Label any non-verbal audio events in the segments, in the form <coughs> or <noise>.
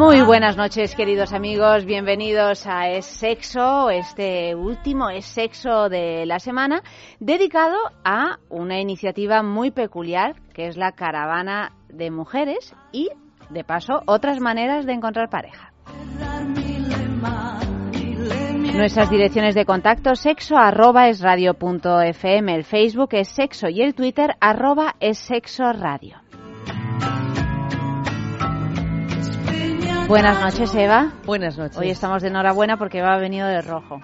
Muy buenas noches, queridos amigos. Bienvenidos a Es Sexo, este último Es Sexo de la semana, dedicado a una iniciativa muy peculiar, que es la caravana de mujeres y, de paso, otras maneras de encontrar pareja. Nuestras direcciones de contacto sexo arroba es el Facebook es sexo y el Twitter arroba es sexo radio. Buenas noches, Eva. Buenas noches. Hoy estamos de enhorabuena porque Eva ha venido de rojo.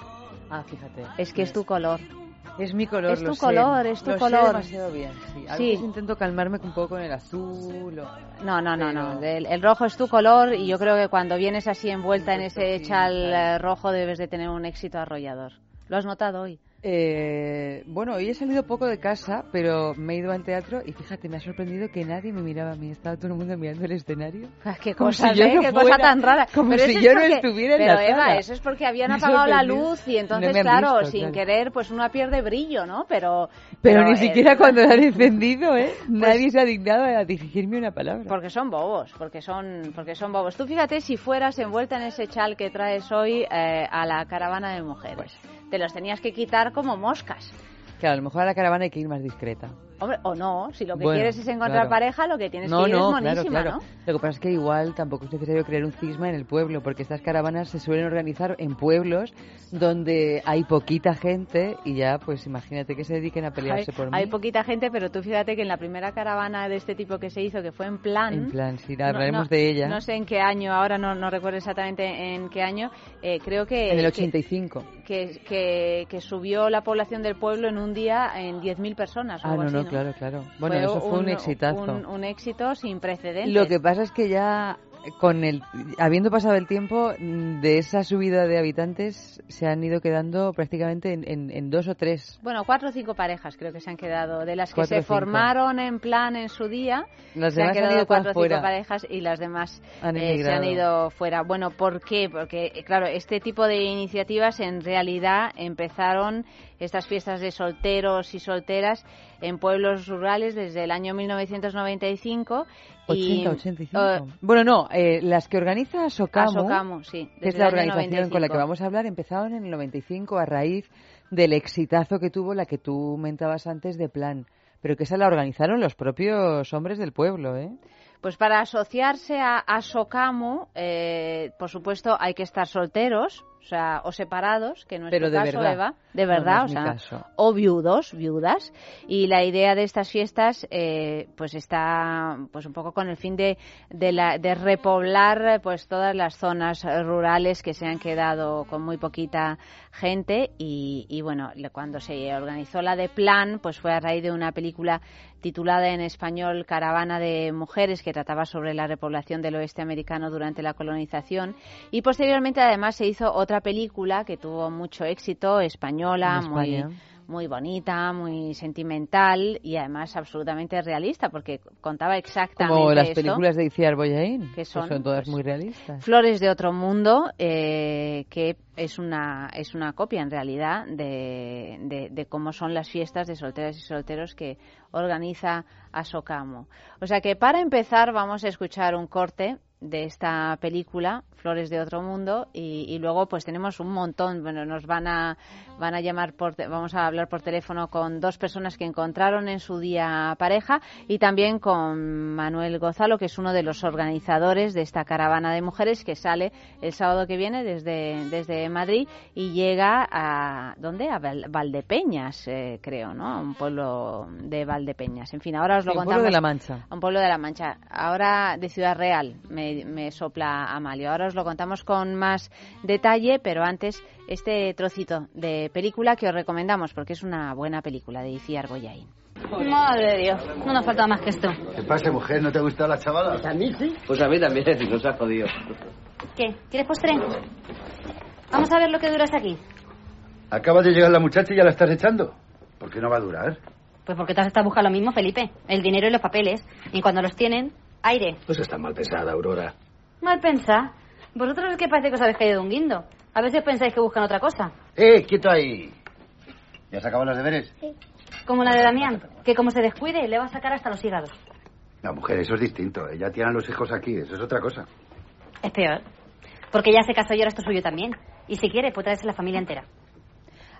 Ah, fíjate. Es que es tu color. Es mi color, Es tu lo sé. color, es tu Lo sé color. demasiado bien, sí. A Sí. veces intento calmarme un poco con el azul o... No, no, no, no. El, el rojo es tu color y yo creo que cuando vienes así envuelta en ese chal eh, rojo debes de tener un éxito arrollador. ¿Lo has notado hoy? Eh, bueno, hoy he salido poco de casa, pero me he ido al teatro y fíjate, me ha sorprendido que nadie me miraba a mí. Estaba todo el mundo mirando el escenario. <laughs> Ah, Qué Como cosa, si yo ¿eh? no Qué cosa tan rara. como Pero si yo no estuviera en Pero la Eva, sala. eso es porque habían Me apagado la luz y entonces, claro, visto, sin claro. querer, pues una pierde brillo, ¿no? Pero... Pero, ni eh, siquiera cuando la han <laughs> encendido, ¿eh? Nadie se ha dignado a dirigirme una palabra. Porque son bobos, porque son, porque son bobos. Tú fíjate si fueras envuelta en ese chal que traes hoy eh, a la caravana de mujeres. Pues. Te los tenías que quitar como moscas. Claro, a lo mejor a la caravana hay que ir más discreta. Hombre, o no, si lo que Bueno, quieres es encontrar claro. pareja, lo que tienes no, que ir no, es monísima, claro. ¿no? Lo que pasa es que igual tampoco es necesario crear un cisma en el pueblo, porque estas caravanas se suelen organizar en pueblos donde hay poquita gente y ya, pues imagínate que se dediquen a pelearse Hay, por mí. hay poquita gente, pero tú fíjate que en la primera caravana de este tipo que se hizo, que fue en plan... En plan, sí, no- hablaremos no- de ella. No sé en qué año, ahora no, no recuerdo exactamente en qué año, eh, creo que... en el que- 85. que, que, que subió la población del pueblo en un día en 10.000 personas. o Ah, algo no, así, no, claro, claro. Bueno, Fue eso fue un, exitazo. Un, un éxito sin precedentes. Lo que pasa es que ya con el habiendo pasado el tiempo de esa subida de habitantes se han ido quedando prácticamente en, en- en dos o tres. Bueno, cuatro o cinco parejas creo que se han quedado. De las que Cuatro se cinco. formaron en plan en su día, Las se han quedado cuatro o cinco parejas y las demás Han eh, se han ido fuera. Bueno, ¿por qué? Porque, claro, este tipo de iniciativas en realidad empezaron estas fiestas de solteros y solteras en pueblos rurales desde el año 1995. y, 80, 85. eh, bueno, no, eh, las que organiza Socamu, sí, que es la organización con la 95. que vamos a hablar, empezaron en el 95 a raíz del exitazo que tuvo la que tú mentabas antes de Plan. Pero que esa la organizaron los propios hombres del pueblo, ¿eh? Pues para asociarse a, a Socamu, eh, por supuesto, hay que estar solteros, o sea, o separados, que no es Pero tu de caso, verdad. Eva, de no verdad, o sea, caso. o viudos, viudas. Y la idea de estas fiestas, eh, pues está, pues un poco con el fin de, de, la- de repoblar, pues todas las zonas rurales que se han quedado con muy poquita gente. Y, y bueno, cuando se organizó la de Plan, pues fue a raíz de una película titulada en español Caravana de Mujeres, que trataba sobre la repoblación del oeste americano durante la colonización. Y posteriormente, además, se hizo otra película que tuvo mucho éxito, española, muy, muy bonita, muy sentimental y además absolutamente realista, porque contaba exactamente Como las esto. películas de Iciar Boyain, que son, todas pues, muy realistas. Flores de otro mundo, eh, que es una, es una copia en realidad de, de, de cómo son las fiestas de solteras y solteros que organiza Asocamo. O sea que para empezar vamos a escuchar un corte de esta película, Flores de otro mundo, y, y luego pues tenemos un montón, bueno, nos van a, van a llamar por, vamos a hablar por teléfono con dos personas que encontraron en su día pareja y también con Manuel Gozalo, que es uno de los organizadores de esta caravana de mujeres que sale el sábado que viene desde, desde Madrid y llega a, ¿dónde? A Val- Valdepeñas, eh, creo, ¿no? Un pueblo de Valdepeñas. En fin, ahora os lo Sí, un contamos. pueblo de La Mancha. Un pueblo de La Mancha. Ahora de Ciudad Real, me, me sopla Amalio. Ahora os lo contamos con más detalle, pero antes este trocito de película que os recomendamos porque es una buena película de Iciar Boyain. Madre de Dios, no nos falta más que esto. ¿Qué pasa, mujer? ¿No te ha gustado la chavala? A mí sí. Pues a mí también, nos ha jodido. ¿Qué? ¿Quieres postre? Vamos a ver lo que duras aquí. Acaba de llegar la muchacha y ya la estás echando. ¿Por qué no va a durar? Pues porque todas estas buscan lo mismo, Felipe. El dinero y los papeles. Y cuando los tienen, aire. Pues está mal pensada, Aurora. Mal pensada. Vosotros es que parece que os habéis caído de un guindo. A veces pensáis que buscan otra cosa. ¡Eh, quieto ahí! ¿Ya has acabado los deberes? Como la de Damián, que como se descuide, le va a sacar hasta los hígados. No, mujer, eso es distinto. Ella tiene a los hijos aquí, eso es otra cosa. Es peor. Porque ya se casó y ahora esto suyo también. Y si quiere, puede traerse la familia entera.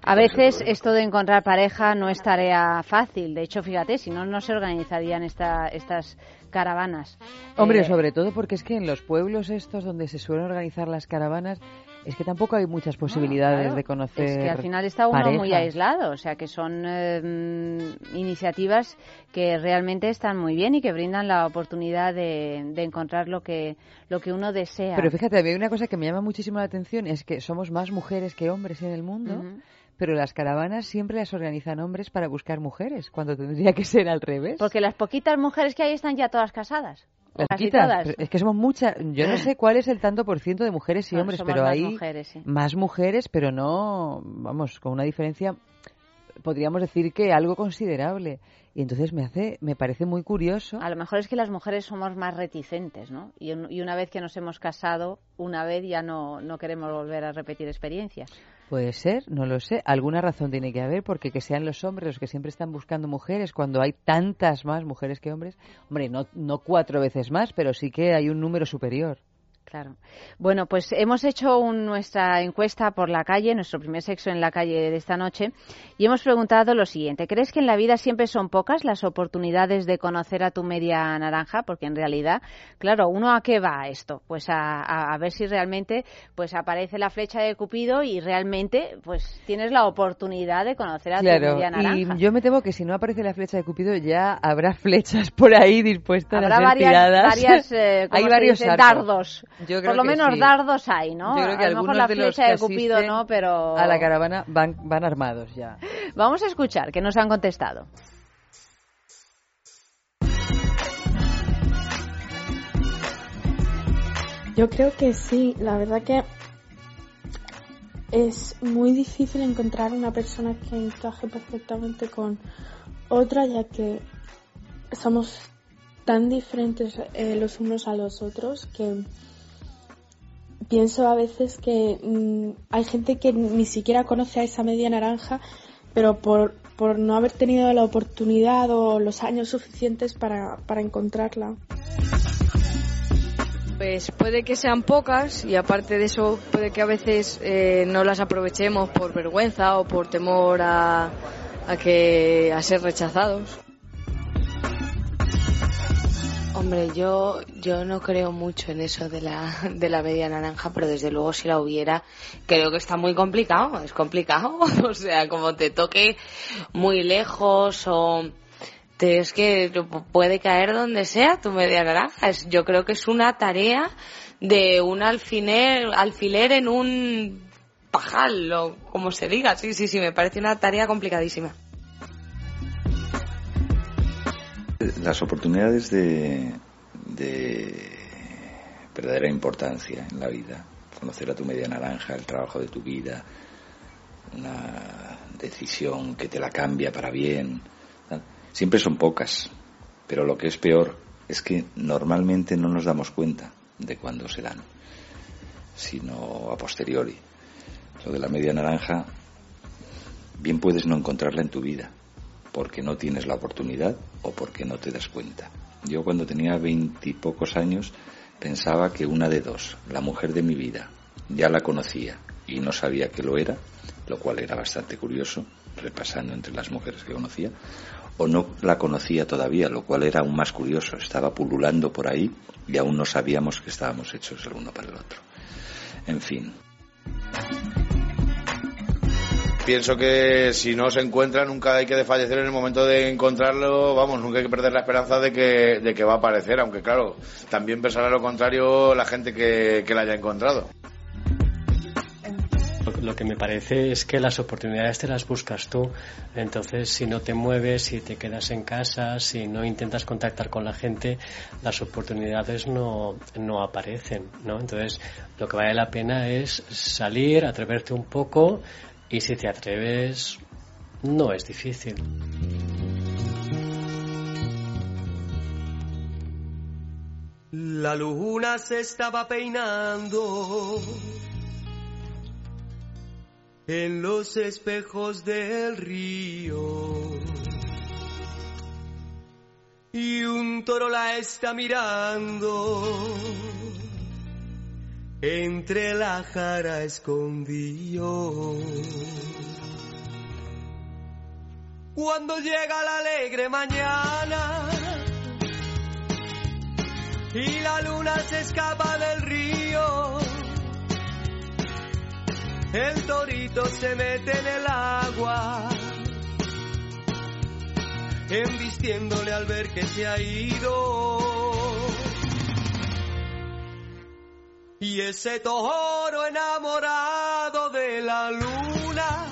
A veces esto de encontrar pareja no es tarea fácil. De hecho, fíjate, si no, no se organizarían esta, estas caravanas. Hombre, Eh, sobre todo porque es que en los pueblos estos donde se suelen organizar las caravanas, es que tampoco hay muchas posibilidades claro, de conocer. Es que al final está uno muy aislado, o sea que son eh, mm, iniciativas que realmente están muy bien y que brindan la oportunidad de, de encontrar lo que, lo que uno desea. Pero fíjate, hay una cosa que me llama muchísimo la atención, es que somos más mujeres que hombres en el mundo. Pero las caravanas siempre las organizan hombres para buscar mujeres, cuando tendría que ser al revés. Porque las poquitas mujeres que hay están ya todas casadas. Las casi quitas, todas. pero es que somos muchas. Yo no sé cuál es el tanto por ciento de mujeres y hombres, pero más hay mujeres, sí. más mujeres, pero no, vamos, con una diferencia, podríamos decir que algo considerable. Y entonces me hace, me parece muy curioso. A lo mejor es que las mujeres somos más reticentes, ¿no? Y, un- y una vez que nos hemos casado, una vez ya no, no queremos volver a repetir experiencias. Puede ser, no lo sé. Alguna razón tiene que haber, porque que sean los hombres los que siempre están buscando mujeres cuando hay tantas más mujeres que hombres. Hombre, no, no cuatro veces más, pero sí que hay un número superior. Claro. Bueno, pues hemos hecho un- nuestra encuesta por la calle, nuestro primer sexo en la calle de esta noche, y hemos preguntado lo siguiente. ¿Crees que en la vida siempre son pocas las oportunidades de conocer a tu media naranja? Porque en realidad, claro, ¿uno a qué va esto? Pues a, a- a ver si realmente pues aparece la flecha de Cupido y realmente pues tienes la oportunidad de conocer a tu media naranja. y yo me temo que si no aparece la flecha de Cupido ya habrá <laughs> flechas por ahí dispuestas Habrá a ser varias, tiradas. varias eh, ¿cómo <laughs> hay varios dice? dardos. Yo creo Por lo que menos sí. dardos hay, ¿no? Yo creo que a lo mejor la de flecha de Cupido no, pero A la caravana van, van armados ya. <laughs> Vamos a escuchar que nos han contestado. Yo creo que sí, la verdad que es muy difícil encontrar una persona que encaje perfectamente con otra, ya que somos tan diferentes eh, los unos a los otros que pienso a veces que mm, hay gente que ni siquiera conoce a esa media naranja, pero por, por no haber tenido la oportunidad o los años suficientes para, para encontrarla. Pues puede que sean pocas y aparte de eso puede que a veces eh, no las aprovechemos por vergüenza o por temor a, a que a ser rechazados. Hombre, yo, yo no creo mucho en eso de la, de la media naranja, pero desde luego si la hubiera, creo que está muy complicado, es complicado, <laughs> o sea, como te toque muy lejos o te, es que puede caer donde sea tu media naranja, es, yo creo que es una tarea de un alfiler, alfiler en un pajal o como se diga, sí, sí, sí, me parece una tarea complicadísima. Las oportunidades de, de verdadera importancia en la vida, conocer a tu media naranja, el trabajo de tu vida, una decisión que te la cambia para bien, siempre son pocas, pero lo que es peor es que normalmente no nos damos cuenta de cuándo se dan, sino a posteriori. Lo de la media naranja, bien puedes no encontrarla en tu vida, porque no tienes la oportunidad o porque no te das cuenta. Yo cuando tenía veintipocos años pensaba que una de dos, la mujer de mi vida, ya la conocía y no sabía que lo era, lo cual era bastante curioso, repasando entre las mujeres que conocía, o no la conocía todavía, lo cual era aún más curioso, estaba pululando por ahí y aún no sabíamos que estábamos hechos el uno para el otro. En fin, Pienso que si no se encuentra nunca hay que desfallecer en el momento de encontrarlo, vamos, nunca hay que perder la esperanza de que, de que va a aparecer, aunque claro, también pensará lo contrario la gente que, que la haya encontrado. Lo que me parece es que las oportunidades te las buscas tú. Entonces, si no te mueves, si te quedas en casa, si no intentas contactar con la gente, las oportunidades no, no aparecen, ¿no? Entonces, lo que vale la pena es salir, atreverte un poco y si te atreves, no es difícil. La luna se estaba peinando en los espejos del río. Y un toro la está mirando entre la jara escondido. Cuando llega la alegre mañana y la luna se escapa del río, el torito se mete en el agua, embistiéndole al ver que se ha ido. Y ese toro enamorado de la luna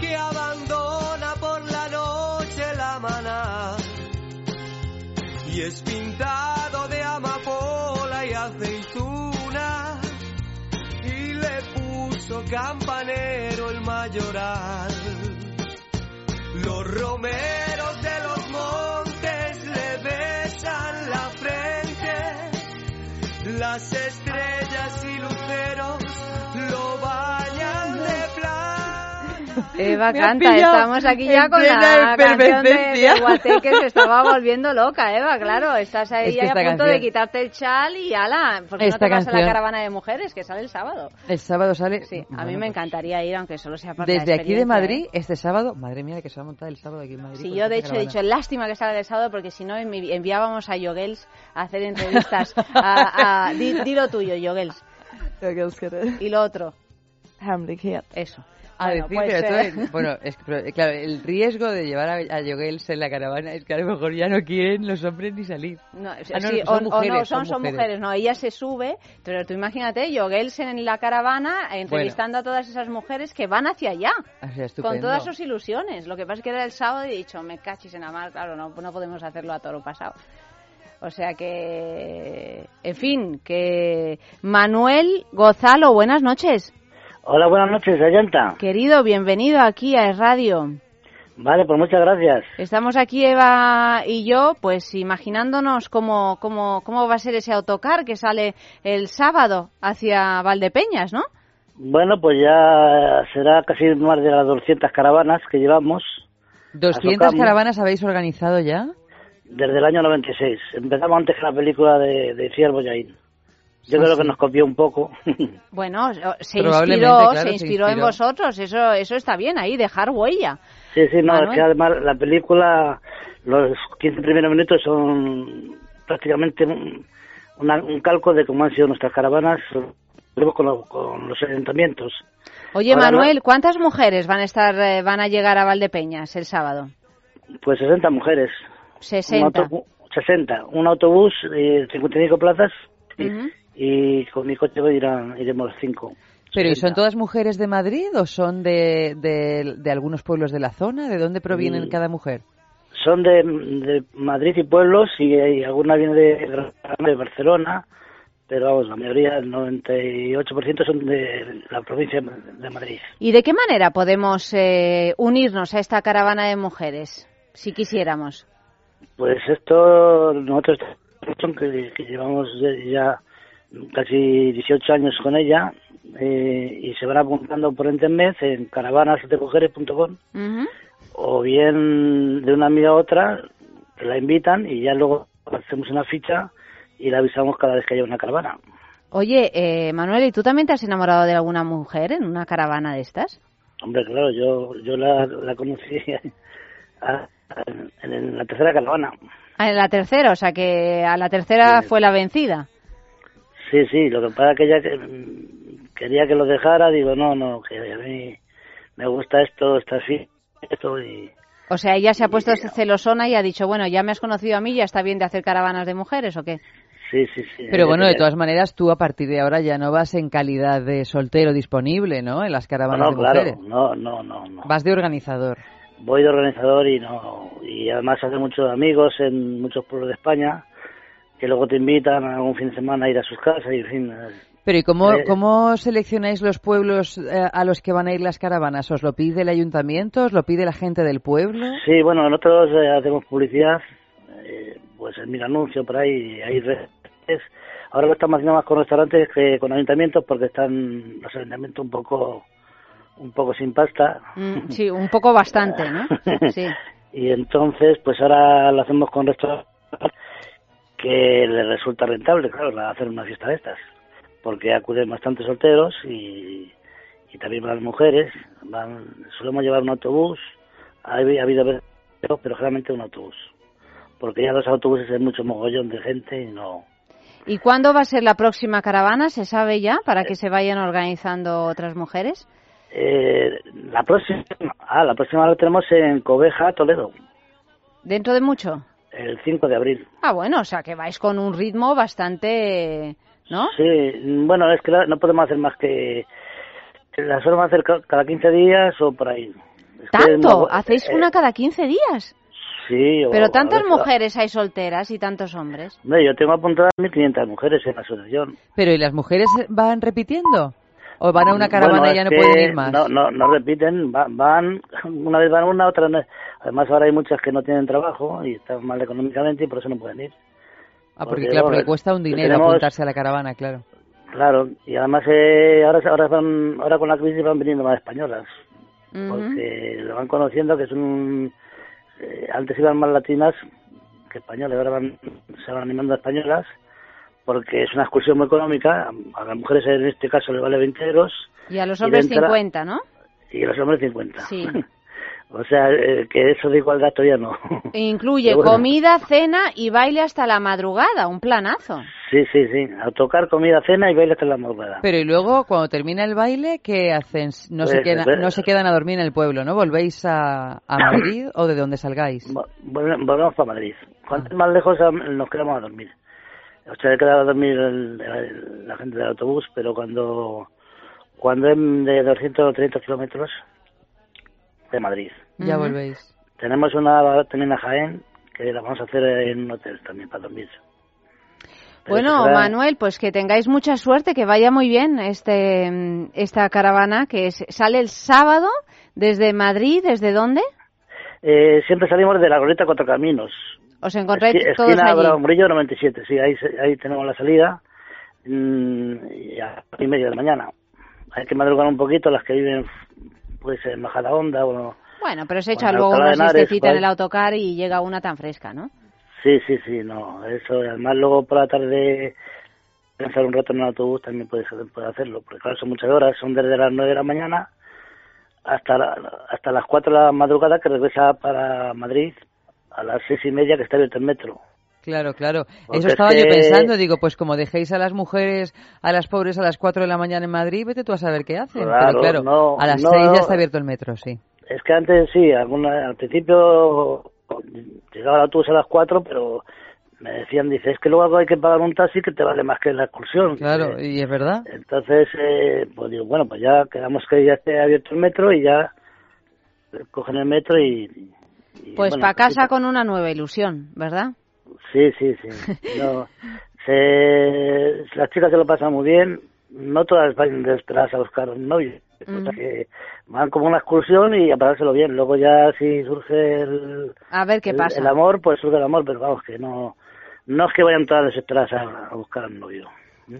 que abandona por la noche la maná y es pintado de amapola y aceituna y le puso campanero el mayoral. Los romeros de los las Eva <laughs> canta, estamos aquí ya con la canción de, de Guateque, se estaba volviendo loca, Eva, claro, estás ahí Es que a punto de quitarte el chal y ala, porque no Esta te vas a la caravana de mujeres, que sale el sábado. El sábado sale. Sí, a mí me pues, encantaría ir, aunque solo sea por la Desde aquí de Madrid, ¿eh? este sábado, madre mía, que se va a montar el sábado aquí en Madrid. Sí, yo de hecho he dicho, lástima que salga el sábado porque si no envi- enviábamos a Yogels a hacer entrevistas. a, a- di, di lo tuyo, Yogels. <laughs> Y lo otro. Eso. A Bueno, decir, pues, pero es- bueno, es que, pero, claro, el riesgo de llevar a, a Yogels en la caravana es que a lo mejor ya no quieren los hombres ni salir. No, Ah, no, sí, no, son o, o no, son, son son mujeres. no, ella se sube, pero tú imagínate, Yogels en la caravana eh, entrevistando a todas esas mujeres que van hacia allá, O sea, con todas sus ilusiones. Lo que pasa es que era el sábado y he dicho, me cachis en la mar, claro, no, no podemos hacerlo a toro pasado. O sea que, en fin, que Manuel Gozalo, buenas noches. Hola, buenas noches, Ayanta. Querido, bienvenido aquí a Es Radio. Vale, pues muchas gracias. Estamos aquí, Eva y yo, pues imaginándonos cómo, cómo, cómo va a ser ese autocar que sale el sábado hacia Valdepeñas, ¿no? Bueno, pues ya será casi más de las 200 caravanas que llevamos 200 Azocamo. caravanas habéis organizado ya. desde el año 96. Empezamos antes que la película de, de Ciervo Yaín. Yo creo que nos copió un poco. <laughs> Bueno, se inspiró, claro, se se inspiró en vosotros, eso, eso está bien ahí, dejar huella. sí, sí, no, Manuel. es que además la película, los 15 primeros minutos son prácticamente un, una- un calco de cómo han sido nuestras caravanas luego con, los- con los ayuntamientos. Oye, Ahora Manuel, ¿cuántas mujeres van a estar, eh, van a llegar a Valdepeñas el sábado? Pues 60 mujeres. 60. Un autobu- 60. Un autobús, eh, 55 plazas y con mi coche irán, iremos 5. ¿Pero y son todas mujeres de Madrid o son de, de, de algunos pueblos de la zona? ¿De dónde provienen Mm. cada mujer? Son de, de Madrid y pueblos y, hay alguna viene de, Barcelona, pero vamos, la mayoría, el 98% son de la provincia de Madrid. ¿Y de qué manera podemos eh, unirnos a esta caravana de mujeres, si quisiéramos? Pues esto, nosotros que llevamos ya casi 18 años con ella eh, y se van apuntando por internet en caravanasdemujeres.com Ujú. o bien de una amiga a otra que la invitan y ya luego hacemos una ficha y la avisamos cada vez que haya una caravana. Oye, eh, Manuel, ¿y tú también te has enamorado de alguna mujer en una caravana de estas? Hombre, claro, yo yo la, la conocí <laughs> a- a- en, en la tercera caravana. Ah, en la tercera, o sea que a la tercera fue la vencida. Sí, sí, lo que pasa es que ella que- quería que lo dejara, digo, no, no, que a mí me gusta esto, está así, esto y... O sea, ella se ha puesto celosona y ha dicho, bueno, ya me has conocido a mí, ya está bien de hacer caravanas de mujeres, ¿o qué? Sí, sí, sí. Pero bueno, de todas maneras, tú a partir de ahora ya no vas en calidad de soltero disponible, ¿no? En las caravanas No, de claro, mujeres. no, no, no, no. Vas de organizador. Voy de organizador y no y además hace muchos amigos en muchos pueblos de España que luego te invitan a algún fin de semana a ir a sus casas y en fin. Pero ¿y cómo, Eh, cómo seleccionáis los pueblos eh, a los que van a ir las caravanas? ¿Os lo pide el ayuntamiento? ¿Os lo pide la gente del pueblo? Sí, bueno, nosotros eh, hacemos publicidad, eh, pues en mi anuncio por ahí, hay re- Ahora lo estamos haciendo más con restaurantes que con ayuntamientos porque están los ayuntamientos un poco un poco sin pasta. Mm, <laughs> sí, un poco bastante, ¿no? <laughs> Sí. y entonces, pues ahora lo hacemos con restaurantes que les resulta rentable, claro, hacer una fiesta de estas, porque acuden bastantes solteros y, y también van mujeres. Van, solemos llevar un autobús, ha, ha habido pero generalmente un autobús, porque ya los autobuses hay mucho mogollón de gente y no. ¿Y cuándo va a ser la próxima caravana? ¿Se sabe ya para que se vayan organizando otras mujeres? Eh, la próxima, ah, la próxima la tenemos en Cobeja, Toledo. ¿Dentro de mucho? El 5 de abril. Ah, bueno, o sea que vais con un ritmo bastante, ¿no? Sí, bueno, es que no podemos hacer más que la solemos hacer cada 15 días o por ahí. ¿Tanto? ¿Hacéis una cada 15 días? Sí. Pero tantas mujeres hay solteras y tantos hombres. No, yo tengo apuntadas 1.500 mujeres en la asociación. ¿Pero y las mujeres van repitiendo? ¿O van a una caravana y ya no pueden ir más? No, no, no repiten, van, <laughs> una vez van una, otra no. Además ahora hay muchas que no tienen trabajo y están mal económicamente y por eso no pueden ir. Ah, porque, claro, porque cuesta un dinero apuntarse a la caravana, claro. Claro, y además eh, ahora, ahora, van, ahora con la crisis van viniendo más españolas, porque lo van conociendo que es un... Eh, antes iban más latinas que españolas, ahora van, se van animando a españolas, porque es una excursión muy económica, a las mujeres en este caso le vale 20 euros. Y a los hombres 50, ¿no? Y a los hombres 50. Sí. <laughs> O sea, eh, que eso de igualdad todavía no. E incluye <laughs> comida, cena y baile hasta la madrugada, un planazo. Sí, sí, sí. A tocar comida, cena y baile hasta la madrugada. Pero y luego, cuando termina el baile, ¿qué hacen? No, se, pues, quedan, no se quedan a dormir en el pueblo, ¿no? ¿Volvéis a, a Madrid o de dónde salgáis? Volvemos para Madrid. Cuanto más lejos nos quedamos a dormir. O sea, quedado a dormir la gente del autobús, pero cuando, cuando es de 230 kilómetros de Madrid. Ya volvéis. Tenemos una también a Jaén, que la vamos a hacer en un hotel también para dormir. bueno, Manuel, pues que tengáis mucha suerte, que vaya muy bien este esta caravana que sale el sábado desde Madrid, ¿desde dónde? Eh, siempre salimos de la Goleta Cuatro Caminos. ¿Os encontráis todos esquina allí? Brillo 97, sí, ahí, ahí tenemos la salida mm, y a y media de la mañana. Hay que madrugar un poquito las que viven puede ser en Onda o... Bueno, pero se echa luego una siestecita en el autocar y llega una tan fresca, ¿no? Sí, sí, sí, no, eso, además luego por la tarde pensar un rato en el autobús también puede, puede hacerlo, porque claro, son muchas horas, son desde las 9 de la mañana hasta hasta las 4 de la madrugada que regresa para Madrid a las seis y media que está abierto el metro. Claro, claro. Eso estaba yo pensando. Digo, pues como dejéis a las mujeres, a las pobres a las 4 de la mañana en Madrid, vete tú a saber qué hacen. Claro, Pero claro, a las 6 ya está abierto el metro, sí. Es que antes sí, alguna, al principio llegaba el autobús a las 4, pero me decían, dice, es que luego hay que pagar un taxi que te vale más que la excursión. Claro, y es verdad. Entonces, eh, pues digo, bueno, pues ya quedamos que ya esté abierto el metro y ya cogen el metro y... pues para casa con una nueva ilusión, ¿verdad? Sí, sí, sí. <laughs> No, se, las chicas se lo pasan muy bien. No todas van desesperadas a buscar un novio. que van como una excursión y a pasárselo bien. Luego ya si surge el, a ver qué pasa. el amor, pues surge el amor, pero vamos, que no, no es que vayan todas desesperadas a, buscar un novio. <laughs>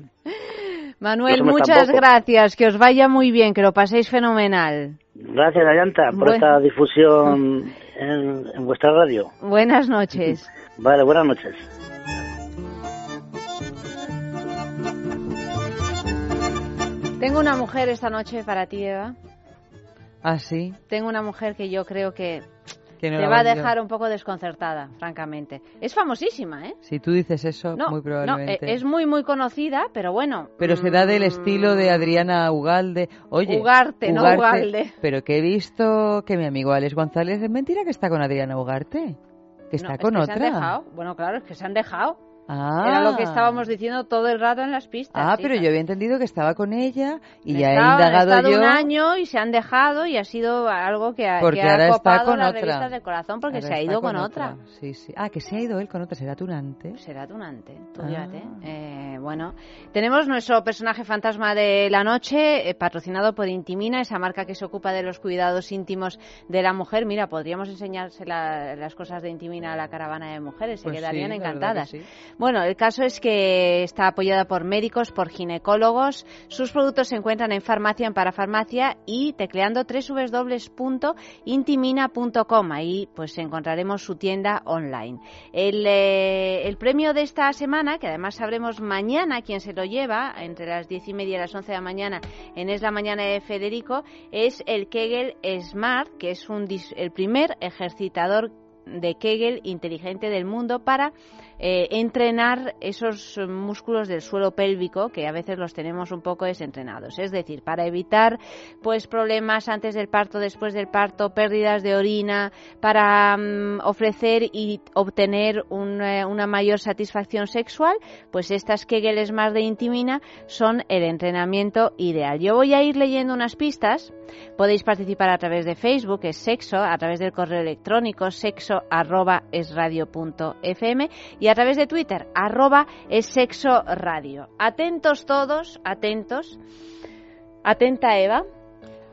Manuel, muchas gracias, que os vaya muy bien, que lo paséis fenomenal. Gracias, Ayanta, por esta difusión <laughs> en, en vuestra radio. Buenas noches. <laughs> Vale, buenas noches. Tengo una mujer esta noche para ti, Eva. ¿Ah, sí? Tengo una mujer que yo creo que te va a dejar un poco desconcertada, francamente. Es famosísima, ¿eh? Si tú dices eso, muy probablemente. No, es muy, muy conocida, pero bueno. Pero se da del mm, estilo de Adriana Ugalde. Oye. Ugarte, no Ugalde. Pero que he visto que mi amigo Alex González es mentira que está con Adriana Ugarte. Que está con otra. Se han dejado. Bueno, claro, es que se han dejado. Era lo que ah. estábamos diciendo todo el rato en las pistas. Ah, pero yo había entendido que estaba con ella y ya he indagado han estado yo. un año y se han dejado y ha sido algo que ha, porque que ahora ha copado está con las otra. revistas del corazón porque se ha ido con, otra. Sí, sí. Ah, que se ha ido él con otra. ¿Será tunante? Será tunante, tú Ah. Eh, bueno, tenemos nuestro personaje fantasma de la noche, eh, patrocinado por Intimina, esa marca que se ocupa de los cuidados íntimos de la mujer. Mira, podríamos enseñarse la- las cosas de Intimina a la caravana de mujeres, se Pues quedarían sí, la encantadas. Bueno, el caso es que está apoyada por médicos, por ginecólogos. Sus productos se encuentran en farmacia, en parafarmacia y tecleando www.intimina.com. Ahí pues encontraremos su tienda online. El, eh, el premio de esta semana, que además sabremos mañana quién se lo lleva, entre las diez y media y las once de la mañana en Es la Mañana de Federico, es el Kegel Smart, que es un, el primer ejercitador de Kegel inteligente del mundo para eh, entrenar esos músculos del suelo pélvico que a veces los tenemos un poco desentrenados. Es decir, para evitar pues problemas antes del parto, después del parto, pérdidas de orina, para mm, ofrecer y obtener eh, una mayor satisfacción sexual, pues estas Kegel Smart de Intimina son el entrenamiento ideal. Yo voy a ir leyendo unas pistas. Podéis participar a través de Facebook, es sexo, a través del correo electrónico sexo arroba es radio punto fm y a través de Twitter, arroba es sexo radio. Atentos todos, atentos. Atenta Eva.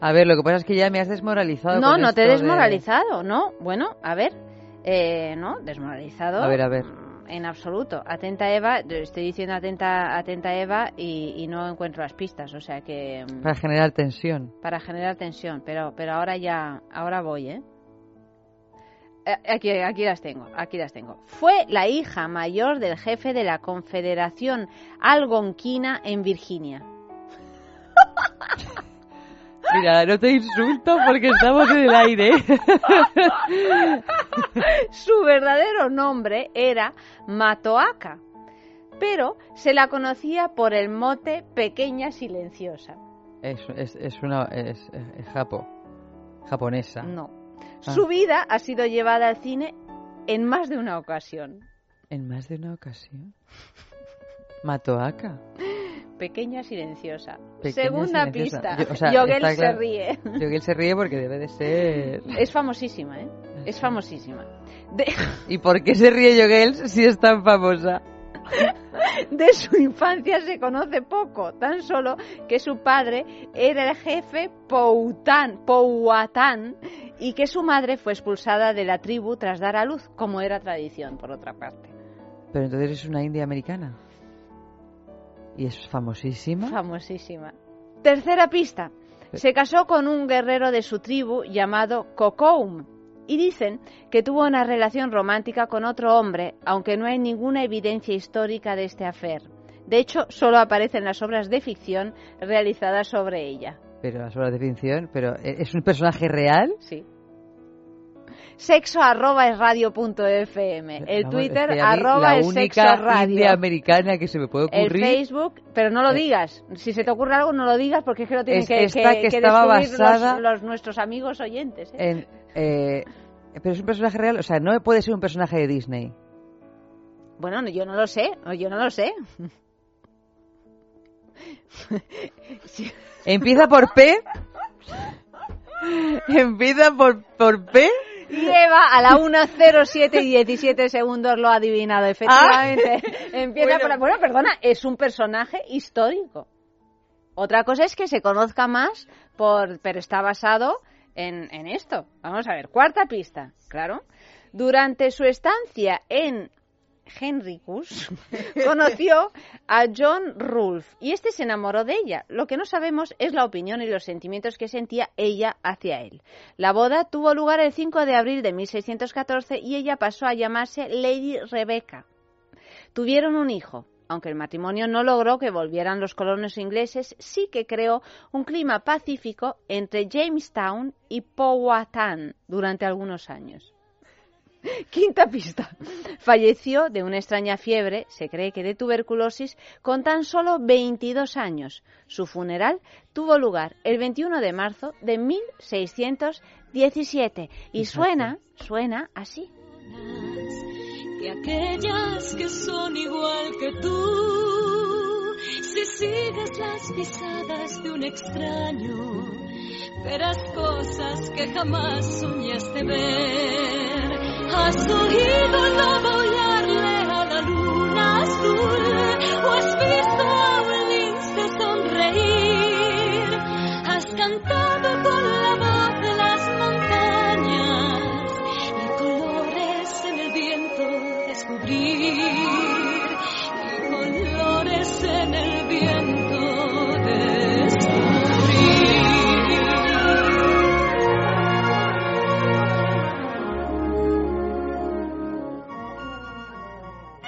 A ver, lo que pasa es que ya me has desmoralizado. No, no te he desmoralizado, no. Bueno, a ver, eh, no, desmoralizado. A ver, a ver. Mm, en absoluto. Atenta Eva, estoy diciendo atenta, atenta Eva y, y, no encuentro las pistas, o sea que. Mm, para generar tensión. Para generar tensión, pero, pero ahora ya, ahora voy, ¿eh? Eh, aquí, aquí las tengo, aquí las tengo. Fue la hija mayor del jefe de la Confederación Algonquina en Virginia. <laughs> Mira, no te insulto porque estamos en el aire. <laughs> Su verdadero nombre era Matoaka, pero se la conocía por el mote Pequeña Silenciosa. Es, es, es una es, es japo, japonesa. No. Ah. Su vida ha sido llevada al cine en más de una ocasión. ¿En más de una ocasión? Matoaka. Pequeña silenciosa. Segunda pista. Yogel se ríe. Yogel se ríe porque debe de ser... Es famosísima, ¿eh? Es famosísima. ¿Y por qué se ríe Yogel si es tan famosa? <laughs> de su infancia se conoce poco, tan solo que su padre era el jefe Poután, Powhatan y que su madre fue expulsada de la tribu tras dar a luz, como era tradición, por otra parte. Pero entonces es una india americana. ¿Y es famosísima? Famosísima. Tercera pista. Se casó con un guerrero de su tribu llamado Kokoum, y dicen que tuvo una relación romántica con otro hombre, aunque no hay ninguna evidencia histórica de este afer. De hecho, solo aparecen las obras de ficción realizadas sobre ella. Pero las obras de ficción, pero ¿e-, ¿es un personaje real? Sí. Sexo arroba es radio punto fm. El Twitter arroba es sexo radio. americana que se me puede ocurrir. El Facebook, pero no lo digas. Si se te ocurre algo, no lo digas porque es que lo tienen que, que, que, estaba basada los, nuestros amigos oyentes. ¿eh? En, eh, pero es un personaje real, o sea, no puede ser un personaje de Disney. Bueno, yo no lo sé, yo no lo sé. <laughs> Empieza por P. Empieza por, por P. Y Eva a la 1.07 y 17 segundos lo ha adivinado, efectivamente. Ah. <laughs> Empieza por... Bueno, perdona, es un personaje histórico. Otra cosa es que se conozca más, por, pero está basado en, esto. Vamos a ver, cuarta pista, claro. Durante su estancia en Henricus, <laughs> conoció a John Rolfe y este se enamoró de ella. Lo que no sabemos es la opinión y los sentimientos que sentía ella hacia él. La boda tuvo lugar el 5 de abril de 1614 y ella pasó a llamarse Lady Rebecca. Tuvieron un hijo, aunque el matrimonio no logró que volvieran los colonos ingleses, sí que creó un clima pacífico entre Jamestown y Powhatan durante algunos años. <laughs> Quinta pista. Falleció de una extraña fiebre, se cree que de tuberculosis, con tan solo 22 años. Su funeral tuvo lugar el 21 de marzo de 1617 y suena, suena así y aquellas que son igual que tú. Si sigues las pisadas de un extraño, verás cosas que jamás soñaste ver. Has oído no volarle a la luna azul, o has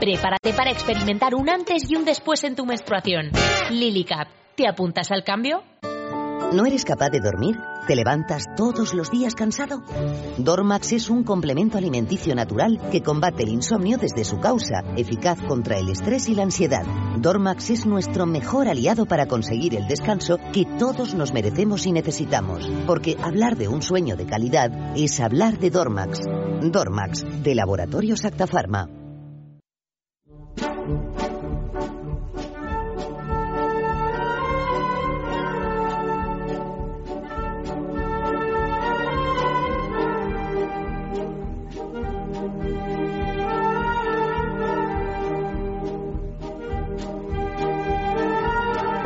Prepárate para experimentar un antes y un después en tu menstruación. Lily Cap, ¿te apuntas al cambio? ¿No eres capaz de dormir? ¿Te levantas todos los días cansado? Dormax es un complemento alimenticio natural que combate el insomnio desde su causa, eficaz contra el estrés y la ansiedad. Dormax es nuestro mejor aliado para conseguir el descanso que todos nos merecemos y necesitamos, porque hablar de un sueño de calidad es hablar de Dormax. Dormax, de Laboratorios Acta Pharma.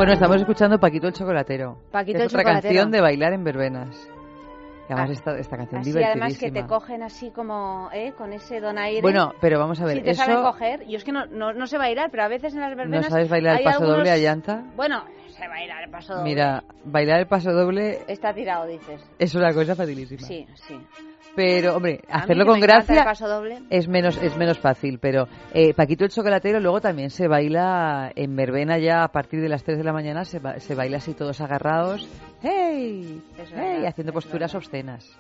Bueno, estamos escuchando Paquito el Chocolatero. Paquito que el es otra Chocolatero. canción de bailar en verbenas. Y además Ah, esta, esta canción Así divertidísima. además que te cogen así como, ¿eh? Con ese donaire. Bueno, pero vamos a ver, Si te eso- saben coger, yo es que no, no, no sé bailar, pero a veces en las ¿No verbenas sabes bailar el paso algunos- doble a llanta? Bueno, sé bailar el paso doble. Mira, bailar el paso doble Está tirado, dices. es una cosa facilísima. Sí, sí. Pero, hombre, A hacerlo con gracia es menos es menos fácil. Pero eh, Paquito el Chocolatero luego también se baila en verbena ya a partir de las 3 de la mañana, se, ba- se baila así todos agarrados. ¡Hey! Es ¡Hey! verdad, Haciendo posturas obscenas.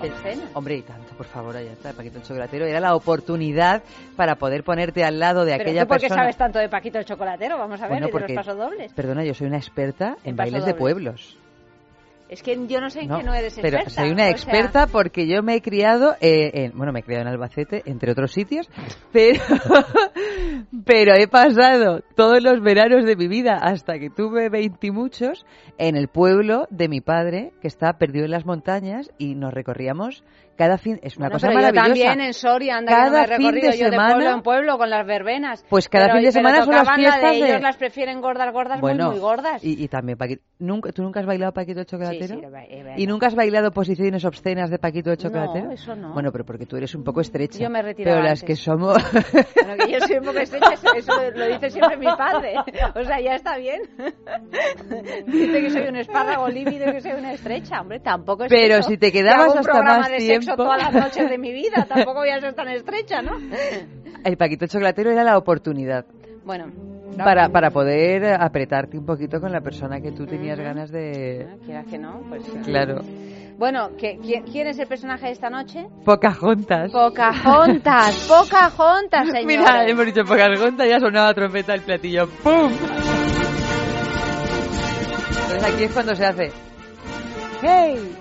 ¿Obscenas? Hombre, y tanto, por favor, allá está, Paquito el Chocolatero. Era la oportunidad para poder ponerte al lado de Pero aquella tú, ¿por qué persona. sabes tanto de Paquito el Chocolatero? Vamos a ver, Bueno, y de porque- los pasodobles. Perdona, yo soy una experta en En bailes de pueblos. Es que yo no sé en No, qué no eres pero experta. soy una o sea, experta porque yo me he criado, eh, en, bueno, me he criado en Albacete, entre otros sitios, pero, <laughs> pero he pasado todos los veranos de mi vida hasta que tuve veintimuchos en el pueblo de mi padre, que está perdido en las montañas, y nos recorríamos cada fin, es una Bueno, cosa pero yo maravillosa. también en Soria, anda que no Cada me fin de yo de pueblo en pueblo con las verbenas. Pues cada Pero- fin de semana son las tocaban la fiestas de de- ellos las prefieren gordas, gordas, bueno, muy, muy gordas. Y, y también Paquito, ¿nunca, ¿tú nunca has bailado Paquito el Chocolatero? Sí, sí, he bailado. ¿Y nunca has bailado posiciones obscenas de Paquito el Chocolatero? No, eso no. Bueno, pero porque tú eres un poco estrecha. Yo me he retirado Pero las antes. que somos... Bueno, que yo soy un poco estrecha, eso, lo, dice siempre mi padre. O sea, ya está bien. Dice que soy un espárrago lívido que soy una estrecha. Hombre, tampoco es Pero eso. si te Que quedabas hasta más de tiempo. todas las noches de mi vida. <laughs> Tampoco voy a ser tan estrecha, ¿no? El Paquito Chocolatero era la oportunidad Bueno. para, para poder apretarte un poquito con la persona que tú tenías ganas de... Quieras que no, pues... Claro. Bueno, ¿qué- quién, quién es el personaje de esta noche? Pocahontas. Pocahontas, <laughs> Pocahontas, señores. Mira, hemos dicho Pocahontas, ya sonaba trompeta el platillo. ¡Pum! Entonces aquí es cuando se hace... ¡Hey!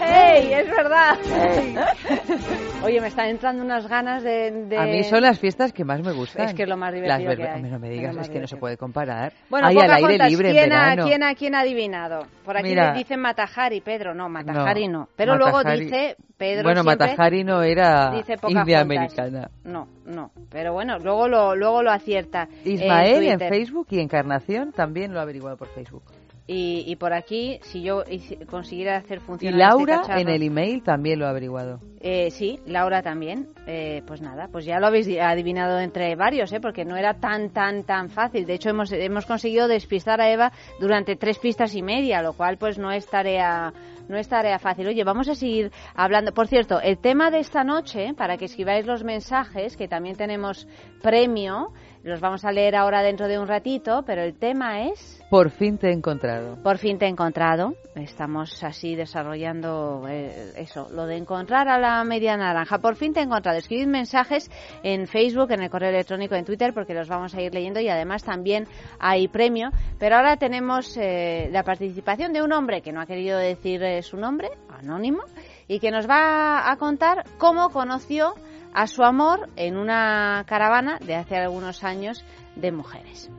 ¡Hey! Es verdad. <laughs> Oye, me están entrando unas ganas de... de- A mí son las fiestas que más me gustan. Es que es lo más Las divertido que hay. Hombre, no me digas, es que no se puede comparar. Bueno, Ay, al aire libre en ¿quién verano. ¿quién, ha, ¿quién ha adivinado? Por aquí Mira. dicen Matajari, Pedro. No, Matajari no. Pero luego dice Pedro Bueno, siempre Matajari no era dice india americana. No, no. Pero bueno, luego lo, luego lo acierta. Ismael en. Facebook y Encarnación también lo ha averiguado por Facebook. Y, y por aquí, si yo consiguiera hacer Y funcionar Laura este cacharro- en el email también lo ha averiguado. Eh, sí, Laura también. Eh, pues nada, pues ya lo habéis di- adivinado entre varios, ¿eh? porque no era tan, tan, tan fácil. De hecho, hemos, hemos conseguido despistar a Eva durante tres pistas y media, lo cual pues no es tarea no es tarea fácil. Oye, vamos a seguir hablando. Por cierto, el tema de esta noche, para que escribáis los mensajes, que también tenemos premio, los vamos a leer ahora dentro de un ratito, pero el tema es... Por fin te he encontrado. Por fin te he encontrado. Estamos así desarrollando eh, eso, lo de encontrar a la media naranja. Por fin te he encontrado. Escribid mensajes en Facebook, en el correo electrónico, en Twitter, porque los vamos a ir leyendo y además también hay premio. Pero ahora tenemos eh, la participación de un hombre que no ha querido decir eh, su nombre, anónimo, y que nos va a contar cómo conoció a su amor en una caravana de hace algunos años de mujeres.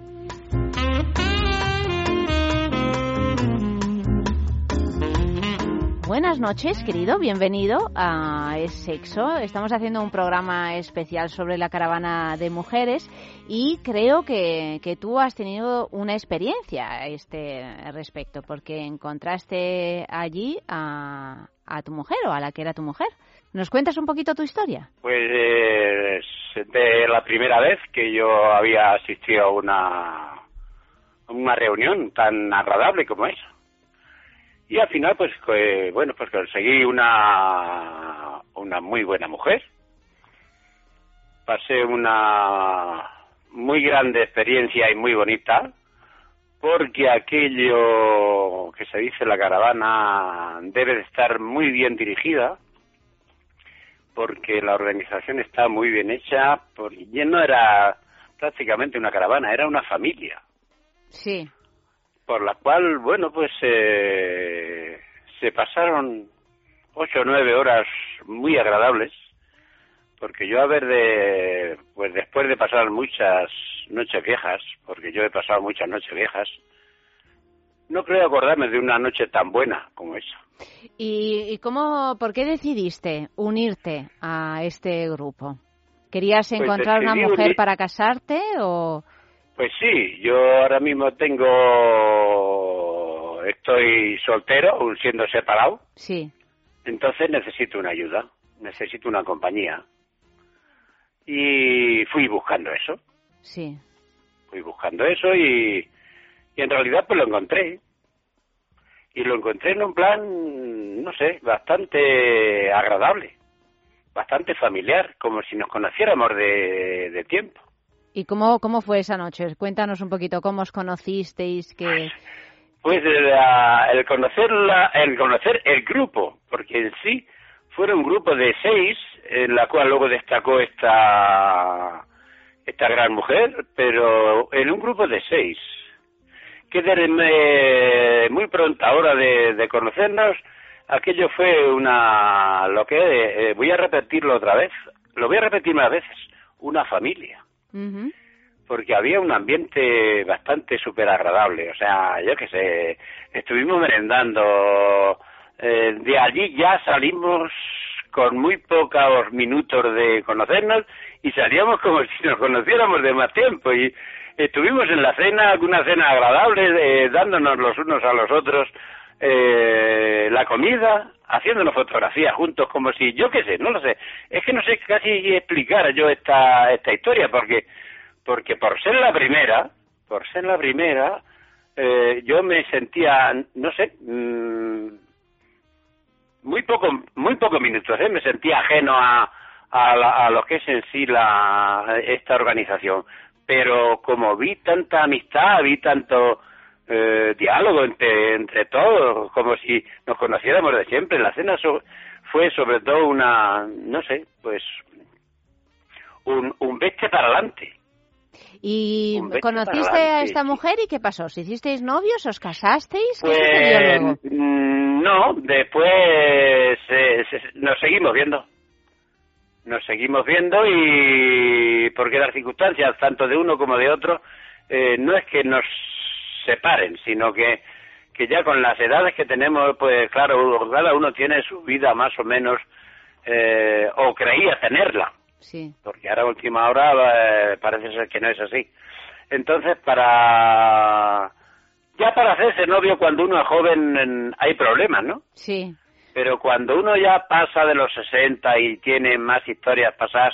Buenas noches, querido. Bienvenido a Es Sexo. Estamos haciendo un programa especial sobre la caravana de mujeres y creo que, que tú has tenido una experiencia a este respecto porque encontraste allí a, a tu mujer o a la que era tu mujer. ¿Nos cuentas un poquito tu historia? Pues eh, de la primera vez que yo había asistido a una, una reunión tan agradable como esa. Y al final, pues, que, bueno, pues conseguí una, una muy buena mujer. Pasé una muy grande experiencia y muy bonita, porque aquello que se dice la caravana debe de estar muy bien dirigida, porque la organización está muy bien hecha, porque ya no era prácticamente una caravana, era una familia. Sí. Por la cual, bueno, pues eh, se pasaron ocho o nueve horas muy agradables, porque yo a ver de, pues después de pasar muchas noches viejas, porque yo he pasado muchas noches viejas, no creo acordarme de una noche tan buena como esa. ¿Y, y cómo, por qué decidiste unirte a este grupo? ¿Querías Pues encontrar una mujer unir- para casarte o...? Pues sí, yo ahora mismo tengo, estoy soltero, aún siendo separado, Sí. entonces necesito una ayuda, necesito una compañía. Y fui buscando eso, Sí. fui buscando eso y, y en realidad pues lo encontré. Y lo encontré en un plan, no sé, bastante agradable, bastante familiar, como si nos conociéramos de, de tiempo. ¿Y cómo, cómo fue esa noche? Cuéntanos un poquito cómo os conocisteis, que... Pues la- el conocer la- el conocer el grupo, porque en sí fueron un grupo de seis, en la cual luego destacó esta esta gran mujer, pero en un grupo de seis, que me- muy pronta hora de, de conocernos, aquello fue una, lo que, eh, voy a repetirlo otra vez, lo voy a repetir más veces, una familia Ujú. porque había un ambiente bastante súper agradable. O sea, yo qué sé, estuvimos merendando. eh, de allí ya salimos con muy pocos minutos de conocernos y salíamos como <laughs> si nos conociéramos de más tiempo. Y estuvimos en la cena, una cena agradable, eh, dándonos los unos a los otros eh, la comida, haciéndonos fotografías juntos, como si, yo qué sé, no lo sé. Es que no sé casi explicar yo esta, esta historia, porque porque por ser la primera, por ser la primera, eh, yo me sentía, no sé, mm, muy poco, muy pocos minutos, ¿eh? me sentía ajeno a, a, la- a lo que es en sí la, esta organización. Pero como vi tanta amistad, vi tanto eh, diálogo entre, entre todos, como si nos conociéramos de siempre, la cena so- fue sobre todo una, no sé, pues un, un vete para adelante. ¿Y conociste a esta mujer y qué pasó? ¿Os hicisteis novios? ¿Os casasteis? ¿Qué Pues luego? mm, no, después eh, se- nos seguimos viendo. Nos seguimos viendo y porque las circunstancias, tanto de uno como de otro, eh, no es que nos separen, sino que, que ya con las edades que tenemos, pues claro, cada uno tiene su vida más o menos, eh, o creía tenerla Sí. porque ahora última hora eh, parece ser que no es así. Entonces, para ya para hacerse novio cuando uno es joven en- hay problemas, ¿no? Sí. Pero cuando uno ya pasa de los 60 y tiene más historias pasadas,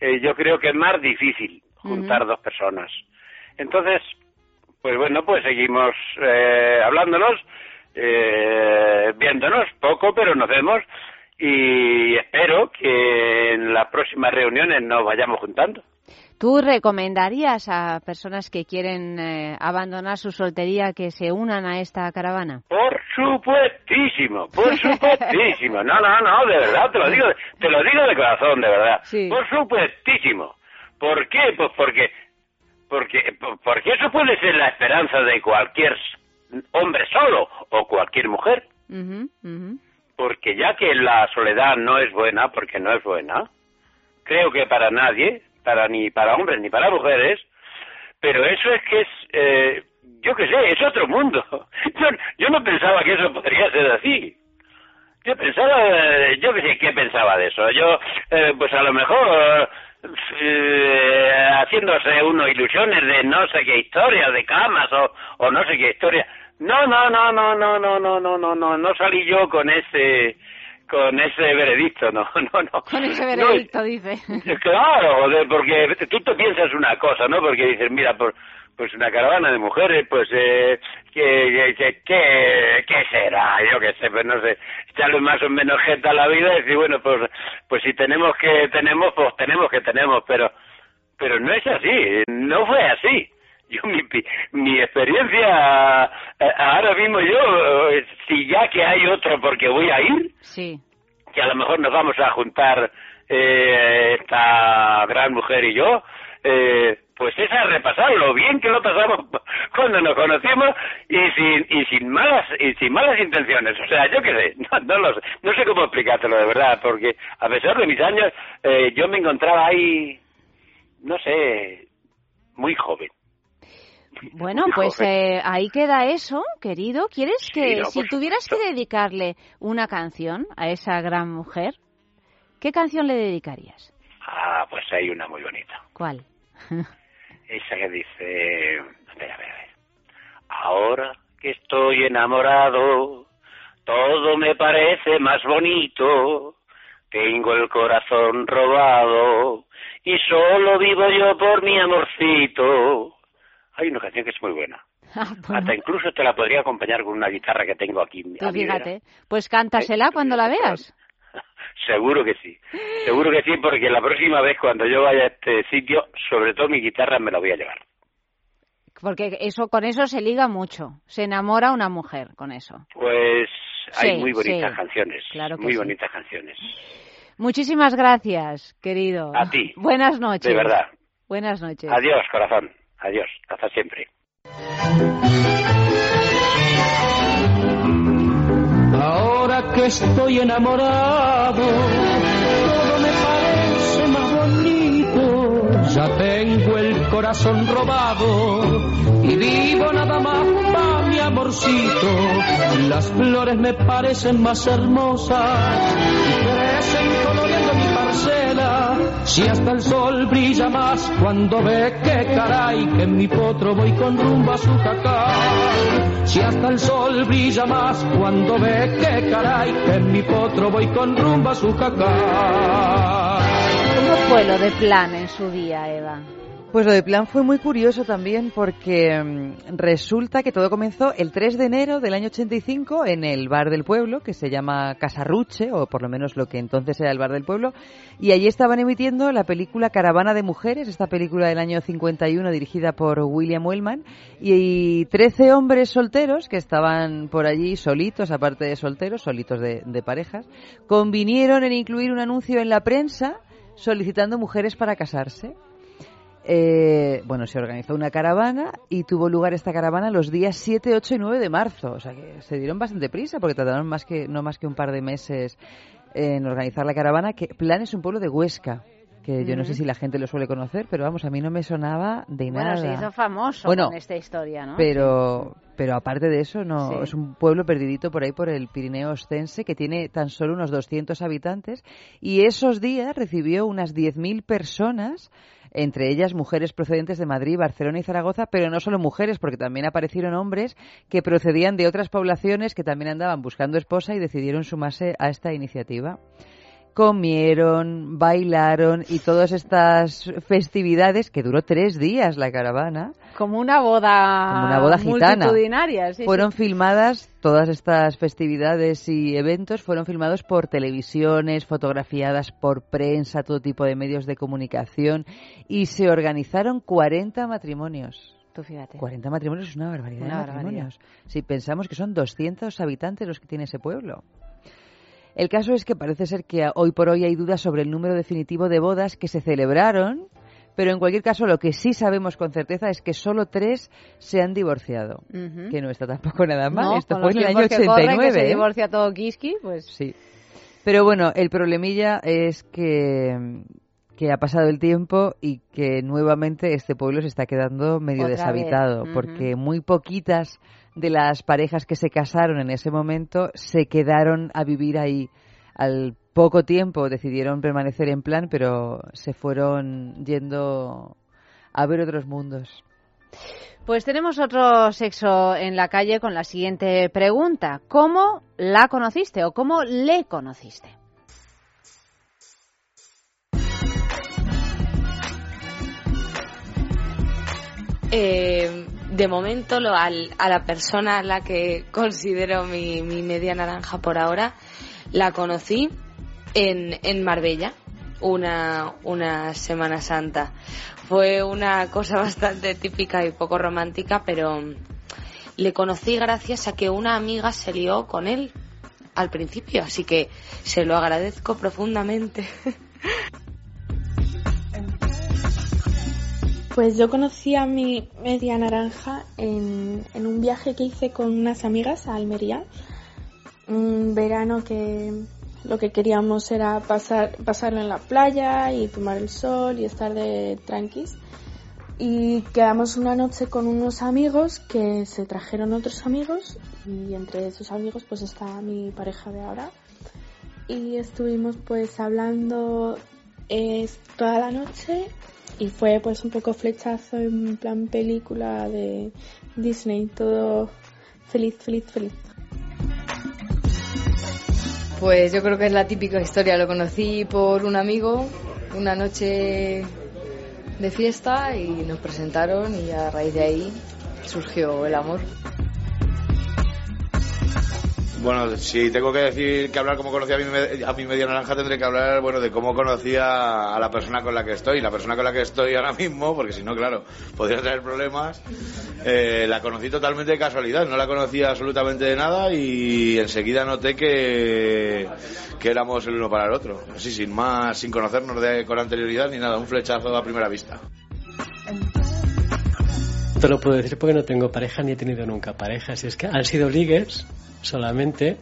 eh, yo creo que es más difícil juntar dos personas. Entonces, pues bueno, pues seguimos eh, hablándonos, eh, viéndonos poco, pero nos vemos y espero que en las próximas reuniones nos vayamos juntando. ¿Tú recomendarías a personas que quieren eh, abandonar su soltería que se unan a esta caravana? Por supuestísimo, por <laughs> supuestísimo. No, no, no, de verdad, te lo digo, te lo digo de corazón, de verdad. Sí. Por supuestísimo. ¿Por qué? Pues porque, porque, porque eso puede ser la esperanza de cualquier hombre solo o cualquier mujer. Ujú. Porque ya que la soledad no es buena, porque no es buena, creo que para nadie, para ni para hombres ni para mujeres, pero eso es que es, eh, yo qué sé, es otro mundo. <laughs> Yo, yo no pensaba que eso podría ser así. Yo pensaba, eh, yo qué sé, ¿qué pensaba de eso? Yo, eh, pues a lo mejor, eh, haciéndose uno ilusiones de no sé qué historia, de camas o, o no sé qué historia. No, no, no, no, no, no, no, no, no, no, no salí yo con ese, con ese veredicto, no, <laughs> no, no. Con ese No, veredicto, dice. <laughs> Claro, porque tú te piensas una cosa, ¿no? Porque dices, mira, pues, pues una caravana de mujeres, pues, eh, ¿qué, qué, qué, qué será? Yo qué sé, pues no sé, echarle más o menos jeta a la vida y decir, bueno, pues, pues si tenemos que tenemos, pues tenemos que tenemos, pero, pero no es así, no fue así. Yo, mi, mi experiencia, eh, ahora mismo yo, eh, si ya que hay otro porque voy a ir, Sí. que a lo mejor nos vamos a juntar eh, esta gran mujer y yo, eh, pues es a repasar lo bien que lo pasamos <laughs> cuando nos conocimos y sin y sin malas y sin malas intenciones. O sea, yo qué sé, <laughs> no, no lo sé, no sé cómo explicártelo de verdad, porque a pesar de mis años eh, yo me encontraba ahí, no sé, muy joven. Bueno, pues eh, ahí queda eso, querido. ¿Quieres que, no, si tuvieras que dedicarle una canción a esa gran mujer, qué canción le dedicarías? Ah, pues hay una muy bonita. ¿Cuál? <laughs> Esa que dice, a ver, a ver, a ver. Ahora que estoy enamorado, todo me parece más bonito. Tengo el corazón robado y solo vivo yo por mi amorcito. Hay una canción que es muy buena. <laughs> Ah, bueno, Hasta incluso te la podría acompañar con una guitarra que tengo aquí. vera. fíjate. Pues cántasela cuando la veas. Seguro que sí. Seguro que sí, porque la próxima vez cuando yo vaya a este sitio, sobre todo mi guitarra me la voy a llevar. Porque eso con eso se liga mucho. Se enamora una mujer con eso. Pues hay Sí, muy bonitas sí. canciones. Claro que muy sí. bonitas canciones. Muchísimas gracias, querido. A ti. Buenas noches. De verdad. Buenas noches. Adiós, corazón. Adiós. Hasta siempre. Estoy enamorado, todo me parece más bonito. Ya tengo el corazón robado y vivo nada más para mi amorcito. Las flores me parecen más hermosas y crecen coloreando mi Si hasta el sol brilla más cuando ve que caray que en mi potro voy con rumbo a su jacal. Si hasta el sol brilla más cuando ve que caray que en mi potro voy con rumbo a su jacal. ¿Cómo fue lo de plan en su día, Eva? Pues lo de plan fue muy curioso también porque mm, resulta que todo comenzó el 3 de enero del año 85 en el bar del pueblo, que se llama Casarruche, o por lo menos lo que entonces era el bar del pueblo, y allí estaban emitiendo la película Caravana de Mujeres, esta película del año 51 dirigida por William Wellman, y 13 hombres solteros que estaban por allí solitos, aparte de solteros, solitos de, de parejas, convinieron en incluir un anuncio en la prensa solicitando mujeres para casarse. Eh, bueno, se organizó una caravana y tuvo lugar esta caravana los días 7, 8 y 9 de marzo. O sea que se dieron bastante prisa porque tardaron más que, no más que un par de meses en organizar la caravana. Que Plan es un pueblo de Huesca, que yo no sé si la gente lo suele conocer, pero vamos, a mí no me sonaba de Bueno, nada. se hizo famoso Bueno, con esta historia, ¿no? Pero, pero aparte de eso, no Sí. es un pueblo perdidito por ahí por el Pirineo Ostense que tiene tan solo unos 200 habitantes y esos días recibió unas 10.000 personas, entre ellas mujeres procedentes de Madrid, Barcelona y Zaragoza, pero no solo mujeres, porque también aparecieron hombres que procedían de otras poblaciones que también andaban buscando esposa y decidieron sumarse a esta iniciativa comieron, bailaron y todas estas festividades que duró tres días la caravana. Como una boda, Como una boda gitana. multitudinaria. sí, fueron sí. filmadas, todas estas festividades y eventos fueron filmados por televisiones, fotografiadas por prensa, todo tipo de medios de comunicación y se organizaron 40 matrimonios. Tú fíjate. 40 matrimonios es una barbaridad Una de barbaridad. matrimonios. Si pensamos que son 200 habitantes los que tiene ese pueblo. El caso es que parece ser que hoy por hoy hay dudas sobre el número definitivo de bodas que se celebraron, pero en cualquier caso lo que sí sabemos con certeza es que solo tres se han divorciado, que no está tampoco nada mal. No, Esto fue en el año tiempos que corren, 89. que se ¿eh? divorcia todo Kiski, pues... Sí. Pero bueno, el problemilla es que, que ha pasado el tiempo y que nuevamente este pueblo se está quedando medio Otra deshabitado, porque muy poquitas de las parejas que se casaron en ese momento se quedaron a vivir ahí. Al poco tiempo decidieron permanecer en plan, pero se fueron yendo a ver otros mundos. Pues tenemos otro sexo en la calle con la siguiente pregunta. ¿Cómo la conociste o cómo le conociste? Eh, de momento, lo, al- a la persona a la que considero mi, mi media naranja por ahora, la conocí en, en Marbella, una, una Semana Santa. Fue una cosa <laughs> bastante típica y poco romántica, pero le conocí gracias a que una amiga se lió con él al principio, así que se lo agradezco profundamente. <laughs> Pues yo conocí a mi media naranja en, en un viaje que hice con unas amigas a Almería. Un verano que lo que queríamos era pasar, pasarlo en la playa y tomar el sol y estar de tranquis. Y quedamos una noche con unos amigos que se trajeron otros amigos y entre esos amigos pues está mi pareja de ahora. Y estuvimos pues hablando eh, toda la noche y fue pues un poco flechazo en plan película de Disney, todo feliz, feliz, feliz. Pues yo creo que es la típica historia. Lo conocí por un amigo, una noche de fiesta y nos presentaron y a raíz de ahí surgió el amor. Bueno, si tengo que decir que hablar cómo conocí a mi, a mi media naranja, tendré que hablar, bueno, de cómo conocí a, a la persona con la que estoy. La persona con la que estoy ahora mismo, porque si no, claro, podría traer problemas. eh, la conocí totalmente de casualidad, no la conocía absolutamente de nada y enseguida noté que, que éramos el uno para el otro. Así, sin más, sin conocernos de, con anterioridad ni nada, un flechazo a primera vista. Te lo puedo decir porque no tengo pareja ni he tenido nunca pareja. Si es que han sido ligues solamente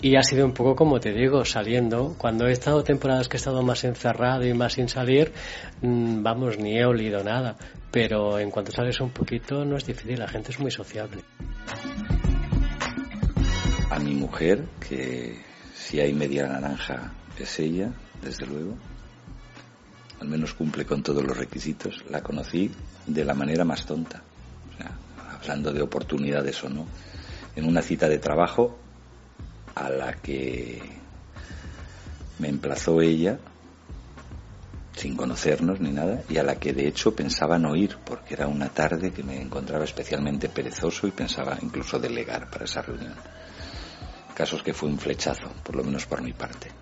y ha sido un poco como te digo, saliendo. Cuando he estado temporadas que he estado más encerrado y más sin salir, mm, vamos, ni he olido nada. Pero en cuanto sales un poquito no es difícil, la gente es muy sociable. A mi mujer, que si hay media naranja es ella, desde luego. Al menos cumple con todos los requisitos. La conocí de la manera más tonta. Hablando de oportunidades o no. En una cita de trabajo a la que me emplazó ella sin conocernos ni nada y a la que de hecho pensaba no ir porque era una tarde que me encontraba especialmente perezoso y pensaba incluso delegar para esa reunión. Casos que fue un flechazo, por lo menos por mi parte.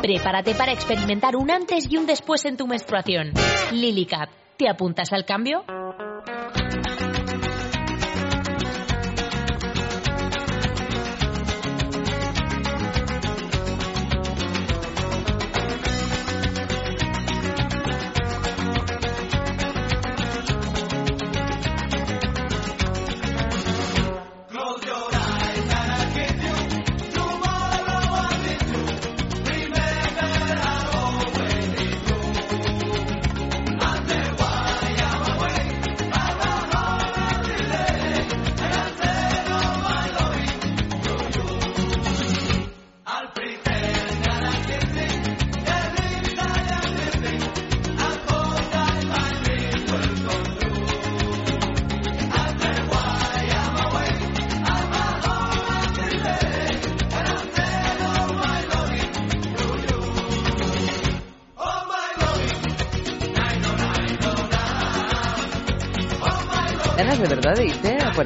Prepárate para experimentar un antes y un después en tu menstruación. Lily Cap. ¿Te apuntas al cambio?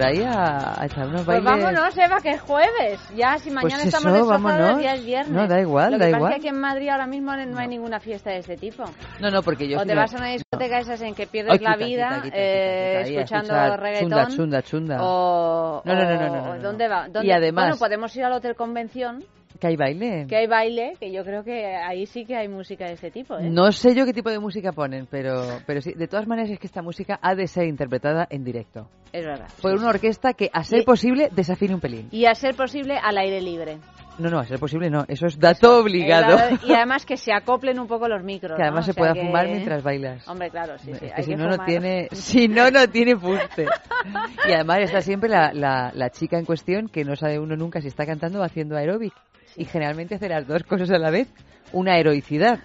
Por ahí a, a echar unos Pues bailes. vámonos, Eva, que es jueves. Ya, si mañana Pues estamos eso, vámonos. ya es viernes. No, da igual, Lo da que pasa igual. es que aquí en Madrid ahora mismo no hay ninguna fiesta de este tipo. No, no, porque yo o te no- vas a una discoteca esas en que pierdes Ay, la quita, vida quita, quita, eh, escuchando escuchar reggaetón. chunda, chunda, chunda. O, No, no, no, no, no, no. ¿Dónde va? ¿Dónde? Y además- Bueno, podemos ir al Hotel Convención, Que hay baile. que hay baile, que yo creo que ahí sí que hay música de este tipo. ¿eh? No sé yo qué tipo de música ponen, pero, pero sí, de todas maneras es que esta música ha de ser interpretada en directo. Es verdad. Por una orquesta que, a ser Y- posible, desafine un pelín. Y a ser posible al aire libre. No, no, a ser posible no. Eso es dato obligado. Y además que se acoplen un poco los micros. Que además ¿no? se O sea pueda que- fumar mientras bailas. Hombre, claro, sí, sí. Es que si que no, no tiene, si no, no tiene fuste. <laughs> Y además está siempre la, la, la chica en cuestión que no sabe uno nunca si está cantando o haciendo aeróbic. Y generalmente hace las dos cosas a la vez. Una heroicidad.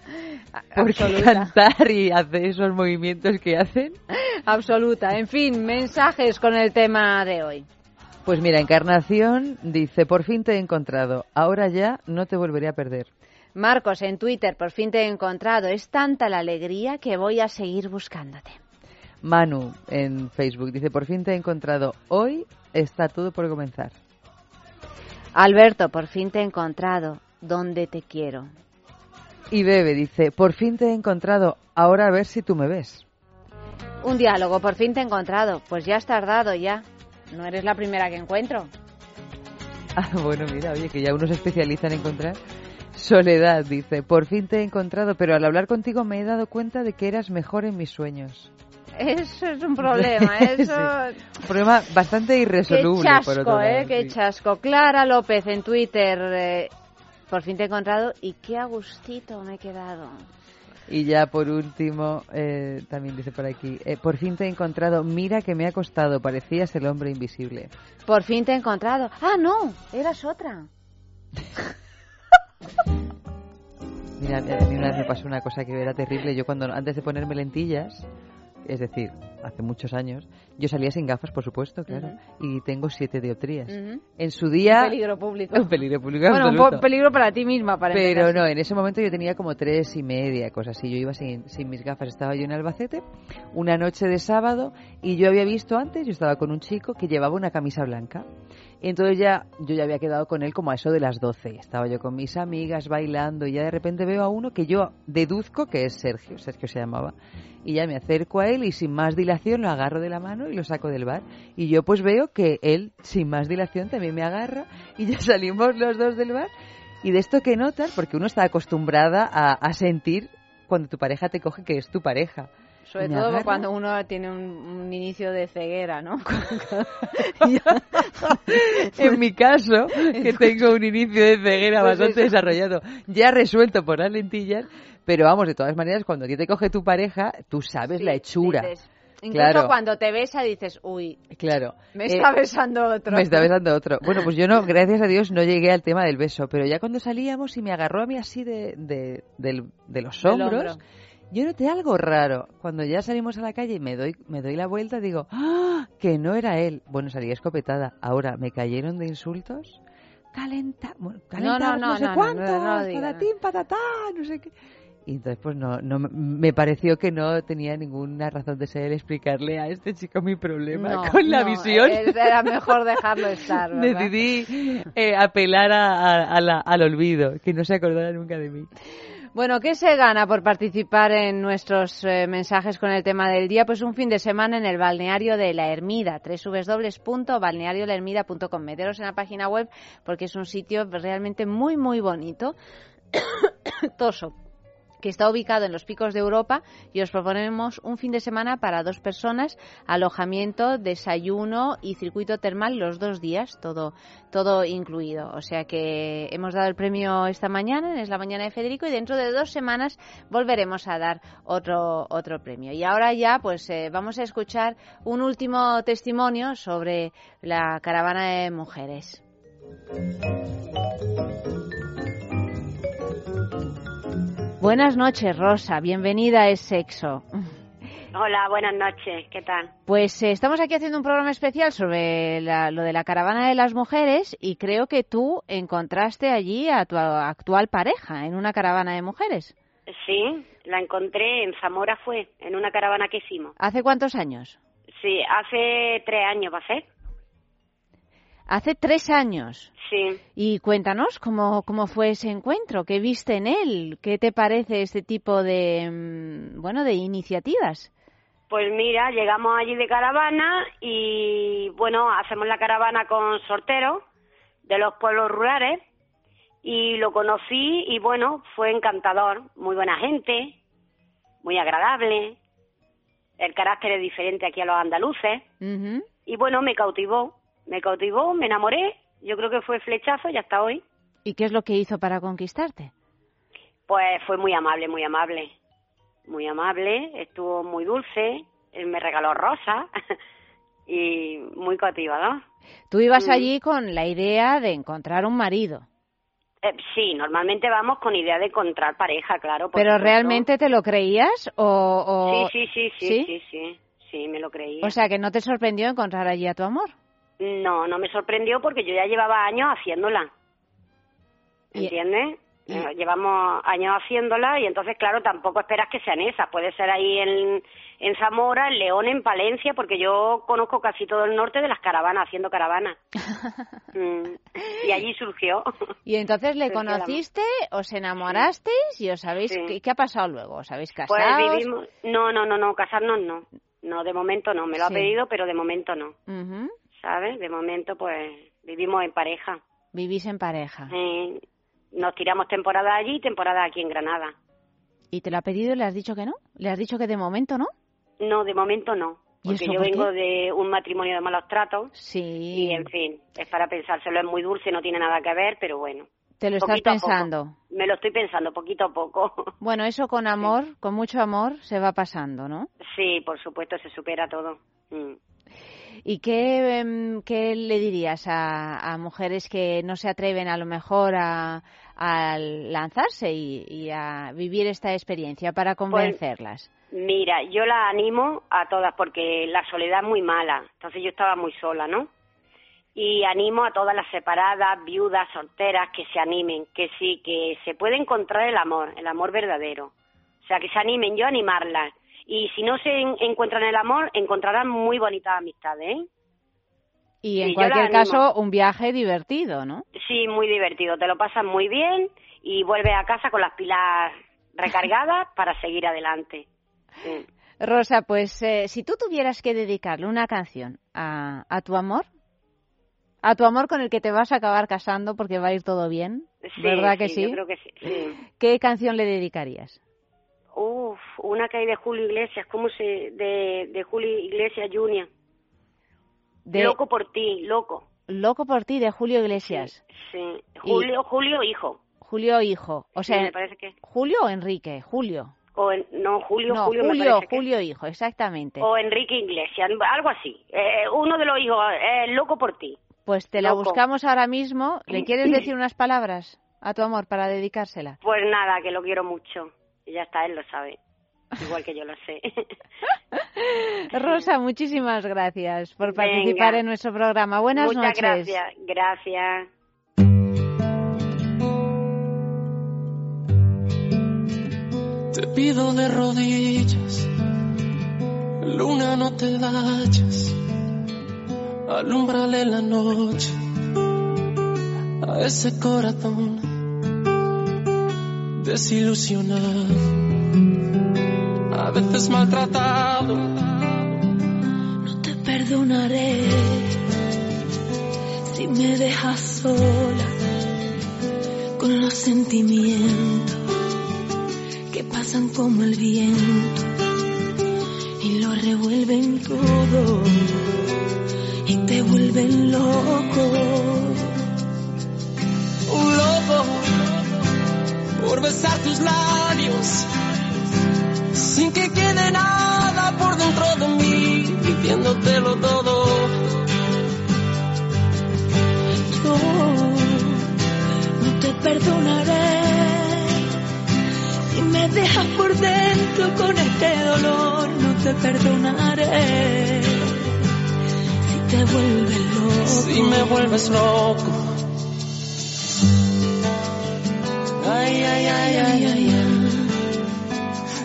Porque Absoluta. cantar y hacer esos movimientos que hacen. Absoluta. En fin, mensajes con el tema de hoy. Pues mira, Encarnación dice, por fin te he encontrado. Ahora ya no te volveré a perder. Marcos, en Twitter, por fin te he encontrado. Es tanta la alegría que voy a seguir buscándote. Manu en Facebook dice, por fin te he encontrado. Hoy está todo por comenzar. Alberto, por fin te he encontrado. ¿Dónde te quiero? Y Bebe dice, por fin te he encontrado. Ahora a ver si tú me ves. Un diálogo, por fin te he encontrado. Pues ya has tardado, ya. No eres la primera que encuentro. <laughs> Ah, bueno, mira, oye, que ya uno se especializa en encontrar. Soledad dice, por fin te he encontrado, pero al hablar contigo me he dado cuenta de que eras mejor en mis sueños. Eso es un problema, <laughs> eso... Sí. Un problema bastante irresoluble, Qué chasco, por otro lado. ¿eh? Qué sí. chasco. Clara López en Twitter, eh, por fin te he encontrado y qué a gustito me he quedado. Y ya por último, eh, también dice por aquí, eh, por fin te he encontrado, mira que me ha costado, parecías el hombre invisible. Por fin te he encontrado. Ah, no, eras otra. <laughs> Mira, a mí una vez me pasó una cosa que era terrible. Yo cuando antes de ponerme lentillas, es decir, hace muchos años, yo salía sin gafas, por supuesto, claro, y tengo siete dioptrías. Ujú. En su día... Un peligro público. <laughs> Un peligro público Bueno, un absoluto. po- peligro para ti misma, para Pero no, en ese momento yo tenía como tres y media, cosas así. Yo iba sin, sin mis gafas, estaba yo en Albacete, una noche de sábado, y yo había visto antes, yo estaba con un chico que llevaba una camisa blanca. Entonces ya, yo ya había quedado con él como a eso de las 12. Estaba yo con mis amigas bailando y ya de repente veo a uno que yo deduzco que es Sergio, Sergio se llamaba. Y ya me acerco a él y sin más dilación lo agarro de la mano y lo saco del bar. Y yo pues veo que él sin más dilación también me agarra y ya <laughs> salimos los dos del bar. Y de esto que notas, porque uno está acostumbrada a, a sentir cuando tu pareja te coge que es tu pareja. Sobre todo agarra. cuando uno tiene un, un inicio de ceguera, ¿no? <laughs> en mi caso, que tengo un inicio de ceguera Pues bastante eso. desarrollado, ya resuelto por las lentillas, pero vamos, de todas maneras, cuando a ti te coge tu pareja, tú sabes la hechura. Dices, Incluso Claro. cuando te besa dices, uy, Claro. me Eh, está besando otro. Me está besando otro. Bueno, pues yo no, <laughs> gracias a Dios, no llegué al tema del beso, pero ya cuando salíamos y me agarró a mí así de, de, los hombros, hombro. yo noté algo raro. Cuando ya salimos a la calle y me doy, me doy la vuelta, digo, ¡ah! Que no era él. Bueno, salí escopetada. Ahora, me cayeron de insultos. Calenta, calenta, no, no, sé no, cuánto, no, no patatín, patatá, no sé qué. Y entonces, pues no, no, me pareció que no tenía ninguna razón de ser explicarle a este chico mi problema No, con la no, visión. Era mejor dejarlo estar, <laughs> ¿verdad? Decidí eh, apelar a, a- a la- al olvido, que no se acordara nunca de mí. Bueno, ¿qué se gana por participar en nuestros eh, mensajes con el tema del día? Pues un fin de semana en el balneario de la Ermida, www.balneariolahermida.com. Meteros en la página web porque es un sitio realmente muy, muy bonito. <coughs> Toso que está ubicado en los picos de Europa y os proponemos un fin de semana para dos personas, alojamiento, desayuno y circuito termal los dos días, todo, todo incluido. O sea que hemos dado el premio esta mañana, es la mañana de Federico, y dentro de dos semanas volveremos a dar otro, otro premio. Y ahora ya, pues eh, vamos a escuchar un último testimonio sobre la caravana de mujeres. Buenas noches, Rosa. Bienvenida a Es Sexo. Hola, buenas noches. ¿Qué tal? Pues eh, estamos aquí haciendo un programa especial sobre la- lo de la caravana de las mujeres y creo que tú encontraste allí a tu actual pareja en una caravana de mujeres. Sí, la encontré en Zamora, fue, en una caravana que hicimos. ¿Hace cuántos años? Sí, hace tres años va a ser. Hace tres años. Sí. Y cuéntanos cómo, cómo fue ese encuentro, qué viste en él, qué te parece este tipo de, mm, bueno, de iniciativas. Pues mira, llegamos allí de caravana y bueno, hacemos la caravana con sorteros de los pueblos rurales y lo conocí y bueno, fue encantador, muy buena gente, muy agradable, el carácter es diferente aquí a los andaluces y bueno, me cautivó, me cautivó, me enamoré, yo creo que fue flechazo y hasta hoy. ¿Y qué es lo que hizo para conquistarte? Pues fue muy amable, muy amable, muy amable, estuvo muy dulce, él me regaló rosas <laughs> y muy cautivador. Tú ibas Mm. allí con la idea de encontrar un marido, Eh, sí, normalmente vamos con idea de encontrar pareja, claro. pero supuesto. ¿realmente te lo creías o...? o- Sí, sí, sí, sí, ¿Sí? sí, sí, sí, me lo creía. O sea, que no te sorprendió encontrar allí a tu amor. No, no me sorprendió porque yo ya llevaba años haciéndola. ¿Entiendes? Eh, Llevamos años haciéndola y entonces, claro, tampoco esperas que sean esas. Puede ser ahí en, en Zamora, en León, en Palencia, porque yo conozco casi todo el norte de las caravanas, haciendo caravanas. <laughs> Mm, y allí surgió. Y entonces le <laughs> conociste, os enamorasteis y os habéis... Sí. ¿qué, qué ha pasado luego? ¿Os habéis Pues casado? vivimos... No, no, no, no, casarnos no. No, de momento no. Me lo Sí. ha pedido, pero de momento no. ¿Sabes? De momento, pues, vivimos en pareja. Vivís en pareja. Eh, nos tiramos temporada allí y temporada aquí en Granada. ¿Y te lo ha pedido y le has dicho que no? ¿Le has dicho que de momento no? No, de momento no. ¿Y Porque eso yo por qué? vengo de un matrimonio de malos tratos Sí. y, en fin, es para pensárselo. Es muy dulce, no tiene nada que ver, pero bueno. Te lo estás pensando. Me lo estoy pensando poquito a poco. <laughs> Bueno, eso con amor, con mucho amor, se va pasando, ¿no? Sí, por supuesto, se supera todo. Mm. ¿Y qué, em, qué le dirías a, a mujeres que no se atreven a lo mejor a, a lanzarse y, y a vivir esta experiencia Pues para convencerlas? Mira, yo la animo a todas porque la soledad es muy mala. Entonces yo estaba muy sola, ¿no? Y animo a todas las separadas, viudas, solteras, que se animen, que sí, que se puede encontrar el amor, el amor verdadero. O sea, que se animen, yo animarlas. Y si no se en- encuentran el amor, encontrarán muy bonitas amistades, ¿eh? Y en sí, cualquier caso, un viaje divertido, ¿no? Sí, muy divertido, te lo pasas muy bien y vuelves a casa con las pilas recargadas <laughs> para seguir adelante. Sí. Rosa, pues eh, si tú tuvieras que dedicarle una canción a, a tu amor, a tu amor con el que te vas a acabar casando porque va a ir todo bien, Sí, ¿verdad que sí? Yo creo que sí. sí. ¿Qué canción le dedicarías? Uf, una que hay de Julio Iglesias, ¿cómo se...? De, de Julio Iglesias Junior. De Loco por ti, loco. Loco por ti, de Julio Iglesias. Sí. Julio, Julio hijo. Julio Hijo. O sea, me parece que... ¿Julio o Enrique? Julio. O en- no, Julio, no, Julio, me Julio, que- Hijo, exactamente. O Enrique Iglesias, algo así. Eh, uno de los hijos, eh, loco por ti. Pues te la loco. buscamos ahora mismo. ¿Le <clears throat> quieres decir unas palabras a tu amor para dedicársela? Pues nada, que lo quiero mucho. Y ya está, él lo sabe. Igual que yo lo sé. <laughs> Rosa, muchísimas gracias por Venga. participar en nuestro programa. Buenas Muchas noches. gracias. Gracias. Te pido de rodillas, luna no te vayas, alumbrale la noche a ese corazón desilusionado, a veces maltratado. No te perdonaré si me dejas sola con los sentimientos que pasan como el viento y lo revuelven todo vuelven loco. Un loco por besar tus labios sin que quede nada por dentro de mí diciéndotelo todo. Yo no te perdonaré si me dejas por dentro con este dolor. No te perdonaré te vuelves loco. Si me vuelves loco. Ay, ay, ay, ay, ay, ay.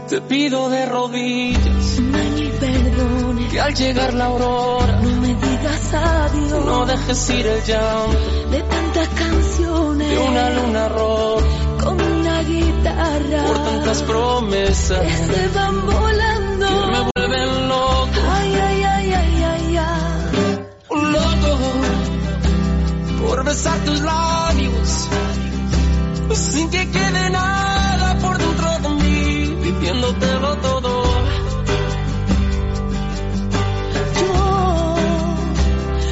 Te pido de rodillas. Mil perdones que al llegar la aurora No me digas adiós. no dejes ir el llanto De tantas canciones. de una luna roja Con una guitarra. por tantas promesas Que se van volando. Besar tus labios sin que quede nada por dentro de mí viviéndotelo todo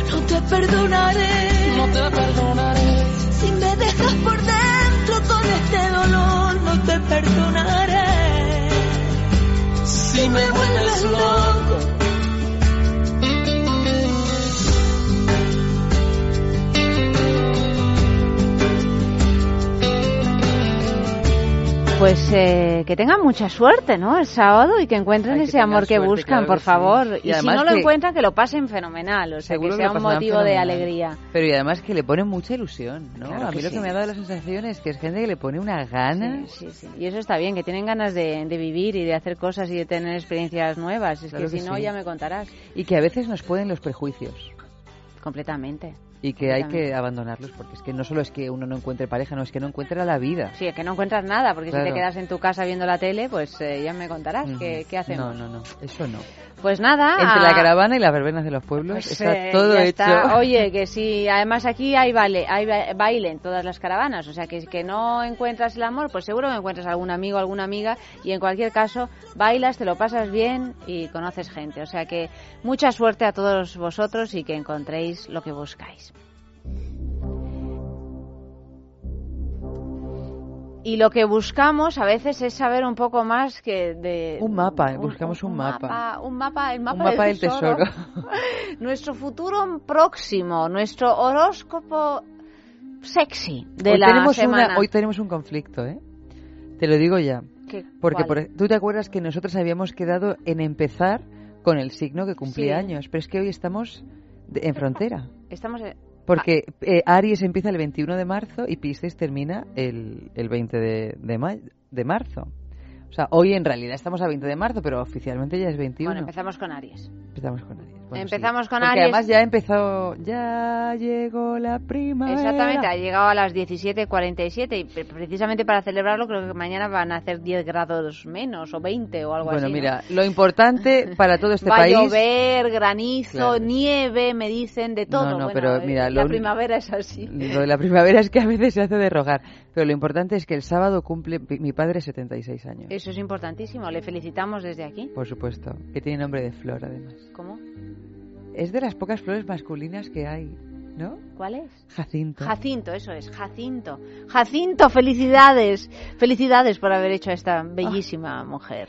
Yo no te perdonaré. no te perdonaré Si me dejas por dentro con este dolor, no te perdonaré. si me vuelves loco Pues eh, que tengan mucha suerte, ¿no? El sábado y que encuentren Ay, que ese amor que suerte, buscan, claro por que sí. favor. Y Y, si no lo encuentran, que lo pasen fenomenal, o sea, Seguro que sea un motivo de alegría. Pero y además que le pone mucha ilusión, ¿no? Claro a mí lo que me ha dado la sensación es que es gente que le pone una ganas. Sí, sí. Y eso está bien, que tienen ganas de, de vivir y de hacer cosas y de tener experiencias nuevas. Es Claro que si no, ya me contarás. Y que a veces nos pueden los prejuicios. Completamente. Y que hay que abandonarlos, porque es que no solo es que uno no encuentre pareja, no es que no encuentra la vida. Sí, es que no encuentras nada, porque si te quedas en tu casa viendo la tele, pues eh, ya me contarás Ujú. qué, qué hacemos. No, no, no, eso no. Pues nada. Entre la a- caravana y las verbenas de los pueblos Pues, está eh, todo hecho. está. <laughs> Oye, que sí, además aquí hay baile, hay ba- baile en todas las caravanas, o sea que que no encuentras el amor, pues seguro que encuentras algún amigo, alguna amiga y en cualquier caso bailas, te lo pasas bien y conoces gente, o sea que mucha suerte a todos vosotros y que encontréis lo que buscáis. Y lo que buscamos a veces es saber un poco más que de Un mapa, buscamos un, mapa. un mapa, el mapa, Un mapa del del tesoro. <laughs> nuestro futuro próximo, nuestro horóscopo sexy de hoy la tenemos semana. Una, hoy tenemos un conflicto, ¿eh? Te lo digo ya. ¿Qué? Porque por- tú te acuerdas que nosotros habíamos quedado en empezar con el signo que cumplía Sí. años, pero es que hoy estamos de- en frontera. Estamos en- Porque eh, Aries empieza el 21 de marzo y Pisces termina el, el 20 de, de, ma- de marzo. O sea, hoy en realidad estamos a 20 de marzo, pero oficialmente ya es 21. Bueno, empezamos con Aries. Empezamos con Aries. Bueno, Empezamos sí. con Porque Aries. además ya empezó, ya llegó la primavera. Exactamente, ha llegado a las 17.47 y pre- precisamente para celebrarlo creo que mañana van a hacer 10 grados menos o 20 o algo Bueno, así. ¿no? mira, lo importante para todo este <laughs> Va país... a llover, granizo, Claro. nieve, me dicen de todo. No, no, Bueno, pero eh, mira, la lo- primavera es así. Lo de la primavera es que a veces se hace de rogar, pero lo importante es que el sábado cumple mi padre 76 años, Eso es importantísimo, le felicitamos desde aquí. por supuesto, que tiene nombre de flor además. ¿Cómo? Es de las pocas flores masculinas que hay, ¿no? ¿Cuál es? Jacinto. Jacinto, eso es, Jacinto. Jacinto, felicidades. Felicidades por haber hecho a esta bellísima mujer.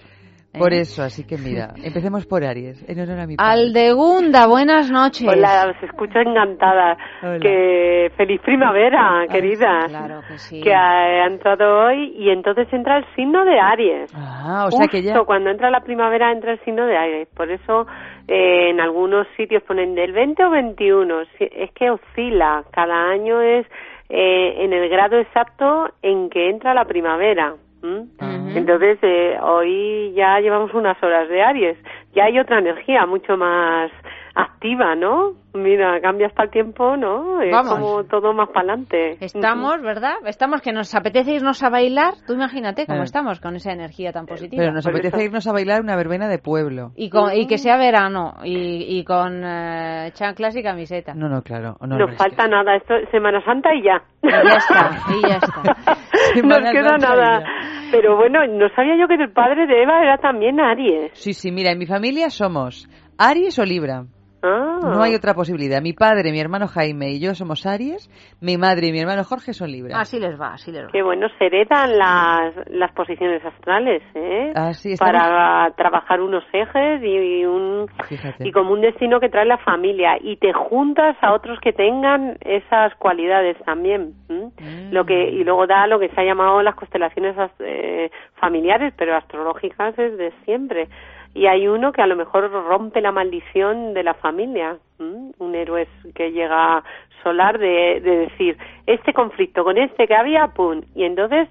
¿Eh? Por eso, así que mira, <laughs> empecemos por Aries, en honor a mi padre. Aldegunda, buenas noches. Hola, os escucho encantada. Hola. Que feliz primavera, querida. Claro que sí. Que ha, entrado hoy y entonces entra el signo de Aries. Ah, o sea que ya... Justo cuando entra la primavera entra el signo de Aries. Por eso eh, en algunos sitios ponen del 20 o 21. Si- Es que oscila. Cada año es eh, en el grado exacto en que entra la primavera. ¿M? Entonces, eh, hoy ya llevamos unas horas de Aries. Ya hay otra energía mucho más activa, ¿no? Mira, cambia hasta el tiempo, ¿no? Es Vamos. como todo más para adelante. Estamos, ¿verdad? Estamos que nos apetece irnos a bailar. Tú imagínate cómo Eh. estamos con esa energía tan positiva. Pero nos apetece irnos a bailar una verbena de pueblo. Y, con, y que sea verano y, y con eh, chanclas y camiseta. No, no, claro. No, No hombre, falta nada, esto Semana Santa y ya. Y ya está, y ya está. no <laughs> <laughs> Semana queda nada. Pero bueno, no sabía yo que el padre de Eva era también Aries. Sí, sí, mira, en mi familia somos Aries o Libra. Ah. No hay otra posibilidad. Mi padre, mi hermano Jaime y yo somos Aries. Mi madre y mi hermano Jorge son Libra. Así les va, así les va. Qué bueno, se heredan las, las posiciones astrales, ¿eh? Ah, sí, estamos- Para trabajar unos ejes y, un Fíjate. y como un destino que trae la familia y te juntas a otros que tengan esas cualidades también. Mm. lo que y luego da lo que se ha llamado las constelaciones eh, familiares pero astrológicas es de siempre y hay uno que a lo mejor rompe la maldición de la familia ¿m? un héroe que llega solar de, de decir este conflicto con este que había pum y entonces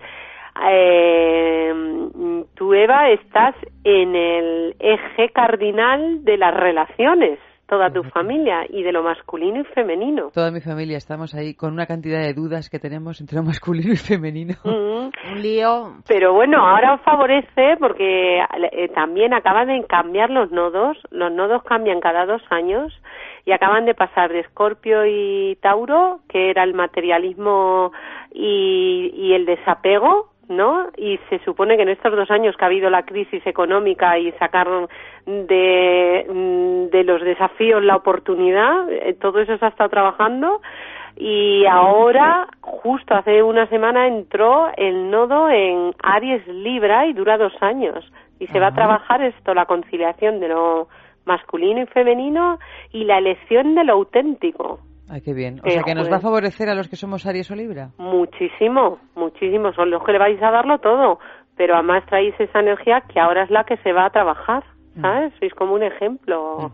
eh, tú Eva estás en el eje cardinal de las relaciones toda tu familia y de lo masculino y femenino. Toda mi familia estamos ahí con una cantidad de dudas que tenemos entre lo masculino y femenino. Mm. Un lío. Pero bueno, ahora os favorece porque eh, también acaban de cambiar los nodos. Los nodos cambian cada dos años y acaban de pasar de Escorpio y Tauro, que era el materialismo y, y el desapego, ¿no? Y se supone que en estos dos años que ha habido la crisis económica y sacaron de, mm, de los desafíos la oportunidad, eh, todo eso se ha estado trabajando y ahora, justo hace una semana, entró el nodo en Aries Libra y dura dos años. Y se va a trabajar esto, la conciliación de lo masculino y femenino y la elección de lo auténtico. Ay, qué bien. O sea, que nos va a favorecer a los que somos Aries o Libra. Muchísimo, muchísimo. Son los que le vais a darlo todo. Pero además traéis esa energía que ahora es la que se va a trabajar, ¿sabes? Sois como un ejemplo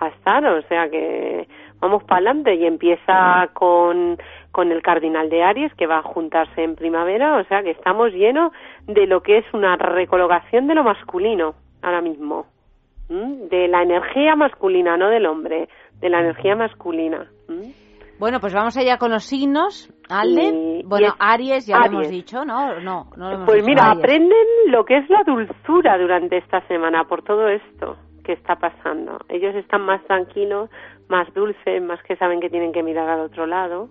a estar. O sea que vamos para adelante y empieza con, con el cardinal de Aries que va a juntarse en primavera. O sea que estamos llenos de lo que es una recolocación de lo masculino ahora mismo. ¿M? De la energía masculina, no del hombre, de la energía masculina. ¿m? Bueno, pues vamos allá con los signos. Alde. Y- bueno, y es- Aries, ya lo hemos dicho, ¿no? No, no lo hemos Pues dicho, mira, Aries. aprenden lo que es la dulzura durante esta semana por todo esto que está pasando. Ellos están más tranquilos, más dulces, más que saben que tienen que mirar al otro lado.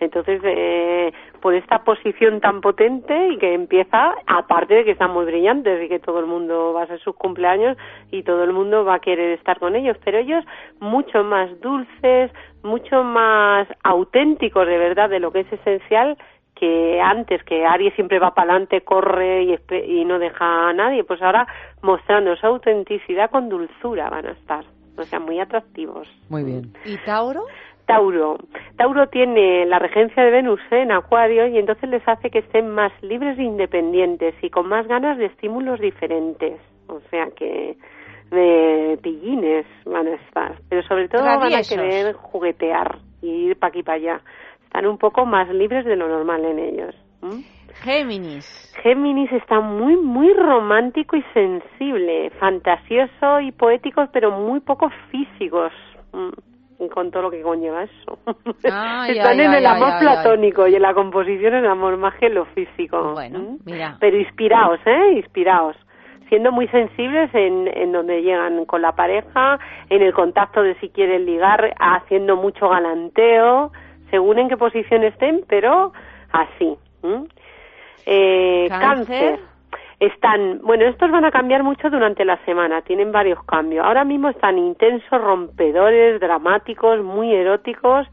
Entonces, eh, por esta posición tan potente y que empieza, aparte de que están muy brillantes y que todo el mundo va a ser sus cumpleaños y todo el mundo va a querer estar con ellos, pero ellos mucho más dulces, mucho más auténticos de verdad de lo que es esencial que antes, que Aries siempre va para adelante, corre y, y no deja a nadie, pues ahora mostrando su autenticidad con dulzura van a estar, o sea, muy atractivos. Muy bien. ¿Y Tauro? Tauro. Tauro tiene la regencia de Venus en Acuario y entonces les hace que estén más libres e independientes y con más ganas de estímulos diferentes. O sea que de pillines van a estar. Pero sobre todo van a querer juguetear y ir para aquí para allá. Están un poco más libres de lo normal en ellos. ¿m? Géminis. Géminis está muy, muy romántico y sensible, fantasioso y poético, pero muy poco físicos. mm, con todo lo que conlleva eso. <laughs> Ay, Están en el amor platónico y en la composición el amor más que lo físico. Bueno, ¿m? mira. Pero inspiraos, ¿eh? Inspiraos. Siendo muy sensibles en, en donde llegan con la pareja, en el contacto de si quieren ligar, haciendo mucho galanteo, según en qué posición estén, pero así. ¿m? Eh, Cáncer. cáncer. Están, bueno, estos van a cambiar mucho durante la semana, tienen varios cambios. Ahora mismo están intensos, rompedores, dramáticos, muy eróticos.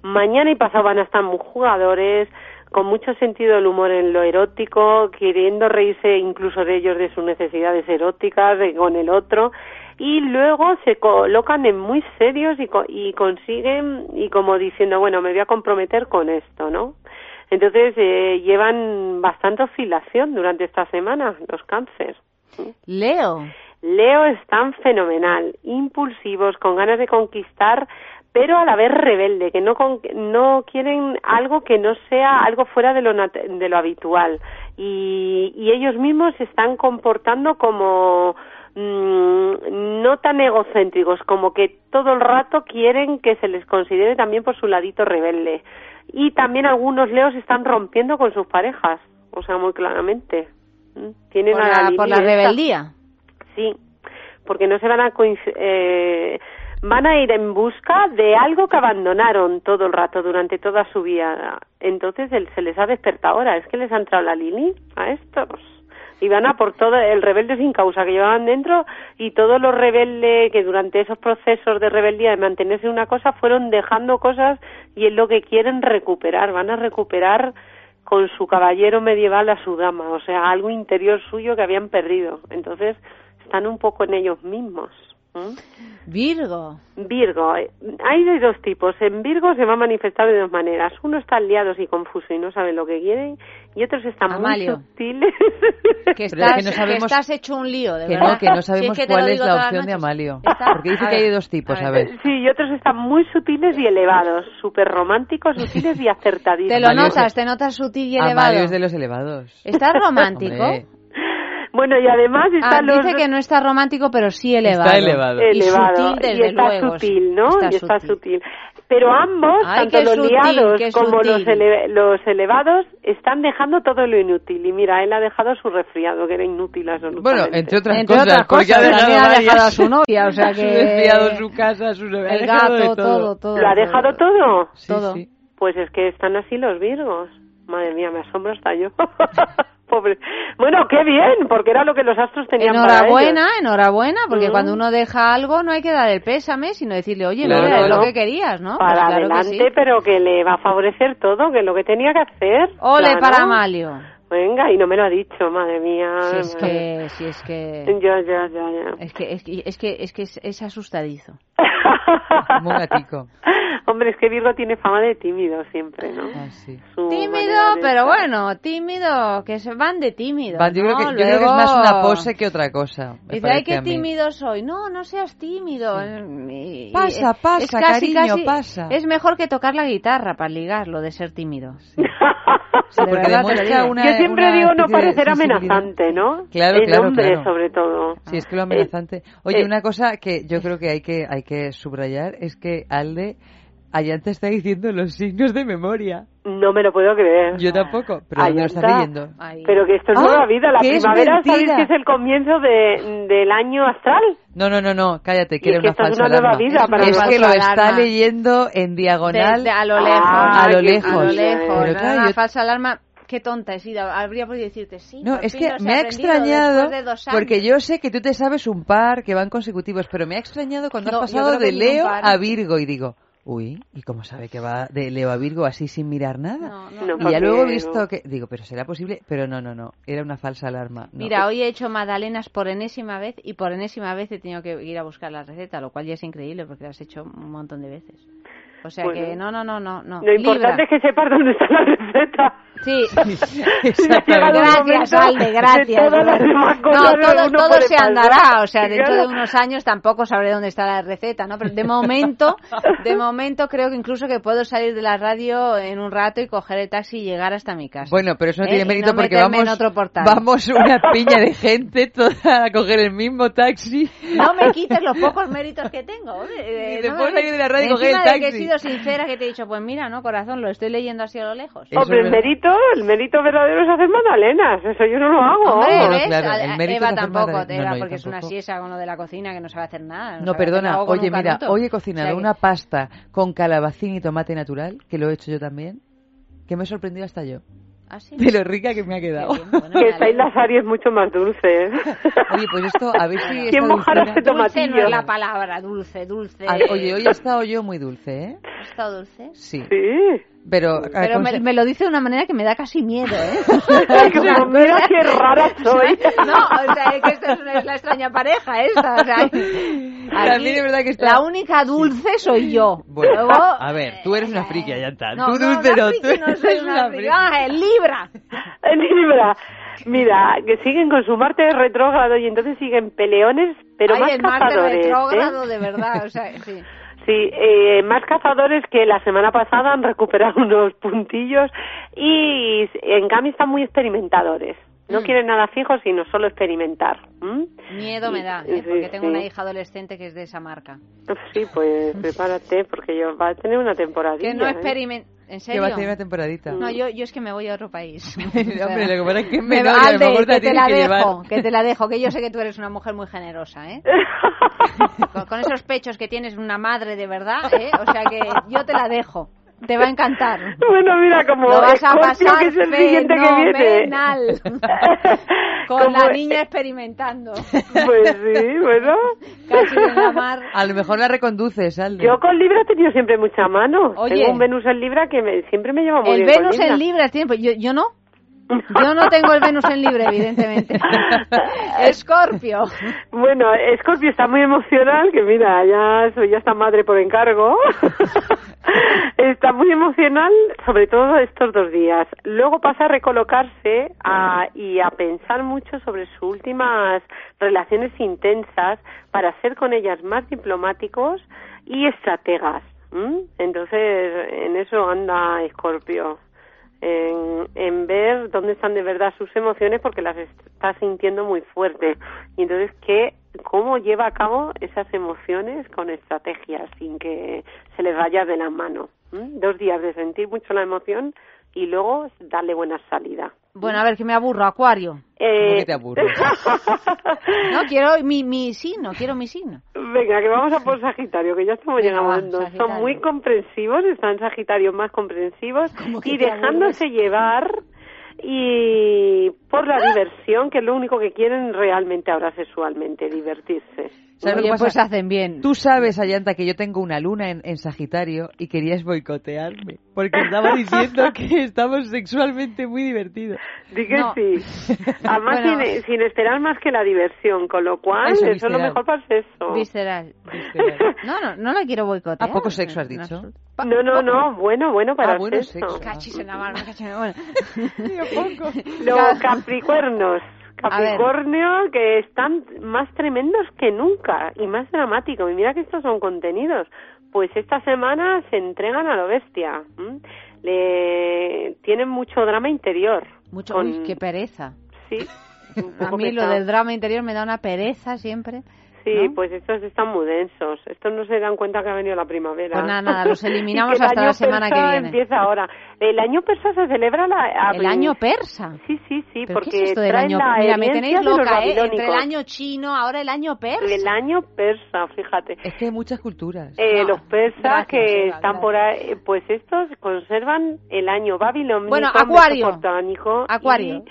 Mañana y pasado van a estar muy jugadores, con mucho sentido del humor en lo erótico, queriendo reírse incluso de ellos de sus necesidades eróticas, de con el otro. Y luego se colocan en muy serios y, y consiguen, y como diciendo, bueno, me voy a comprometer con esto, ¿no? Entonces eh, llevan bastante oscilación durante esta semana los cáncer. Leo. Leo están fenomenal, impulsivos, con ganas de conquistar, pero a la vez rebelde, que no con- no quieren algo que no sea algo fuera de lo de lo habitual y, y ellos mismos se están comportando como mm, no tan egocéntricos, como que todo el rato quieren que se les considere también por su ladito rebelde. Y también algunos leos están rompiendo con sus parejas, o sea, muy claramente. ¿Mm? Tienen Por a la, Lili por la rebeldía. Sí, porque no se van a eh, van a ir en busca de algo que abandonaron todo el rato durante toda su vida. Entonces él, se les ha despertado ahora, es que les ha entrado la Lili a estos. Y van a por todo el rebelde sin causa que llevaban dentro y todos los rebeldes que durante esos procesos de rebeldía de mantenerse una cosa fueron dejando cosas y es lo que quieren recuperar. Van a recuperar con su caballero medieval a su dama, o sea, algo interior suyo que habían perdido. Entonces, están un poco en ellos mismos. ¿Mm? Virgo. Virgo, hay de dos tipos. En Virgo se va a manifestar de dos maneras. Uno está liados y confuso y no saben lo que quieren, y otros están Amalio. muy sutiles. Que es estás, que no sabemos- que estás hecho un lío, de Que verdad. no, que no Si sabemos que te lo cuál es la opción de. Amalio. Está- Porque dice a que hay ver, dos tipos, a a ver. ver. Sí, y otros están muy sutiles y elevados, súper románticos, <laughs> sutiles y acertadísimos. Te lo Amalio es- notas, te notas sutil y elevado. Amalio es de los elevados. ¿Estás romántico? Hombre, Bueno, y además Ah, están los... dice que no está romántico, pero sí elevado. Está elevado. Y elevado sutil, desde y está luego. sutil, ¿no? Está y está sutil. sutil. Pero ambos, Ay, tanto los sutil, liados como los, ele- los elevados, están dejando todo lo inútil. Y mira, él ha dejado su resfriado, que era inútil absolutamente. Bueno, entre otras Entre cosas, otras porque cosas, ha dejado, también ha dejado a su novia, o sea <laughs> que... Su desviado, su casa, su El gato, todo, todo. ¿Lo ha dejado todo? Sí, todo. sí. Pues es que están así los virgos. Madre mía, me asombro hasta yo. <laughs> Pobre. Bueno, qué bien, porque era lo que los astros tenían para Enhorabuena, ellos. enhorabuena, porque Mm. cuando uno deja algo no hay que dar el pésame, sino decirle, oye, Claro, mira, es no. lo que querías, ¿no? Pues Para claro que adelante, sí. pero que le va a favorecer todo, que es lo que tenía que hacer. Ole Claro. para Amalio. Venga, y no me lo ha dicho, madre mía. Si es madre. que, si es que... Ya, ya, ya, ya. Es que, es que, es que, es, que es, es asustadizo. <laughs> Como un gatico. <laughs> Hombre, es que Virgo tiene fama de tímido siempre, ¿no? Ah, sí. Tímido, de pero estar. bueno, tímido, que se van de tímido. Va, yo, creo ¿no? que, yo creo que es más Luego- una pose que otra cosa. Dice, ay, qué tímido soy. No, no seas tímido. Y- y- Pasa, es pasa, casi, cariño, casi- pasa. Es mejor que tocar la guitarra para ligar lo de ser tímido. Sí, De verdad te lo demuestra una, Yo siempre una digo no de parecer amenazante, ¿no? Claro, El claro, hombre, claro. sobre todo. Sí, es que lo amenazante. Oye, eh, una cosa que yo creo que hay que hay que subrayar es que Alde allá te está diciendo los signos de memoria. No me lo puedo creer. Yo tampoco, pero ¿dónde lo estás Ayanta. leyendo? Pero que esto es Ah, nueva vida. La primavera, ¿sabéis que es el comienzo de, del año astral? No, no, no, no, cállate, que era es que una esto es falsa una vida para es que lo está leyendo en diagonal a lo lejos. a lo lejos. A lo Sí, lejos. Pero claro, una yo- falsa alarma. Qué tonta he sido. Habría podido decirte sí. No, es que me ha extrañado después de dos años. porque yo sé que tú te sabes un par que van consecutivos, pero me ha extrañado cuando No, has pasado de Leo a Virgo y digo, uy, ¿y cómo sabe que va de Leo a Virgo así sin mirar nada? No, no, No, y ya luego he visto que digo, pero será posible, pero no, no, no, era una falsa alarma. no. Mira, hoy he hecho magdalenas por enésima vez y por enésima vez he tenido que ir a buscar la receta, lo cual ya es increíble porque las he hecho un montón de veces. O sea Bueno. que no, no, no, no, no. Lo importante es que sepas dónde está la receta. Sí, <laughs> gracias, momento Alde, de gracias. No, todo, todo se andará, o sea, dentro de unos años tampoco sabré dónde está la receta, ¿no? Pero de momento, de <laughs> momento creo que incluso que puedo salir de la radio en un rato y coger el taxi y llegar hasta mi casa. Bueno, pero eso no ¿Eh? tiene Y mérito no porque vamos, en otro portal. vamos una piña de gente toda a coger el mismo taxi. No me quites los pocos méritos que tengo. <laughs> eh, no me salir de la radio y coger el de que he taxi. sido sincera, que te he dicho, pues mira, no, corazón, lo estoy leyendo así a lo lejos. Hombre, el mérito, el mérito verdadero es hacer magdalenas. Eso yo no lo hago. Hombre, ¿ves? claro, A- el mérito Eva es hacer tampoco. Eva, No, no, porque es una siesa con lo de la cocina que no sabe hacer nada. No, perdona, oye, mira, canuto. hoy he O cocinado sea que- una pasta con calabacín y tomate natural, que lo he hecho yo también, que me he sorprendido hasta yo. ¿Ah, sí? De lo rica que me ha quedado. Bien, bueno, <laughs> Que estáis las Aries mucho más dulces. <laughs> Oye, pues esto, a ver si ¿Quién mojará dulzura- ese Dulce no tomatillo? es la palabra, dulce, dulce. Ah, Oye, hoy he estado yo muy dulce, ¿eh? ¿Has estado dulce? Sí. Sí. Pero, Pero me, me lo dice de una manera que me da casi miedo, ¿eh? <laughs> Como, mira qué rara <laughs> soy. No, o sea, es que esta es, una- es la extraña pareja esta. O sea, <laughs> aquí También es verdad que está- La única dulce soy yo. Bueno, Luego, a ver, tú eres una friki, ya está. no, tú no, dulce una no, friki tú no soy eres una una friki. Ah, el Libra. Libra. Mira, que siguen con su Marte retrógrado y entonces siguen peleones, pero Ay, más el Marte cazadores. retrógrado, ¿eh? de verdad. O sea, sí. Sí, eh, más cazadores que la semana pasada han recuperado <laughs> unos puntillos y en cambio están muy experimentadores. No Mm. quieren nada fijo, sino solo experimentar. ¿m? Miedo me da, Sí, ¿eh? porque tengo sí. una hija adolescente que es de esa marca. Sí, pues prepárate porque yo va a tener una temporadilla. Que no ¿eh? ¿En Que serio? va a tener una temporadita. No, yo, yo es que me voy a otro país. <laughs> Hombre, lo que pasa es que Me- y a lo mejor te que te tienes la que llevar. dejo, que te la dejo, que yo sé que tú eres una mujer muy generosa, ¿eh? <laughs> con, con esos pechos que tienes una madre de verdad, ¿eh? O sea que yo te la dejo. Te va a encantar. <laughs> Bueno, mira, como Lo vas a pasar que es el siguiente que viene. fenomenal. <laughs> Con la niña experimentando. Pues sí, bueno. <laughs> Casi en la mar. A lo mejor la reconduces, Alde. Yo con Libra he tenido siempre mucha mano. Oye. Tengo un Venus en Libra que me- siempre me lleva muy El bien con Venus Libra. en Libra tiene... pues Yo, yo no. Yo no tengo el Venus en libre, evidentemente. <laughs> Escorpio. Bueno, Scorpio está muy emocional, que mira, ya soy ya esta madre por encargo. <laughs> está muy emocional, sobre todo estos dos días. Luego pasa a recolocarse a- y a pensar mucho sobre sus últimas relaciones intensas para ser con ellas más diplomáticos y estrategas. ¿m? Entonces, en eso anda Scorpio. En, en ver dónde están de verdad sus emociones porque las está sintiendo muy fuerte y entonces qué cómo lleva a cabo esas emociones con estrategias sin que se les vaya de la mano ¿m? dos días de sentir mucho la emoción y luego darle buena salida Bueno, a ver, que me aburro, Acuario. Eh, que te aburres? <laughs> No, quiero mi, mi signo, quiero mi signo. Venga, que vamos a por Sagitario, que ya estamos Venga, llegando. Sagitario. Son muy comprensivos, están Sagitarios más comprensivos y dejándose llevar y por la diversión, que es lo único que quieren realmente ahora sexualmente, divertirse. ¿Sabes lo Oye, que pasa? pues hacen bien. Tú sabes, Ayanta, que yo tengo una luna en, en Sagitario y querías boicotearme. Porque estaba <laughs> diciendo que estamos sexualmente muy divertidos. Di que No. sí. Además, <laughs> Bueno. sin, sin esperar más que la diversión, con lo cual Eso, eso, es lo visceral. mejor para el sexo. Visceral. <laughs> No, no, no la quiero boicotear. ¿A poco sexo has dicho? No, no, no, bueno, bueno para Ah, el bueno, sexo. sexo. Cachis en la mano, cachis en la mano. Los capricornos. Capricornio que están más tremendos que nunca y más dramáticos. Y mira que estos son contenidos. Pues esta semana se entregan a lo bestia. ¿m? Le tienen mucho drama interior. Mucho, Con- uy, qué pereza. Sí. <laughs> A mí lo del drama interior me da una pereza siempre. Sí, ¿no? pues estos están muy densos. Estos no se dan cuenta que ha venido la primavera. Pues nada, nada, los <laughs> eliminamos hasta año la semana que persa viene. empieza ahora. El año persa se celebra la, a- El año persa. Sí, sí, sí, ¿Pero porque qué es esto del año la Mira, me tenéis loca, ¿eh? Entre el año chino, ahora el año persa. El año persa, fíjate. Es que hay muchas culturas. Eh, No, los persas gracias, que Eva, están por ahí, pues estos conservan el año babilónico, Bueno, Acuario. Acuario. y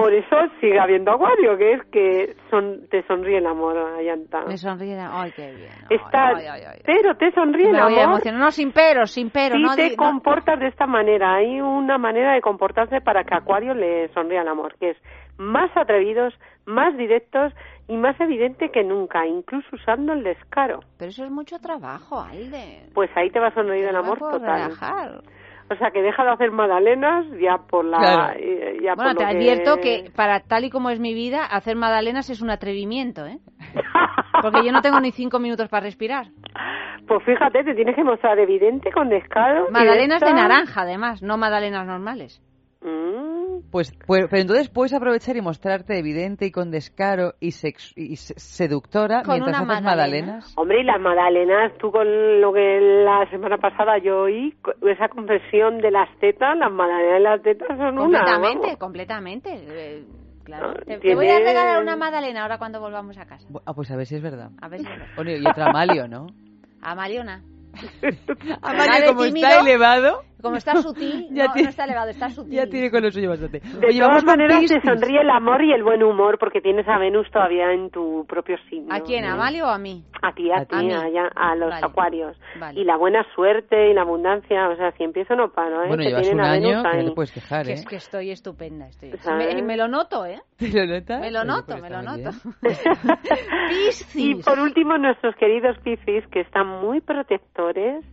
por eso sigue habiendo acuario, que es que son, te sonríe el amor, Ayanta. Me sonríe. Ay, qué bien. Está, ay, ay, ay. pero te sonríe el amor. No, sin peros, sin peros. si no, te no- comportas de esta manera. Hay una manera de comportarse para que Acuario le sonría el amor, que es más atrevidos, más directos y más evidente que nunca, incluso usando el descaro. Pero eso es mucho trabajo, Alde. Pues ahí te va a sonreír el amor total. relajar. O sea, que deja de hacer magdalenas ya por la... Claro. eh, ya Bueno, por te lo advierto que para tal y como es mi vida, hacer magdalenas es un atrevimiento, ¿eh? <laughs> Porque yo no tengo ni cinco minutos para respirar. Pues fíjate, te tienes que mostrar evidente con descaro. Magdalenas de naranja, además, no magdalenas normales. Mm, Pues, pues, pero entonces puedes aprovechar y mostrarte evidente y con descaro y, sex- y se- seductora Con mientras haces magdalena. magdalenas. Hombre, y las magdalenas, tú con lo que la semana pasada yo oí, esa confesión de las tetas, las magdalenas de las tetas son una... Completamente, completamente. eh, claro. Ah, Te, voy a regalar una magdalena ahora cuando volvamos a casa. Ah, pues a ver si es verdad. A ver si es verdad. Bueno, y otra Amalio, ¿no? A Mariona. Amalio, <laughs> como tímido, está elevado, Como está sutil, Ya no, tiene- no está elevado, está sutil. ya tiene con lo suyo bastante. De Oye, todas maneras, te Piscis. sonríe el amor y el buen humor porque tienes a Venus todavía en tu propio signo. ¿A quién? ¿A Amalio o a mí? A ti, a, A ti, a, ya- a los Vale. acuarios. Vale. Y la buena suerte y la abundancia, o sea, si empiezo no paro, ¿eh? Bueno, que llevas tienen un a año que no te puedes quejar, Que ¿eh? es que estoy estupenda. Estoy. ¿Sabes? Me, me lo noto, ¿eh? <laughs> ¿Te lo notas? Me lo noto, pues me lo noto. bien. <laughs> <laughs> Y por último, nuestros queridos Piscis, que están muy protectores,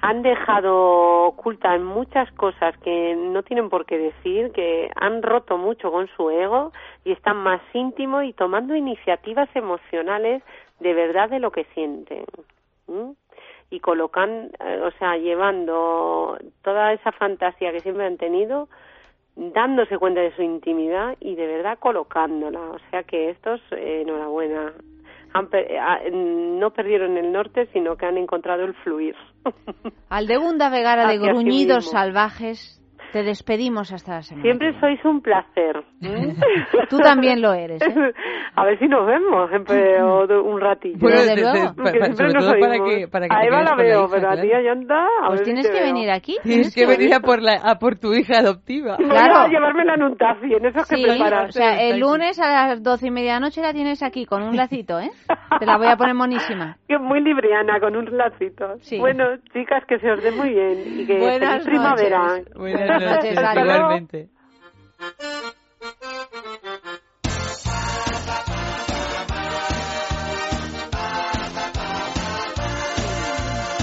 han dejado ocultas muchas cosas que no tienen por qué decir, que han roto mucho con su ego y están más íntimos y tomando iniciativas emocionales de verdad de lo que sienten. ¿m? Y colocan, eh, o sea, llevando toda esa fantasía que siempre han tenido, dándose cuenta de su intimidad y de verdad colocándola. O sea que estos, eh, enhorabuena, han per- eh, no perdieron el norte, sino que han encontrado el fluir. Aldegunda Vegara de sí Gruñidos. Salvajes, te despedimos hasta la semana. Siempre sois un placer. <laughs> Tú también lo eres, ¿eh? <laughs> A ver si nos vemos un ratillo. Bueno, Desde de- de- luego. pa- Porque pa- siempre sobre nos todo para que, para que a Eva la veo, hija, pero a ti, claro. Ayanta, a Pues si tienes que veo. venir aquí. Tienes que venir a por, la, a por tu hija adoptiva. Voy Claro. a llevármela en un taxi, en esos que Sí, preparas. o sea, el lunes a las doce y media de la noche la tienes aquí con un lacito, ¿eh? Te la voy a poner monísima. <laughs> Que muy libriana, con un lacito. Sí. Bueno, chicas, que se os dé muy bien y que Buenas feliz primavera. noches. Buenas noches, igualmente.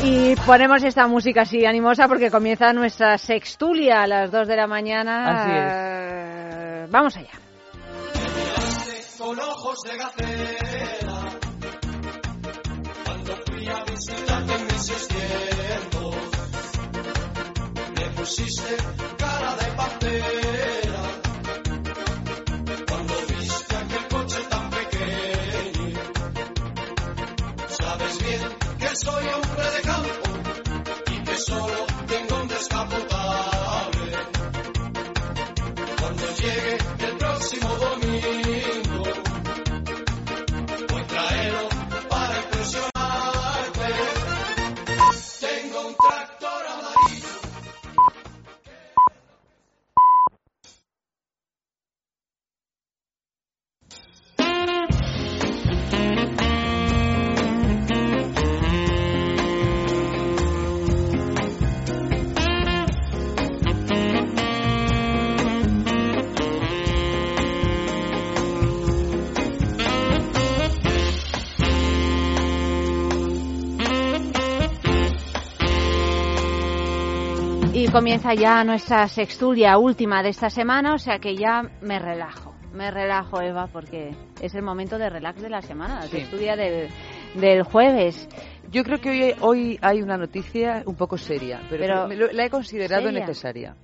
Y ponemos esta música así animosa porque comienza nuestra sextulia a las 2 de la mañana. Así es. Vamos allá. con ojos de gacela cuando fui a visitarte en mis seiscientos me pusiste comienza ya nuestra sextulia última de esta semana, o sea que ya me relajo. Me relajo, Eva, porque es el momento de relax de la semana, la Sí. sextulia del, del jueves. Yo creo que hoy, hoy hay una noticia un poco seria, pero, lo- la he considerado ¿Seria? necesaria.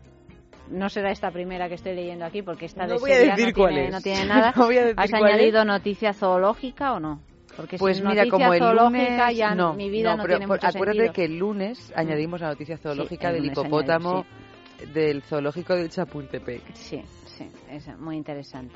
No será esta primera que estoy leyendo aquí, porque esta No de voy a decir no, cuál tiene, es. no tiene nada. <laughs> No voy a decir ¿Has cuál es. añadido noticia zoológica o no? Porque Pues sin mira, como el zoológica lunes... ya no, mi vida no, pero tiene por- mucho acuérdate sentido. que el lunes añadimos la noticia zoológica el del hipopótamo añadimos, del zoológico de Chapultepec. Sí, sí, es muy interesante.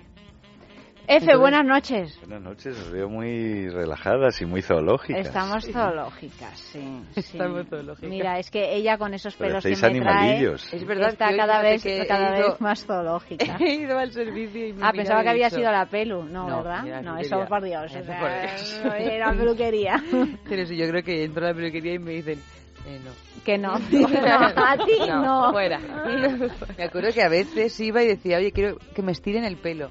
F, Entonces- buenas noches. Buenas noches, os veo muy relajadas y muy zoológicas. Estamos zoológicas, sí. <laughs> sí. Estamos zoológicas. Mira, es que ella con esos pelos que me trae animalillos. Es verdad está cada vez, que cada ido- vez más zoológica. <laughs> He ido al servicio y me Ah, mira pensaba que había dicho- sido la pelu, no, No, ¿verdad? la No, eso por Dios, <laughs> Eso por Dios. no era peluquería. Pero sí, yo creo que entro a la peluquería y me dicen, eh, no. Que no. No, a ti no. Fuera. Me acuerdo que a veces iba y decía, oye, quiero que me estiren el pelo.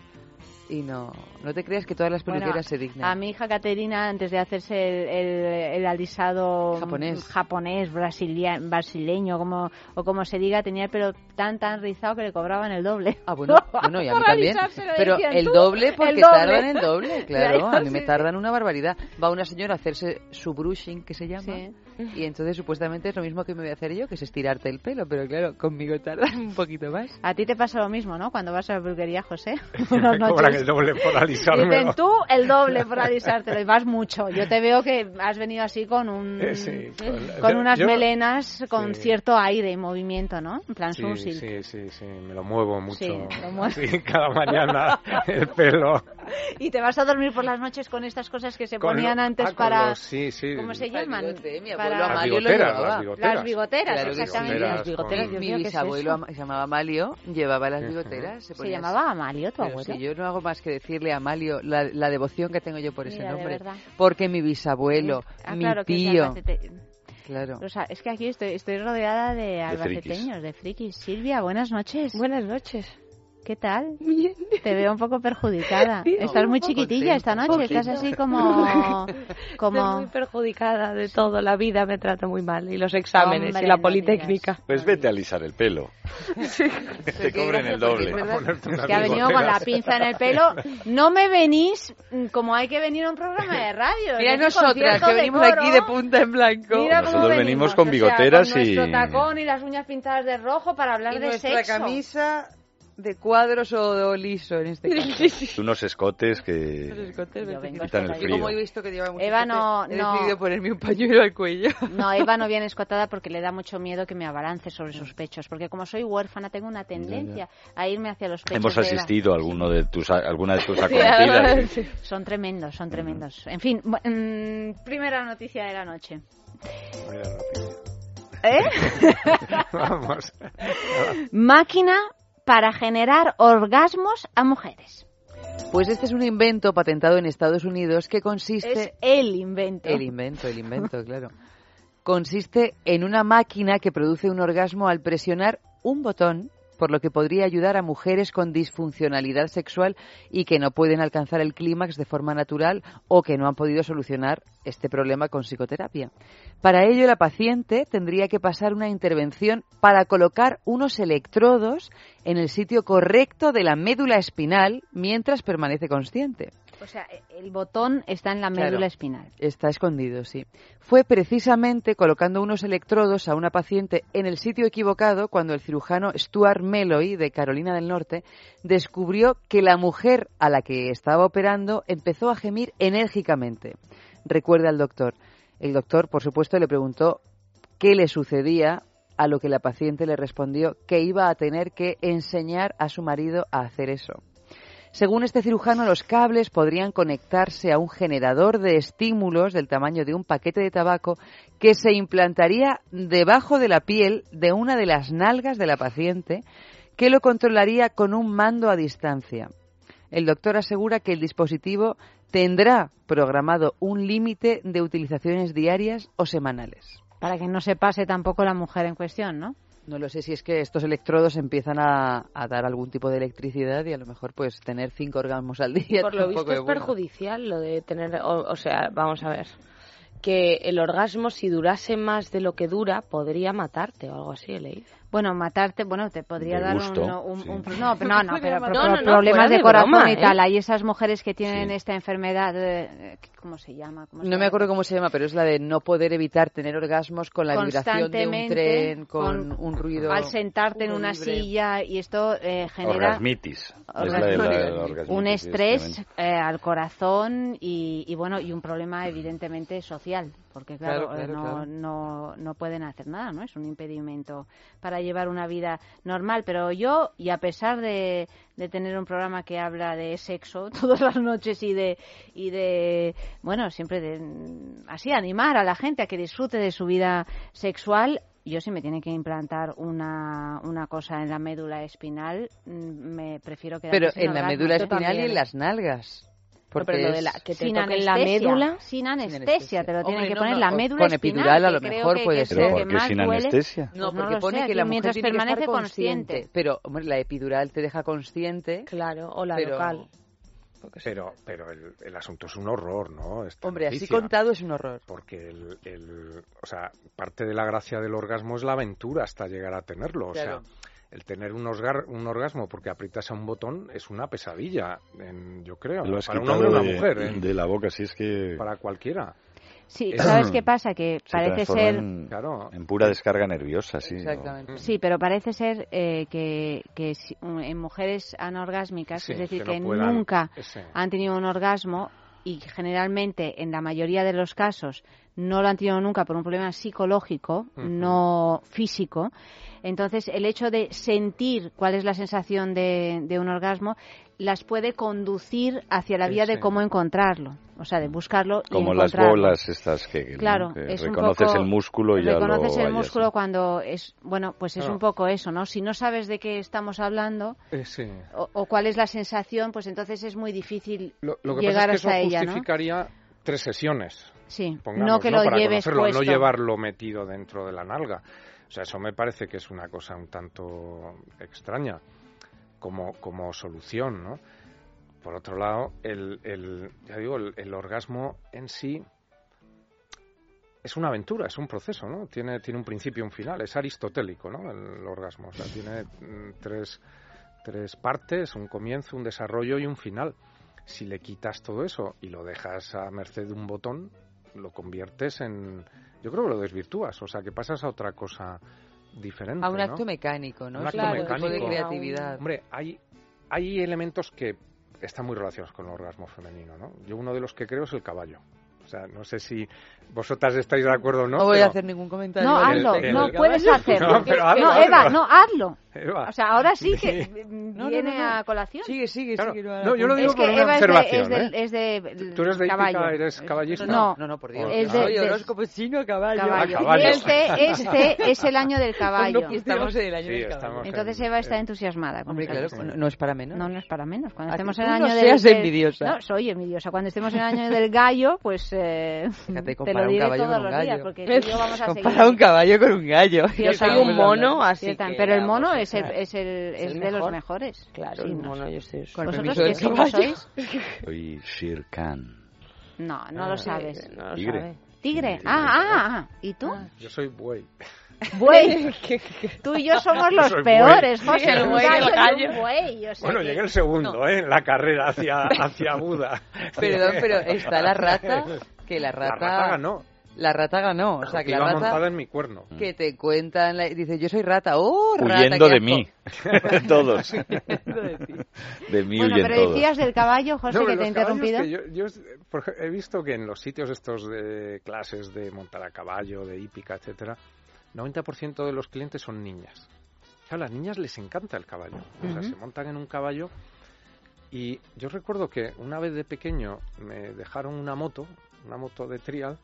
Y no, no te creas que todas las Bueno, peluqueras se dignan. A mi hija Caterina, antes de hacerse el, el, el alisado Japonés. japonés, brasilia- brasileño, como, o como se diga, tenía el pelo tan, tan rizado que le cobraban el doble. Ah, bueno, <laughs> bueno, y a mí Por también. Pero el "Tú, doble el porque doble". tardan el doble, <laughs> claro. A mí me tardan una barbaridad. Va una señora a hacerse su brushing, que se llama, Sí. y entonces supuestamente es lo mismo que me voy a hacer yo, que es estirarte el pelo, pero claro, conmigo tardan un poquito más. A ti te pasa lo mismo, ¿no? Cuando vas a la peluquería, José. <laughs> Buenas noches. El doble por alisármelo. Dicen tú el doble por alisártelo y vas mucho. Yo te veo que has venido así con un Eh, sí, con- con yo- unas yo- melenas con sí. cierto aire y movimiento, ¿no? En plan Sí, susil. sí, sí, sí, me lo muevo mucho. Sí, lo mueves. Sí, cada mañana <laughs> el pelo. <laughs> Y te vas a dormir por las noches con estas cosas que se Con ponían lo- antes ah, para los- sí, sí. ¿Cómo se Las llaman? bigote, mi Para- Las bigoteras, las bigoteras. Las bigoteras, Claro exactamente. Las bigoteras, con- mi ¿qué es bisabuelo <laughs> ama- se llamaba Amalio, llevaba las bigoteras. Se, ¿Se ponía llamaba así. Amalio tu abuelo? sí, yo no hago más que decirle a Amalio la, la devoción que tengo yo por ese Mira, de nombre. Porque mi bisabuelo, Ah, mi claro es tío, claro. O sea, es que aquí estoy, estoy rodeada de albaceteños, de frikis. Silvia, buenas noches. Buenas noches. ¿Qué tal? Te veo un poco perjudicada. Bien. Estás muy chiquitilla sí, esta noche. poquito. Estás así como... <laughs> Estoy como... muy perjudicada de todo. La vida me trata muy mal. Y los exámenes Hombre, y la no politécnica. Pues vete a alisar el pelo. Te cobren el doble. que ha venido con la pinza en el pelo. No me venís mm, como hay que venir a un programa de radio. Mira Es nosotras que venimos coro. aquí de punta en blanco. Mira Nosotros venimos con o sea, bigoteras con y- nuestro tacón y las uñas pintadas de rojo para hablar Y de nuestra sexo. camisa de cuadros o, o liso en este caso. Unos escotes que Los escotes, Yo vengo quitan el escotada. Yo como frío. he visto que lleva mucho Eva escote, no- he no. decidido ponerme un pañuelo al cuello. No, Eva no <laughs> viene escotada porque le da mucho miedo que me abalance sobre sus pechos. Porque como soy huérfana, tengo una tendencia a irme hacia los pechos. Hemos de asistido a alguno de tus, a- alguna de tus Sí, acometidas. y- Son tremendos, son tremendos. En fin, bu- mm, primera noticia de la noche. ¿Eh? <laughs> Vamos. Máquina para generar orgasmos a mujeres. Pues este es un invento patentado en Estados Unidos que consiste... Es el invento. El invento, el invento, <laughs> claro. Consiste en una máquina que produce un orgasmo al presionar un botón por lo que podría ayudar a mujeres con disfuncionalidad sexual y que no pueden alcanzar el clímax de forma natural o que no han podido solucionar este problema con psicoterapia. Para ello, la paciente tendría que pasar una intervención para colocar unos electrodos en el sitio correcto de la médula espinal mientras permanece consciente. O sea, el botón está en la médula Claro. espinal. Está escondido, sí. Fue precisamente colocando unos electrodos a una paciente en el sitio equivocado cuando el cirujano Stuart Meloy, de Carolina del Norte, descubrió que la mujer a la que estaba operando empezó a gemir enérgicamente. Recuerda al doctor. El doctor, por supuesto, le preguntó qué le sucedía, a lo que la paciente le respondió que iba a tener que enseñar a su marido a hacer eso. Según este cirujano, los cables podrían conectarse a un generador de estímulos del tamaño de un paquete de tabaco que se implantaría debajo de la piel de una de las nalgas de la paciente, que lo controlaría con un mando a distancia. El doctor asegura que el dispositivo tendrá programado un límite de utilizaciones diarias o semanales. Para que no se pase tampoco la mujer en cuestión, ¿no? No lo sé si es que estos electrodos empiezan a, a dar algún tipo de electricidad y a lo mejor pues tener cinco orgasmos al día. Por lo visto es bueno. perjudicial lo de tener, o, o sea, vamos a ver, que el orgasmo si durase más de lo que dura podría matarte o algo así, leído. Bueno, matarte, bueno, te podría De dar gusto, un, un- sí. un- no, pero <laughs> no, no, pero, No, pero no, no, problemas de, de corazón broma, y ¿eh? tal. Hay esas mujeres que tienen esta enfermedad, eh, ¿cómo se llama? ¿Cómo se No me acuerdo cómo se llama, pero es la de no poder evitar tener orgasmos con la vibración de un Constantemente, tren, con, con- un ruido. Al sentarte en una libre. silla y esto eh, genera Orgasmitis. Es la de la- la orgasmitis, un es estrés eh, al corazón y, y, bueno y un problema evidentemente social porque claro, Claro, eh, claro, no, claro. no no pueden hacer nada no es un impedimento para llevar una vida normal pero yo y a pesar de, de tener un programa que habla de sexo <laughs> todas las noches y de y de bueno siempre de así animar a la gente a que disfrute de su vida sexual yo si me tiene que implantar una, una cosa en la médula espinal, mm, me prefiero quedar Pero en la médula espinal y en las nalgas. Porque pero lo de la- que te sin toquen la anestesia, médula. Sin anestesia, te lo tienen Hombre, que no, poner no, la o médula con espinal, epidural a lo mejor que- puede que ser. lo ¿Pero que por qué más sin duele. anestesia? No, Pues no porque pone sé, que la mujer mientras tiene que permanece estar consciente. consciente. Pero, hombre, la epidural te deja consciente. Claro, o la pero- local. Pero, pero el, el asunto es un horror, ¿no? Esta Hombre, así contado es un horror. Porque el, el- o sea, parte de la gracia del orgasmo es la aventura hasta llegar a tenerlo. O Claro. sea, el tener un, osgar- un orgasmo porque aprietas a un botón es una pesadilla, en- yo creo. Lo has para un hombre o una de, mujer, ¿eh? de la boca, si es que para cualquiera. Sí, Es- ¿sabes qué pasa? Que parece ser... en, <laughs> Claro. en pura descarga nerviosa, sí. Exactamente. Sí, pero parece ser eh, que, que si- en mujeres anorgásmicas, Sí, es decir, que que, no puedan- nunca ese. han tenido un orgasmo y generalmente, en la mayoría de los casos, no lo han tenido nunca por un problema psicológico, no físico. Entonces, el hecho de sentir cuál es la sensación de, de un orgasmo las puede conducir hacia la vía de cómo encontrarlo, o sea, de buscarlo y Como las encontrarlo. bolas estas que, ¿no? Claro, que es un reconoces poco- el músculo y ya lo reconoces el hallas. músculo cuando es bueno pues es Claro. un poco eso no si no sabes de qué estamos hablando Eh, sí. o, o cuál es la sensación pues entonces es muy difícil Lo, lo que llegar pasa es que hasta eso ella no justificaría tres sesiones. sí pongamos, no que lo Para lleves no llevarlo metido dentro de la nalga. O sea, eso me parece que es una cosa un tanto extraña como, como solución, ¿no? Por otro lado, el, el- ya digo, el, orgasmo en sí es una aventura, es un proceso, ¿no? Tiene, tiene un principio y un final, es aristotélico, ¿no? El, orgasmo, o sea, tiene mm, tres, tres partes, un comienzo, un desarrollo y un final. Si le quitas todo eso y lo dejas a merced de un botón, lo conviertes en... Yo creo que lo desvirtúas, o sea, que pasas a otra cosa diferente. A un ¿no? acto mecánico, ¿no? Un acto un tipo mecánico. de creatividad. Hombre, hay, hay elementos que están muy relacionados con el orgasmo femenino, ¿no? Yo uno de los que creo es el caballo. O sea, no sé si vosotras estáis de acuerdo o no. No voy a pero- hacer ningún comentario. no hazlo respecto. no el puedes hacerlo No, pero hazlo, no hazlo. Eva no hazlo Eva. o sea ahora sí que no, viene no. a colación Sigue, sigue, Claro. sigue. No, yo lo digo es por que una Eva es de, observación, es de, ¿eh? es de ¿Tú eres de caballo. hípica, eres caballista? no No, no, por Dios. Es de- Soy horóscopo chino, caballo. caballo. Ah, caballo. Este, este es el año del caballo. No, estamos en el año Sí, del caballo. estamos Entonces en- Eva está en- entusiasmada. con Hombre, claro, no, no es para menos. No, no es para menos. Cuando Ah, estemos en el no año seas del, del- envidiosa. No, soy envidiosa. Cuando estemos en el año del gallo, pues eh, Fíjate, te compara lo un caballo con un días, gallo. yo vamos a <laughs> seguir. Compara un caballo con un gallo. Sí, Ya yo soy un mono, así que, pero el mono es, el, es, el, Es es el de los mejor. mejores. Claro, Sí, el no mono, sé. yo estoy- Con ¿Vosotros ¿Vosotros qué signo sois? <laughs> Soy Shere Khan. No, no lo Ah, sabes. no lo Tigre. Tigre. Ah, ah, ah. ¿Y tú? Yo soy buey. Buey. <laughs> Tú y yo somos los soy peores, buey. José. El buey el gallo buey, o sea Bueno, llegué el segundo, ¿eh? En la carrera hacia, hacia Buda. <laughs> Perdón, pero está la rata, que la La rata... rata ganó. La rata ganó, o sea, que la rata... montada en mi cuerno. Que te cuentan, la- dice, yo soy rata, ¡oh, rata! Huyendo de mí. <laughs> Todos. Huyendo de ti. De mí Bueno, huyen pero todos. decías del caballo, José, No, que te he interrumpido. que yo, yo, he visto que en los sitios estos de clases de montar a caballo, de hípica, etcétera, 90% de los clientes son niñas. A las niñas les encanta el caballo. O sea, se montan en un caballo y yo recuerdo que una vez de pequeño me dejaron una moto, una moto de trial,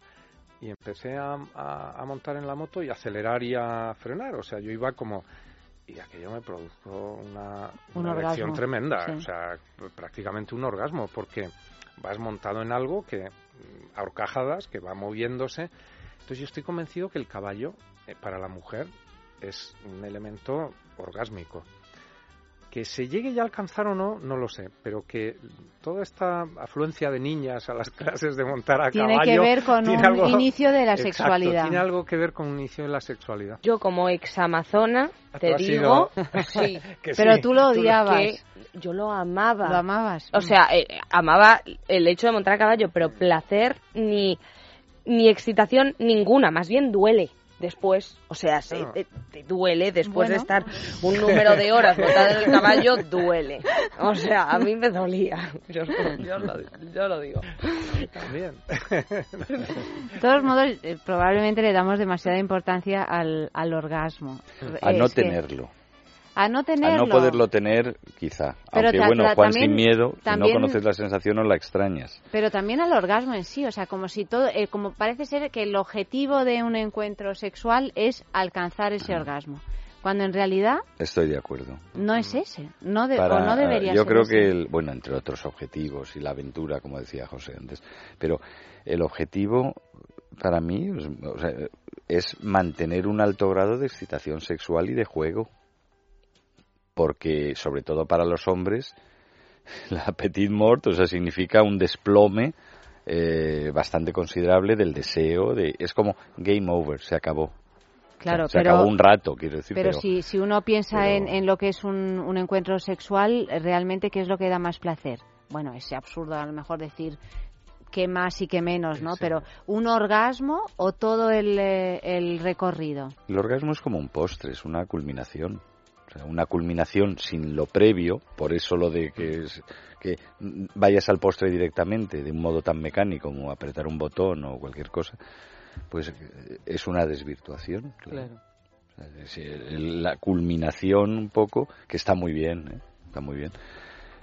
y empecé a, a- a montar en la moto y a acelerar y a frenar. O sea, yo iba como... Y aquello me produjo una, Un una orgasmo, tremenda. sí. O sea, prácticamente un orgasmo, porque vas montado en algo que, mm, a horcajadas, que va moviéndose. Entonces yo estoy convencido que el caballo, para la mujer, es un elemento orgásmico. Que se llegue ya a alcanzar o no, no lo sé, pero que toda esta afluencia de niñas a las <laughs> clases de montar a Tiene caballo... que ver con tiene un algo- inicio de la Exacto, sexualidad. tiene algo que ver con un inicio de la sexualidad. Yo como ex amazona Tú te digo, <laughs> <laughs> sí, que Pero sí, tú lo tú odiabas. que yo lo amaba. Lo amabas. O sea, eh, amaba el hecho de montar a caballo, pero placer ni, ni excitación ninguna, más bien duele después. O sea, se- te, te duele después de estar un número de horas montado en el caballo, duele. O sea, a mí me dolía. Yo, yo lo, yo lo digo. También. De todos modos, eh, probablemente le damos demasiada importancia al, al orgasmo. A no que- tenerlo. A no A tenerlo. no poderlo tener, quizá. Pero Aunque bueno, Juan también- sin miedo, si no también- conoces la sensación no la extrañas. Pero también al orgasmo en sí, o sea, como si todo, eh, como parece ser que el objetivo de un encuentro sexual es alcanzar ese orgasmo, cuando en realidad Estoy de acuerdo. no es ese, no de, Para- o no debería yo ser creo ese. que, el- bueno, entre otros objetivos y la aventura, como decía José antes, pero el objetivo para mí o sea, es mantener un alto grado de excitación sexual y de juego. Porque, sobre todo para los hombres, <laughs> la petit mort, o sea, significa un desplome eh, bastante considerable del deseo. de Es como game over, se acabó. Claro, se pero, acabó un rato, quiero decir. pero Pero, si, si uno piensa pero- en, en lo que es un, un encuentro sexual, realmente, ¿qué es lo que da más placer? Bueno, es absurdo a lo mejor decir qué más y qué menos, ¿no? Pero un orgasmo o todo el, eh, el recorrido. El orgasmo es como un postre, es una culminación. Una culminación sin lo previo, por eso lo de que, es- que vayas al postre directamente de un modo tan mecánico como apretar un botón o cualquier cosa, pues eh, es una desvirtuación. Claro. Es, la culminación un poco, que está muy bien, ¿eh? está muy bien.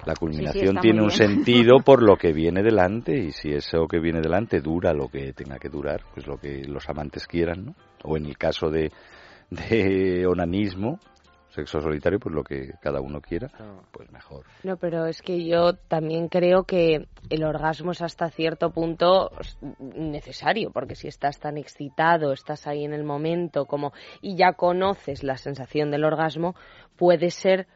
La culminación tiene un sentido <laughs> por lo que viene delante y si eso que viene delante dura lo que tenga que durar, pues lo que los amantes quieran, ¿no? O en el caso de, de onanismo, sexo solitario, pues lo que cada uno quiera, pues mejor. No, pero es que yo también creo que el orgasmo es hasta cierto punto necesario, porque si estás tan excitado, estás ahí en el momento como y ya conoces la sensación del orgasmo, puede ser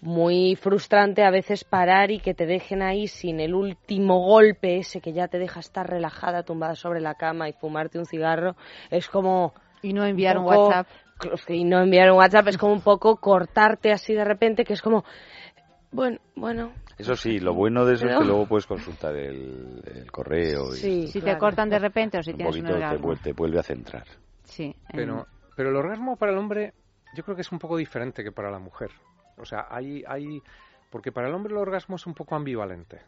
muy frustrante a veces parar y que te dejen ahí sin el último golpe ese que ya te deja estar relajada, tumbada sobre la cama y fumarte un cigarro, es como y no enviar un poco- WhatsApp. Y no enviar un WhatsApp es como un poco cortarte así de repente, que es como bueno, bueno, Eso sí, lo bueno de eso es Pero- que luego puedes consultar el, el correo y Sí, si te claro. cortan de repente o si un tienes un te, orgasmo. vuel- te vuelve a centrar. Sí. Pero, pero el orgasmo para el hombre yo creo que es un poco diferente que para la mujer. O sea, hay, hay... Porque para el hombre el orgasmo es un poco ambivalente.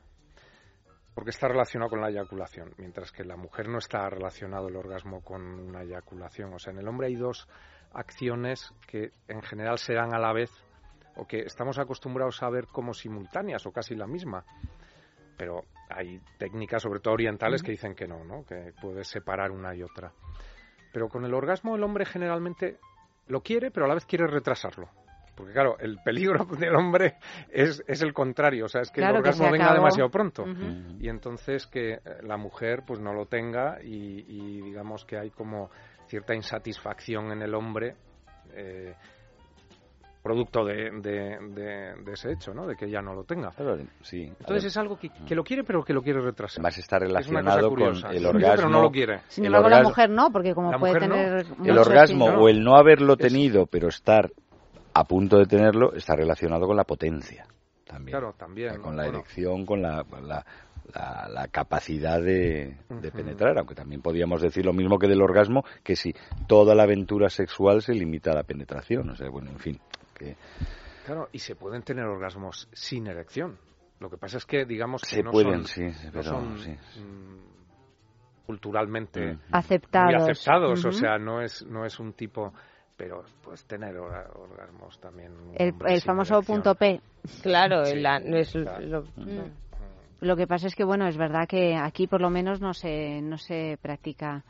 Porque está relacionado con la eyaculación, mientras que la mujer no está relacionado el orgasmo con una eyaculación. O sea, en el hombre hay dos acciones que en general se dan a la vez o que estamos acostumbrados a ver como simultáneas o casi la misma. Pero hay técnicas, sobre todo orientales, que dicen que no, ¿no? que puedes separar una y otra. Pero con el orgasmo el hombre generalmente lo quiere, pero a la vez quiere retrasarlo. Porque claro, el peligro <laughs> del hombre es, es el contrario, o sea, es que Claro, el orgasmo venga demasiado pronto. Y entonces que la mujer pues no lo tenga y, y digamos que hay como cierta insatisfacción en el hombre. eh, producto de, de, de- de ese hecho, ¿no? De que ya no lo tenga. sí. Entonces es algo que, que lo quiere, pero que lo quiere retrasar. Además está Es relacionado con el Sí, orgasmo. pero no lo quiere. Sin embargo, la mujer no, porque como puede no. tener... El orgasmo o el no haberlo tenido, pero estar a punto de tenerlo, está relacionado con la potencia también. Claro, también. con la Bueno, erección, con la, con la, la- la capacidad de, de penetrar, aunque también podríamos decir lo mismo que del orgasmo, que si toda la aventura sexual se limita a la penetración. O sea, bueno, en fin. Que Claro, y se pueden tener orgasmos sin erección. Lo que pasa es que, digamos que Se no pueden, son, sí, no pero son, sí. mm, culturalmente muy Aceptados. aceptados. O Ujú. sea, no es, no es un tipo... Pero pues tener orga- orgasmos también. El, el famoso erección. punto P. Claro, Sí, la- no es claro. lo- Mm. Lo que pasa es que, bueno, es verdad que aquí por lo menos no se, no se practica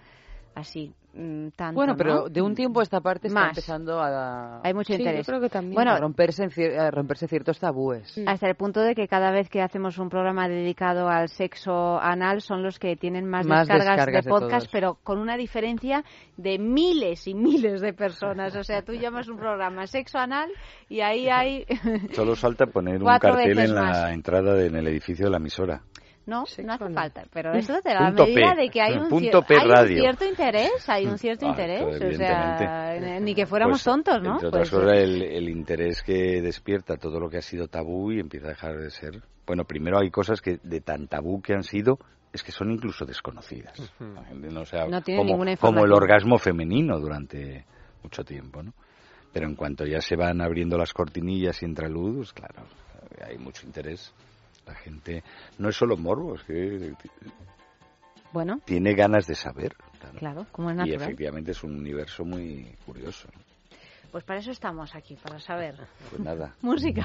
así mm, tanto, Bueno, ¿no? pero de un tiempo a esta parte está Más. empezando a, Hay mucho Sí, yo interés. creo que también. Bueno, a romperse, en cier- a romperse ciertos tabúes. hasta el punto de que cada vez que hacemos un programa dedicado al sexo anal son los que tienen más, Más descargas, descargas de podcast, pero con una diferencia de miles y miles de personas. O sea, tú <laughs> llamas un programa sexo anal y ahí hay... Solo falta poner un <laughs> cartel en la más. entrada de- en el edificio de la emisora. No, no hace falta, pero eso te da medida P. de que hay un, Punto cier- P hay un radio. cierto interés, hay un cierto Ah, interés, o sea, evidentemente. ni que fuéramos Pues, tontos, ¿no? Entre otras Pues, cosas, el, el interés que despierta todo lo que ha sido tabú y empieza a dejar de ser. Bueno, primero hay cosas que de tan tabú que han sido es que son incluso desconocidas. La gente no sabe- No tiene como, ninguna como el orgasmo femenino durante mucho tiempo, ¿no? Pero en cuanto ya se van abriendo las cortinillas y entra luz, pues claro, hay mucho interés. La gente no es solo morbo, es que Bueno, tiene ganas de saber. claro. claro, como es Y natural. efectivamente es un universo muy curioso. ¿no? Pues para eso estamos aquí, para saber. Pues nada. <laughs> Música.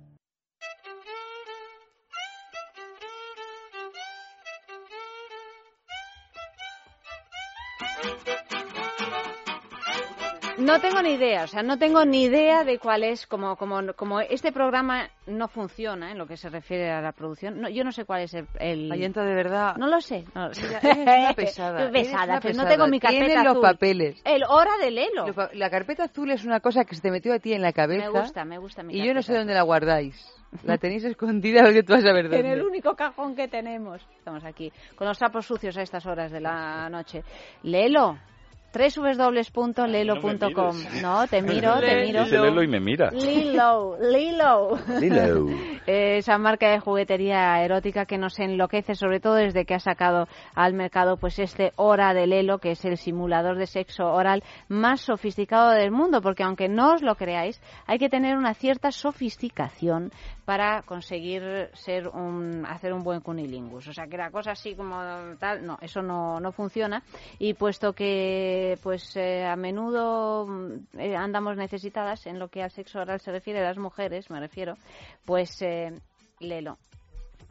No tengo ni idea, o sea, no tengo ni idea de cuál es, como, como, como este programa no funciona en lo que se refiere a la producción, no, yo no sé cuál es el... el... De verdad. No lo sé. No lo sé. Mira, eres <laughs> una pesada. Eres pesada, una pero no pesada. tengo mi carpeta Tienes los azul. papeles. El hora del Lelo. La carpeta azul es una cosa que se te metió a ti en la cabeza. Me gusta, me gusta mi Y yo no sé dónde la guardáis. La tenéis escondida porque tú vas a ver dónde. En el único cajón que tenemos. Estamos aquí, con los trapos sucios a estas horas de la noche. Lelo. www.lelo.com No, te <laughs> miro, te miro. Dice Lelo y me mira. Lilo, Lilo. Lilo. <laughs> Esa marca de juguetería erótica que nos enloquece, sobre todo desde que ha sacado al mercado pues este Hora de Lelo, que es el simulador de sexo oral más sofisticado del mundo, porque aunque no os lo creáis, hay que tener una cierta sofisticación para conseguir ser un, hacer un buen cunilingus. O sea, que la cosa así como tal, no, eso no, no funciona. Y puesto que pues eh, a menudo mm, eh, andamos necesitadas en lo que al sexo oral se refiere, las mujeres me refiero, pues eh, Lelo,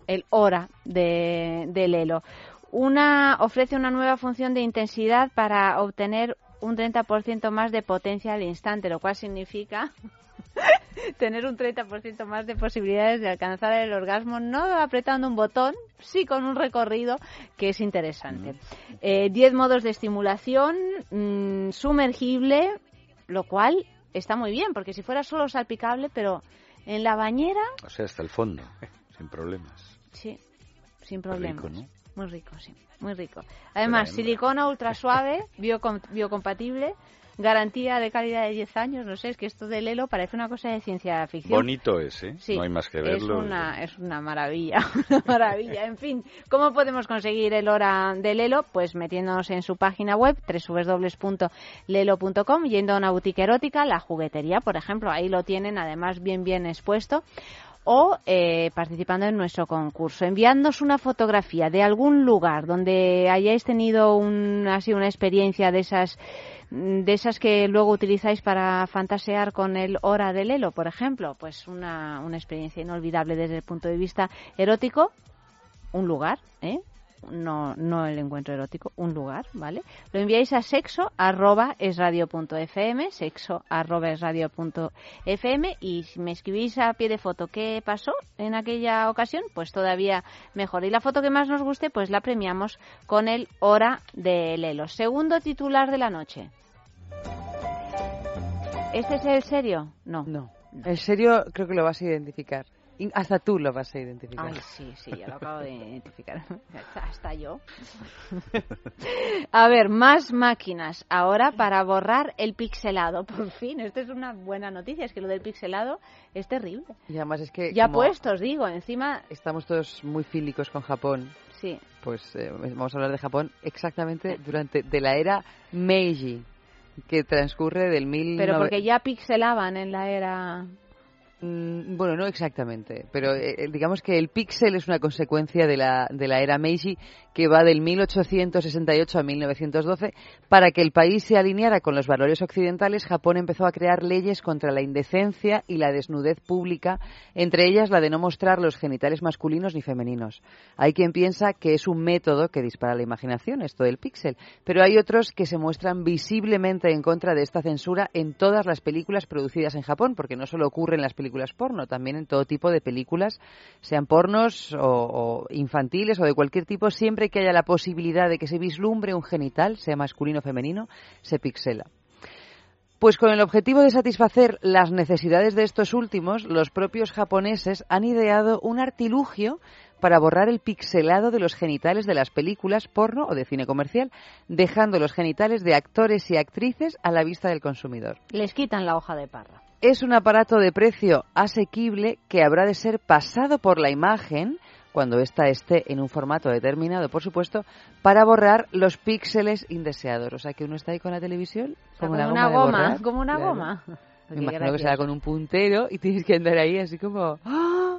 el hora de, de Lelo. Una ofrece una nueva función de intensidad para obtener un 30% más de potencia al instante, lo cual significa <laughs> tener un 30% más de posibilidades de alcanzar el orgasmo, no apretando un botón, sí con un recorrido que es interesante. Eh, 10 modos de estimulación, mm, sumergible, lo cual está muy bien, porque si fuera solo salpicable, pero en la bañera, O sea, hasta el fondo, <laughs> sin problemas. sí, sin problemas. rico, ¿no? Muy rico, sí, muy rico. Además, silicona ultra suave, biocom- biocompatible, garantía de calidad de 10 años, no sé, es que esto del Lelo parece una cosa de ciencia ficción. Bonito es, ¿eh? Sí, no hay más que es verlo. una, es una maravilla, <laughs> una maravilla. En fin, ¿cómo podemos conseguir el hora de Lelo? Pues metiéndonos en su página web, www.lelo.com, yendo a una boutique erótica, la juguetería, por ejemplo, ahí lo tienen además bien bien expuesto o eh, participando en nuestro concurso, enviándonos una fotografía de algún lugar donde hayáis tenido un, así una experiencia de esas de esas que luego utilizáis para fantasear con el hora del Lelo, por ejemplo, pues una, una experiencia inolvidable desde el punto de vista erótico, un lugar, ¿eh? No, no el encuentro erótico, un lugar, ¿vale? Lo enviáis a sexo arroba es radio punto fm, sexo arroba es radio punto fm y si me escribís a pie de foto qué pasó en aquella ocasión, pues todavía mejor. Y la foto que más nos guste, pues la premiamos con el hora de Lelo. Segundo titular de la noche. ¿Este es el serio? No. No. En serio, creo que lo vas a identificar. Hasta tú lo vas a identificar. Ay, sí, sí, ya lo acabo de <laughs> identificar. Hasta, <laughs> hasta yo. A ver, más máquinas ahora para borrar el pixelado. <laughs> Por fin, esto es una buena noticia, es que lo del pixelado es terrible. Y además es que... Ya puestos, digo, encima... Estamos todos muy fílicos con Japón. Sí. Pues eh, vamos a hablar de Japón exactamente durante de la era Meiji, que transcurre del mil... Pero porque ya pixelaban en la era... Mm, Bueno, no exactamente, pero eh, digamos que el píxel es una consecuencia de la, de la era Meiji que va del 1868 a 1912. Para que el país se alineara con los valores occidentales, Japón empezó a crear leyes contra la indecencia y la desnudez pública, entre ellas la de no mostrar los genitales masculinos ni femeninos. Hay quien piensa que es un método que dispara la imaginación, esto del píxel, pero hay otros que se muestran visiblemente en contra de esta censura en todas las películas producidas en Japón, porque no solo ocurre en las películas porno, también en todo tipo de películas, sean pornos o, o infantiles o de cualquier tipo, siempre que haya la posibilidad de que se vislumbre un genital, sea masculino o femenino, se pixela. Pues con el objetivo de satisfacer las necesidades de estos últimos, los propios japoneses han ideado un artilugio para borrar el pixelado de los genitales de las películas porno o de cine comercial, dejando los genitales de actores y actrices a la vista del consumidor. Les quitan la hoja de parra. Es un aparato de precio asequible que habrá de ser pasado por la imagen cuando ésta esté en un formato determinado, por supuesto, para borrar los píxeles indeseados. O sea, que uno está ahí con la televisión como, una goma, borrar. como una Claro. goma. Me Qué imagino que será con un puntero y tienes que andar ahí así como... ¡Ah!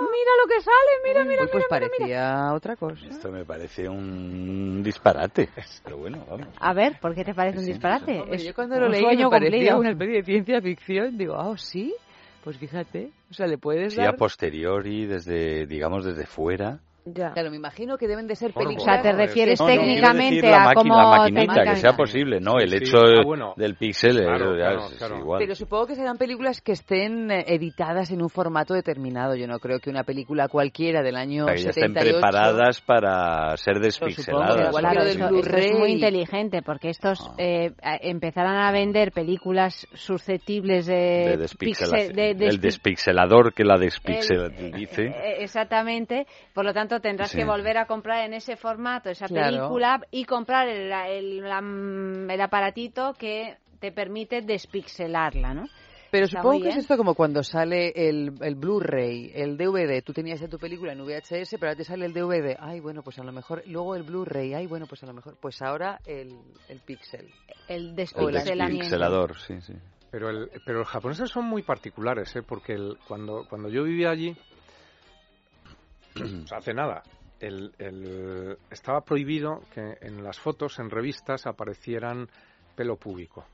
Mira lo que sale, mira, mira, Uy, pues mira, mira, mira. parecía otra cosa. Esto me parece un disparate. Pero bueno, vamos. A ver, ¿por qué te parece un disparate? Hombre, Es yo cuando lo un leí sueño me parecía cumplido. una especie de ciencia ficción. Digo, ah, ¿sí? Pues fíjate. O sea, le puedes Sí, a dar... posteriori, desde, digamos, desde fuera. Claro, me imagino que deben de ser películas... O sea, te refieres No, no, técnicamente la a cómo la maquinita, que sea posible, ¿no? El sí. hecho Ah, bueno. del píxel eh, Claro, ya claro, es claro. igual. Pero supongo que serán películas que estén eh, editadas en un formato determinado. Yo no creo que una película cualquiera del año que ya estén 78... preparadas para ser supongo, despixeladas. igual ¿no? del eso, esto es muy inteligente porque estos Ah. eh, empezarán a vender películas susceptibles de, de despixelación. pixe- de- el despi- despixelador que la despixela El- dice. Eh, Exactamente, por lo tanto tendrás Sí. que volver a comprar en ese formato esa Claro. película y comprar el, el, la- el aparatito que te permite despixelarla, ¿no? Pero Está supongo que es esto como cuando sale el, el Blu-ray, el DVD. Tú tenías ya tu película en VHS, pero ahora te sale el DVD. Ay, bueno, pues a lo mejor. Luego el Blu-ray. Ay, bueno, pues a lo mejor. Pues ahora el, el Pixel. El El despixelamiento. despixelador, sí, sí. Pero, el, pero los japoneses son muy particulares, ¿eh? porque el- cuando, cuando yo vivía allí, <clears throat> hace nada, el, estaba prohibido que en las fotos, en revistas, aparecieran pelo púbico.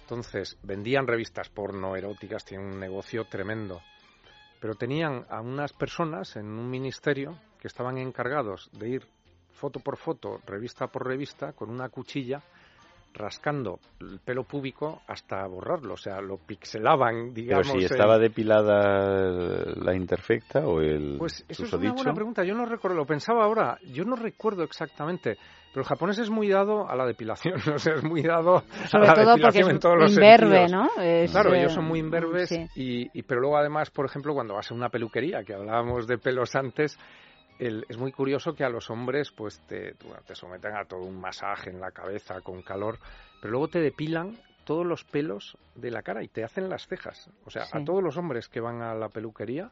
Entonces, vendían revistas porno eróticas, tienen un negocio tremendo. Pero tenían a unas personas en un ministerio que estaban encargados de ir foto por foto, revista por revista, con una cuchilla, rascando el pelo púbico hasta borrarlo. O sea, lo pixelaban, Pero digamos. si en- estaba depilada la interfecta o el Pues eso es una buena pregunta. Yo no recuerdo, lo pensaba ahora, yo no recuerdo exactamente. Pero el japonés es muy dado a la depilación, <laughs> o sea, es muy dado Sobre a la todo porque depilación es en todos los imberbe, sentidos. ¿no? Es, claro, eh, ellos son muy imberbes, sí. y, y- pero luego además, por ejemplo, cuando vas a una peluquería, que hablábamos de pelos antes, el- es muy curioso que a los hombres pues te, te someten a todo un masaje en la cabeza con calor, pero luego te depilan todos los pelos de la cara y te hacen las cejas. O sea, a todos los hombres que van a la peluquería,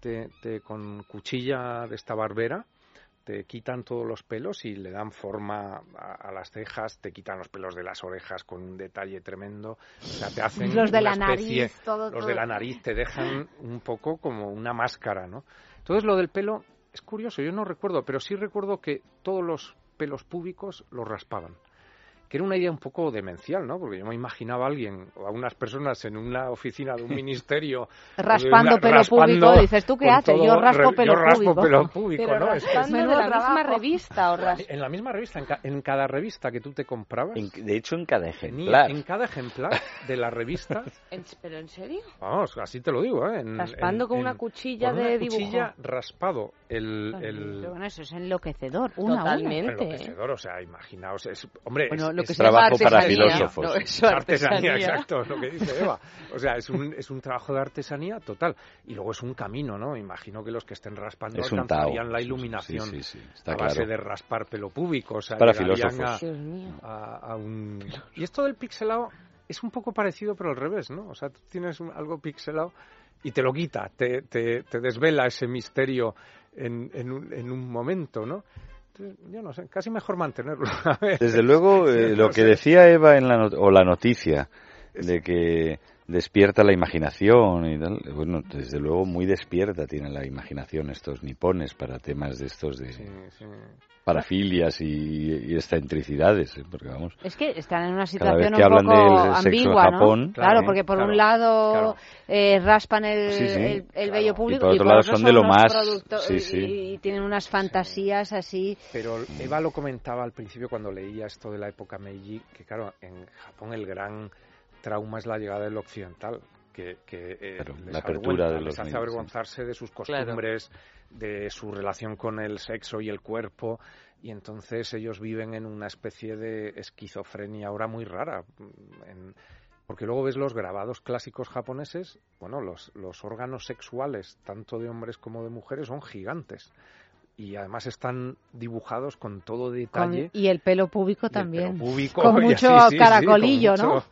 te, te- con cuchilla de esta barbera, te quitan todos los pelos y le dan forma a, a las cejas, te quitan los pelos de las orejas con un detalle tremendo, o sea, te hacen Los de la especie- nariz, todo, los todo. de la nariz te dejan un poco como una máscara, ¿no? Entonces lo del pelo es curioso, yo no recuerdo, pero sí recuerdo que todos los pelos públicos los raspaban. Que era una idea un poco demencial, ¿no? Porque yo me imaginaba a alguien o a unas personas en una oficina de un ministerio. de <laughs> Raspando una- pelo raspando público, dices, ¿tú qué haces? Yo raspo re- pelo yo raspo público. pelo público, Pero ¿no? Es que es- raspando de la misma revista o ras- en la misma revista, en, ca- en cada revista que tú te comprabas, En- de hecho, en cada ejemplar. en cada ejemplar de la revista, <laughs> ¿En- ¿Pero en serio? vamos, así te lo digo, ¿eh? En- Raspando en- con una cuchilla con de una dibujo. cuchilla raspado el, el Pero bueno, eso es enloquecedor, una. Totalmente. enloquecedor, o sea, imaginaos, es, hombre, Bueno, es, lo que es se llama trabajo para filósofos. ¿no? Eso, artesanía, artesanía. exacto, es lo que dice Eva. O sea, es un, es un trabajo de artesanía total. Y luego es un camino, ¿no? Imagino que los que estén raspando Es un alcanzarían la Sí, sí, iluminación sí, sí, está a base claro. de raspar pelo público. O sea, Para llegarían filósofos. A, a- a un... Y esto del pixelado es un poco parecido, pero al revés, ¿no? O sea, tú tienes un- algo pixelado y te lo quita, te, te, te desvela ese misterio en, en, un, en un momento, ¿no? Yo no sé, casi mejor mantenerlo. <laughs> Desde luego, eh, lo que decía Eva en la o la noticia de que despierta la imaginación y tal. Bueno, desde luego muy despierta tienen la imaginación estos nipones para temas de estos de parafilias y, y excentricidades, ¿eh? porque vamos. Es que están en una situación un poco del sexo en ambigua, Japón, ¿no? Claro, claro, porque por claro, un lado claro. eh, raspan el, Sí, sí, el, el vello público por otro lado son de lo más- sí, y- sí. y tienen unas fantasías así. Pero Eva lo comentaba al principio cuando leía esto de la época Meiji, que claro, en Japón el gran trauma es la llegada del occidental, que, que eh, Claro, les la apertura de los les hace avergonzarse de sus Claro. costumbres, de su relación con el sexo y el cuerpo, y entonces ellos viven en una especie de esquizofrenia ahora muy rara. mm, en- porque luego ves los grabados clásicos japoneses, bueno, los, los órganos sexuales, tanto de hombres como de mujeres, son gigantes. Y además están dibujados con todo con- detalle. y el pelo el también. pelo público con mucho así, <laughs> sí, sí, caracolillo, ¿no? mucho-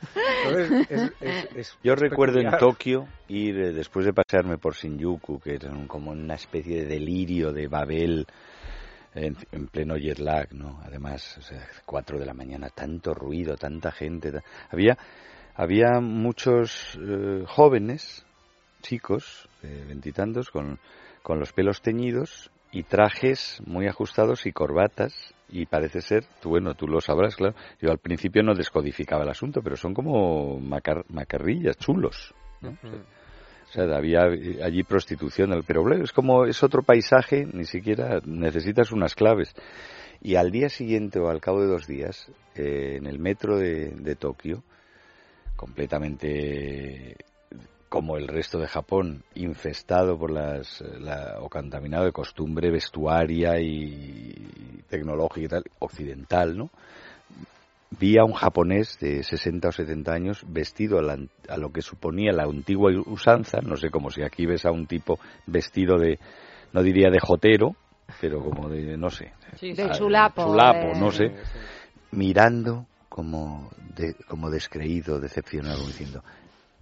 Entonces, es- es- es- Yo es recuerdo en. Tokio ir, eh, después de pasearme por Shinjuku, que era como una especie de delirio de Babel en, en pleno jet lag, ¿no? Además, o sea, cuatro de la mañana, tanto ruido, tanta gente. Había, había muchos eh, jóvenes, chicos, de veintitantos, con, con los pelos teñidos y trajes muy ajustados y corbatas. Y parece ser, tú, bueno, tú lo sabrás, claro. Yo al principio no descodificaba el asunto, pero son como macar- macarrillas, chulos. ¿no? O sea, había allí prostitución, pero bueno, es como es otro paisaje, ni siquiera necesitas unas claves. Y al día siguiente o al cabo de dos días, eh, en el metro de, de Tokio, completamente como el resto de Japón, infestado por las, la- o contaminado de costumbre vestuaria y tecnológica y tal, occidental, ¿no? vi a un japonés de 60 o 70 años vestido a, la- a lo que suponía la antigua usanza, no sé, como si aquí ves a un tipo vestido de, no diría de jotero, pero como de, no sé, Sí, sí. a- De chulapo, chulapo, de- no sé, mirando como, de- como descreído, decepcionado, diciendo,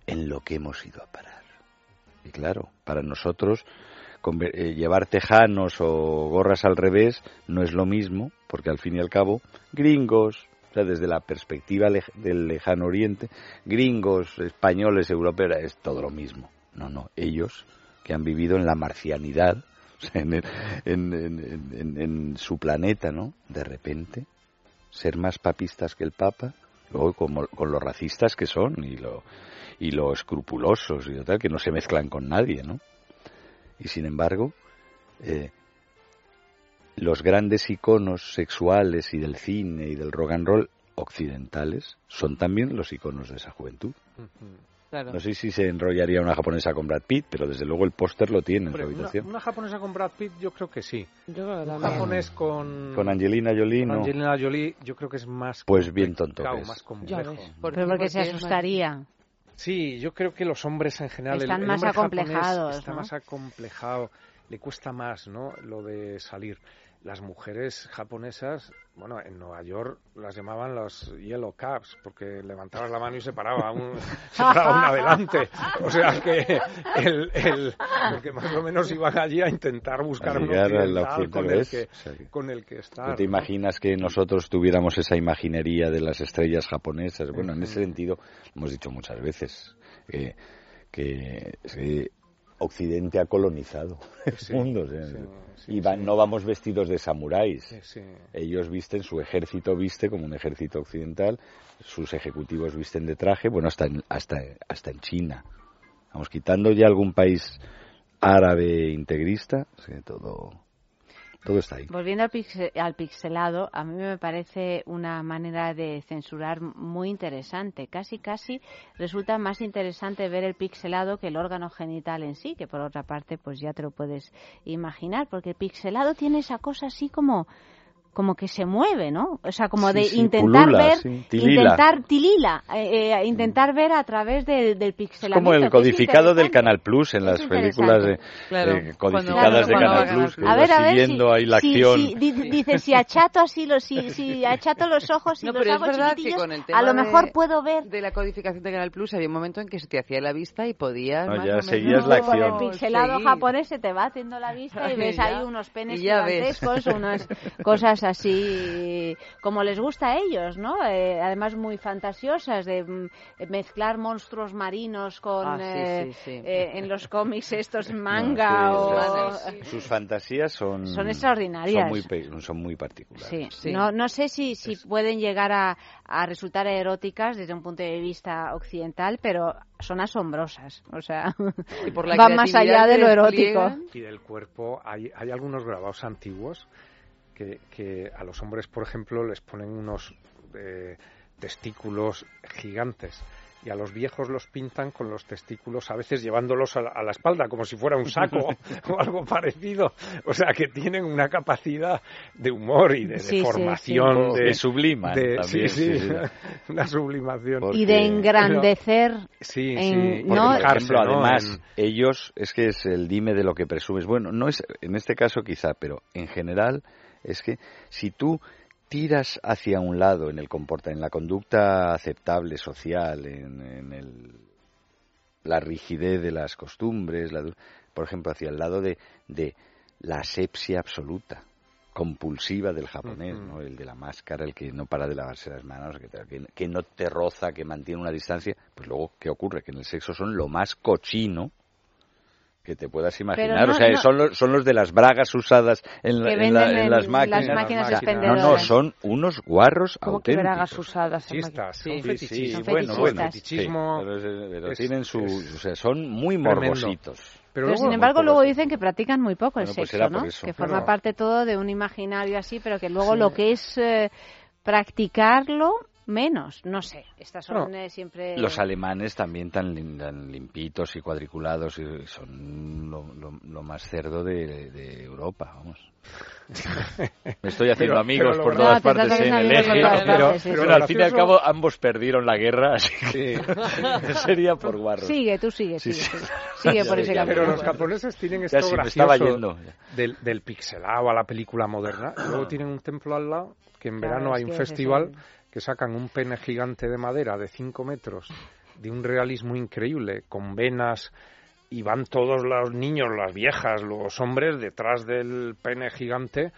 en lo que hemos ido a parar. Y claro, para nosotros eh, llevar tejanos o gorras al revés no es lo mismo, porque al fin y al cabo, gringos, o sea, desde la perspectiva del lejano oriente, gringos, españoles, europeos, es todo lo mismo. No, no, ellos que han vivido en la marcianidad, <laughs> en, el- en- en- en su planeta, ¿no? De repente, ser más papistas que el Papa, luego como, con los racistas que son y lo, y lo escrupulosos y lo tal, que no se mezclan con nadie, ¿no? Y sin embargo, eh, los grandes iconos sexuales y del cine y del rock and roll occidentales son también los iconos de esa juventud. Claro. No sé si se enrollaría una japonesa con Brad Pitt, pero desde luego el póster lo tiene en Hombre, su una, habitación. una japonesa con Brad Pitt, yo creo que sí. Yo creo que Un japonés con, Con Angelina Jolie, con no. Angelina Jolie, yo creo que es más Pues bien tonto que es. más Ya complejo. ves. Pero porque se asustaría. Sí, yo creo que los hombres en general. Están el más acomplejados, Está ¿no? más acomplejado, le cuesta más, ¿no? Lo de salir. Las mujeres japonesas, bueno, en Nueva York las llamaban los yellow caps, porque levantabas la mano y se paraba un, <laughs> se paraba un adelante. O sea que el, el, el que más o menos iban allí a intentar buscar A un occidental con el que, O sea que- con el que ¿Tú estar. te imaginas que nosotros tuviéramos esa imaginería de las estrellas japonesas? Bueno, en ese sentido, hemos dicho muchas veces que, que, que Occidente ha colonizado el mundo. sí, sí, y van- no vamos vestidos de samuráis. Ellos visten, su ejército viste como un ejército occidental, sus ejecutivos visten de traje, bueno, hasta en, hasta, hasta en China. Vamos, quitando ya algún país árabe integrista, todo, Volviendo al, al pixelado, a mí me parece una manera de censurar muy interesante. Casi, casi resulta más interesante ver el pixelado que el órgano genital en sí, que por otra parte, pues ya te lo puedes imaginar, porque el pixelado tiene esa cosa así como como que se mueve, ¿no? O sea, como Sí, de sí, intentar pulula, ver, sí, tilila. intentar tilila, eh, eh, intentar ver a través del, del pixelamiento. como el es codificado del. Canal Plus en las películas de, Claro. eh, Cuando- codificadas de cuando Canal Plus, que a ver, a ver, siguiendo si, ahí la si- acción. si- di- dice, si achato así, los, si, si <laughs> achato los ojos y No, los es hago chiquitillos, con el tema a lo de- mejor puedo ver de la codificación de Canal Plus había un momento en que se te hacía la vista y podías No, más ya o menos seguías la con el acción. pixelado japonés se te va haciendo la vista y <laughs> ves ahí unos penes gigantescos, unas cosas <laughs> así como les gusta a ellos, ¿no? Eh, además muy fantasiosas de mm, mezclar monstruos marinos con Ah, sí, eh, sí, sí. eh, en los cómics estos <laughs> No, manga o Sus fantasías son... Son extraordinarias. Son muy, son muy particulares. Sí, No, no sé si, si pueden llegar a, a resultar eróticas desde un punto de vista occidental, pero son asombrosas. O sea, por la <laughs> van más allá de lo erótico. Y del cuerpo hay, hay algunos grabados antiguos que, que a los hombres, por ejemplo, les ponen unos eh, testículos gigantes. Y a los viejos los pintan con los testículos, a veces llevándolos a la, a la espalda, como si fuera un saco <laughs> o algo parecido. O sea, que tienen una capacidad de humor y de, Sí, sí. De, también, sí, sí, sí, sí. <laughs> una sublimación. Y de engrandecer. Sí, en- sí, ¿no? Por fijarse, ejemplo, ¿no? además, en- ellos, es que es el dime de lo que presumes. Bueno, no es en este caso quizá, pero en general es que si tú tiras hacia un lado en el comporta, en la conducta aceptable social, en, en el- la rigidez de las costumbres, la por ejemplo, hacia el lado de, de la asepsia absoluta compulsiva del japonés. ¿no? El de la máscara, el que no para de lavarse las manos, que, te- que- que no te roza, que mantiene una distancia. Pues luego, ¿qué ocurre? Que en el sexo son lo más cochino que te puedas imaginar. no- o sea, no- son, los, son los de las bragas usadas en, la- Que en la- en en las las máquinas. máquinas no, no, son unos guarros Como que auténticos. bragas usadas. son Sí, sí, fetichistas. Son bueno, bueno, fetichistas. sí, Fetichismo pero, es- pero es- tienen su, es o sea, son muy tremendo. morbositos. Pero, luego- sin embargo, luego dicen que practican muy poco el Bueno, pues sexo, ¿no? Que forma parte todo de un imaginario así, pero que luego Sí. lo que es eh, practicarlo, menos. No sé. Estas son No. eh, siempre. Los alemanes también tan, lim- tan limpitos y cuadriculados y son lo, lo- lo más cerdo de, de Europa, vamos. <laughs> Me estoy haciendo Pero- amigos pero por verdad- todas partes en el eje. pero, partes, sí, pero sí. al fin y al cabo ambos perdieron la guerra, así que <laughs> sería por guarros. Sigue, tú sigue, sigue. sí. Sigue, <laughs> Ya por ese ya camino. Pero los japoneses tienen Ya esto sí, me gracioso estaba yendo. del, del pixelado a la película moderna. Luego tienen un templo al lado que en Claro, verano hay un festival que sacan un pene gigante de madera de 5 metros de un realismo increíble con venas y van todos los niños, las viejas, los hombres detrás del pene gigante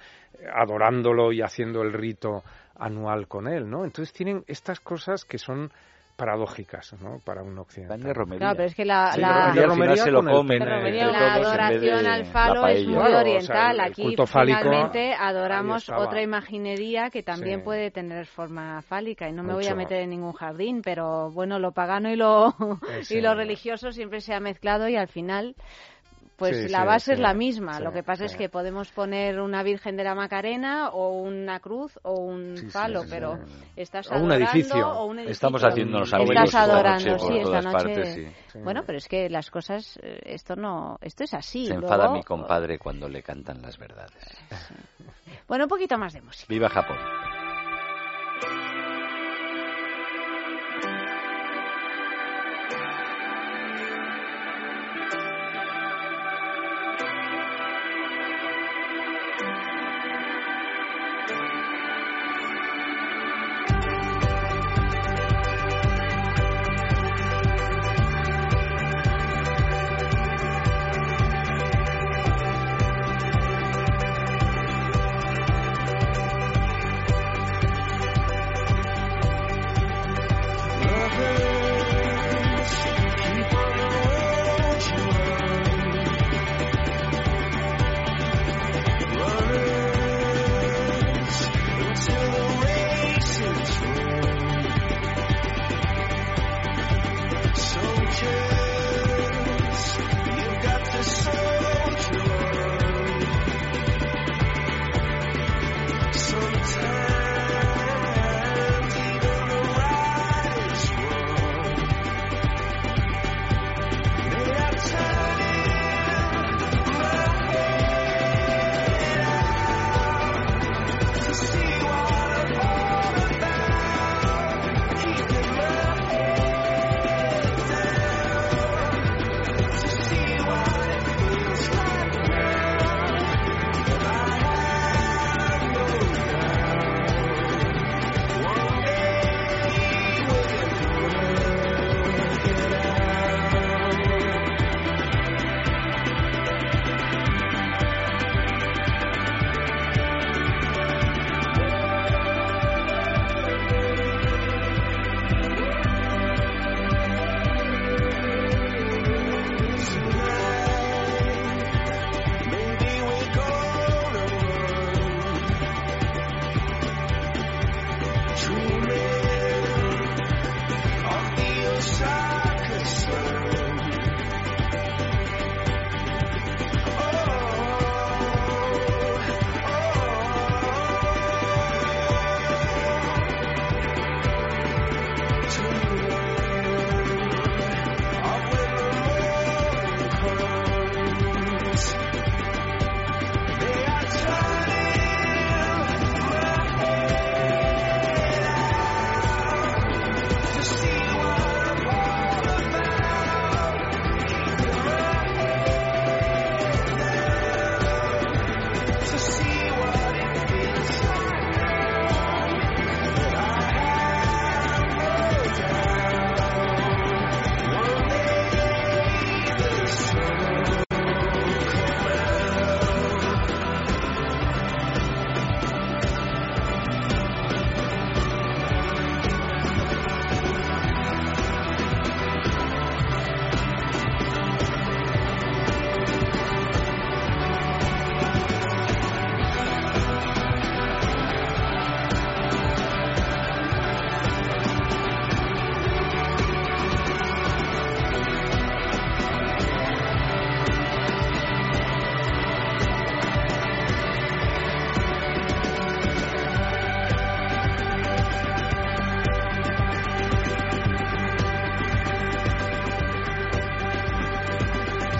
adorándolo y haciendo el rito anual con él, ¿no? Entonces tienen estas cosas que son paradójicas, ¿no? Para un occidental. De romería. Pero es que la, Sí, la, romería se lo el romería, adoración al la falo es muy o sea, oriental. el Aquí finalmente adoramos otra imaginería que también Sí. puede tener forma fálica y no me voy a meter en ningún jardín, pero bueno, lo pagano y lo Ese- <laughs> y lo religioso siempre se ha mezclado y al final pues Sí, la sí, base es la misma. sí, Lo que pasa es que podemos poner una Virgen de la Macarena o una cruz o un falo, sí, pero sí. estás O un adorando edificio. o un edificio. Estamos haciéndonos Estás amigos esta adorando, noche sí, esta todas noche. partes. Bueno, pero es que las cosas, eh, esto no, esto es así. Se Luego- enfada mi compadre cuando le cantan las verdades. Bueno, un poquito más de música. Viva Japón.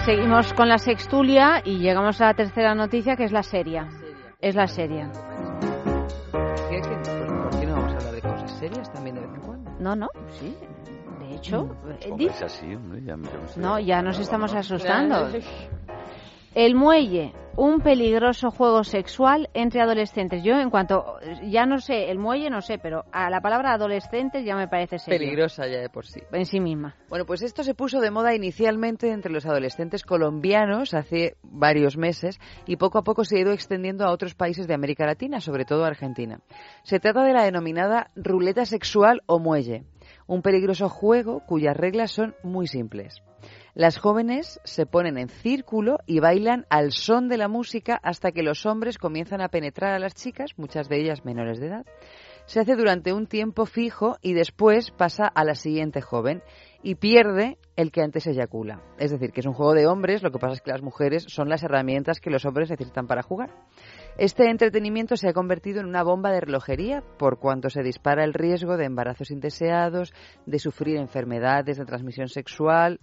Seguimos con la sextulia y llegamos a la tercera noticia que es la seria. Es la seria. ¿Qué- qué- ¿Por qué no vamos a hablar de cosas serias también de vez en cuando? No, no, sí. De hecho, eh, no, ya nos estamos asustando. El muelle, un peligroso juego sexual entre adolescentes. Yo, en cuanto, ya no sé, el muelle no sé, pero a la palabra adolescentes ya me parece serio. Peligrosa ya de por sí. En sí misma. Bueno, pues esto se puso de moda inicialmente entre los adolescentes colombianos hace varios meses y poco a poco se ha ido extendiendo a otros países de América Latina, sobre todo Argentina. Se trata de la denominada ruleta sexual o muelle, un peligroso juego cuyas reglas son muy simples. Las jóvenes se ponen en círculo y bailan al son de la música hasta que los hombres comienzan a penetrar a las chicas, muchas de ellas menores de edad. Se hace durante un tiempo fijo y después pasa a la siguiente joven y pierde el que antes eyacula. Es decir, que es un juego de hombres, lo que pasa es que las mujeres son las herramientas que los hombres necesitan para jugar. Este entretenimiento se ha convertido en una bomba de relojería por cuanto se dispara el riesgo de embarazos indeseados, de sufrir enfermedades de transmisión sexual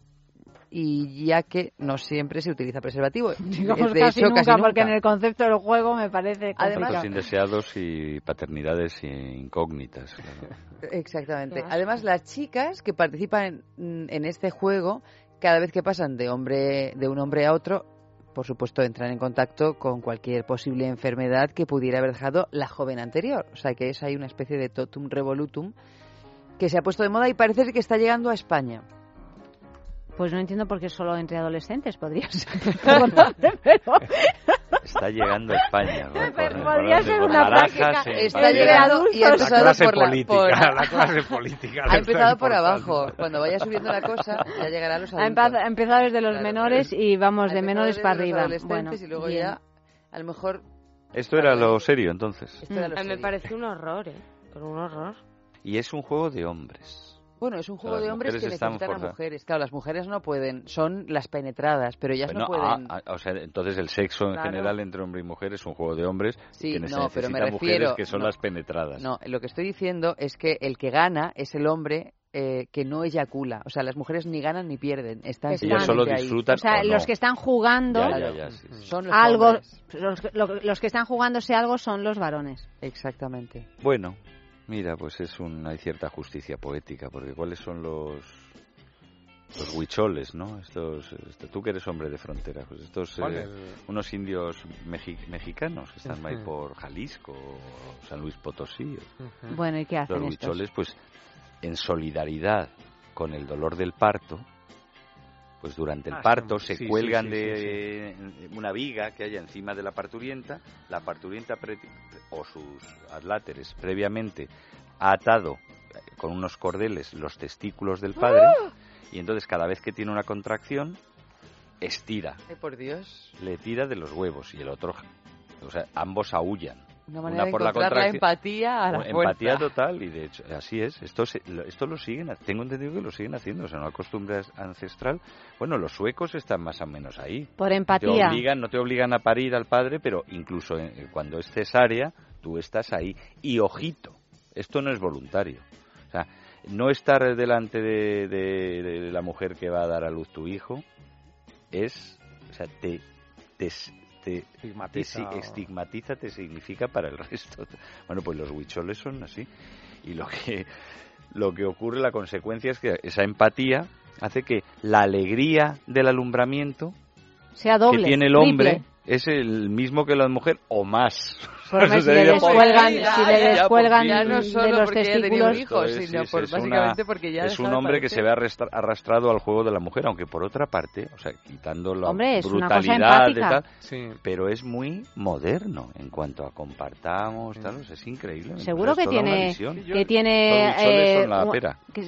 y ya que no siempre se utiliza preservativo. <laughs> Digamos de casi hecho, nunca, casi porque nunca. en el concepto del juego me parece complicado. indeseados y paternidades incógnitas. claro. Exactamente. Además, las chicas que participan en, en este juego, cada vez que pasan de hombre de un hombre a otro, por supuesto, entran en contacto con cualquier posible enfermedad que pudiera haber dejado la joven anterior. O sea, que es ahí una especie de totum revolutum que se ha puesto de moda y parece que está llegando a España. Pues no entiendo por qué solo entre adolescentes podría ser. <laughs> pero Está llegando a España. ¿no? Pero podría ser una práctica. Está llegando y ha La empezado clase por la... política, por- la clase política. Ha empezado por abajo. Cuando vaya subiendo la cosa, ya llegará a los adultos. ha empezado desde los Claro, menores y vamos de menores para arriba. Bueno, y luego bien. ya, a lo mejor... Esto era lo serio entonces. esto era lo A mí me parece un horror, ¿eh? Pero un horror. Y es un juego de hombres. Bueno, es un juego de hombres que necesitan a mujeres. Claro, las mujeres no pueden, son las penetradas, pero ellas no Bueno, pueden. ah, ah, o sea, entonces el sexo en general entre hombre y mujer es un juego de hombres Sí, que no, necesitan pero me mujeres que son no. las penetradas. No, lo que estoy diciendo es que el que gana es el hombre eh, que no eyacula. O sea, las mujeres ni ganan ni pierden. Están Ellas solo ahí. disfrutan O sea, o no. los que están jugando, Ya, ya, ya, sí, sí. Son los algo, los que están jugándose algo son los varones. Exactamente. Bueno, mira, pues es un, hay cierta justicia poética, porque ¿cuáles son los los huicholes, ¿no? Estos, este, tú que eres hombre de frontera, pues estos ¿Cuál eh, es? unos indios mexi- mexicanos que están ahí por Jalisco, o San Luis Potosí. Bueno, ¿y qué hacen Los estos? huicholes, pues, en solidaridad con el dolor del parto, pues durante el Ah, parto sí, se sí, cuelgan sí, de una viga que haya encima de la parturienta, la parturienta pre- o sus adláteres previamente ha atado eh, con unos cordeles los testículos del padre ¡Ah! y entonces cada vez que tiene una contracción estira, Ay, por Dios. le tira de los huevos y el otro, o sea, ambos aullan. Una manera de por la encontrar la contracción- empatía a la Bueno, Empatía fuerza. total y de hecho así es. Esto se- lo- esto lo siguen, tengo entendido que lo siguen haciendo, o sea, una costumbre ancestral. Bueno, los suecos están más o menos ahí. Por Te empatía. obligan, no te obligan a parir al padre, pero incluso en- cuando es cesárea, tú estás ahí. Y ojito, esto no es voluntario. O sea, no estar delante de, de- de la mujer que va a dar a luz tu hijo es, o sea, te, te, te, Estigmatiza te estigmatiza, significa para el <laughs> resto. Bueno, pues los huicholes son así. Y lo que, lo que ocurre, la consecuencia es que esa empatía hace que la alegría del alumbramiento Sea doble. que tiene el triple. hombre es el mismo que la mujer o más. Si le descuelgan, si le ya, descuelgan Ya no de los porque testículos. Esto es- sino es- por, es una- básicamente porque ya es deja un hombre que se ve arrastra- arrastrado al juego de la mujer, aunque por otra parte, o sea, quitando la Hombre, brutalidad de empática. tal, Sí. pero es muy moderno en cuanto a compartamos, tal, o sea, es increíble. Seguro que una tiene, que tiene, eh,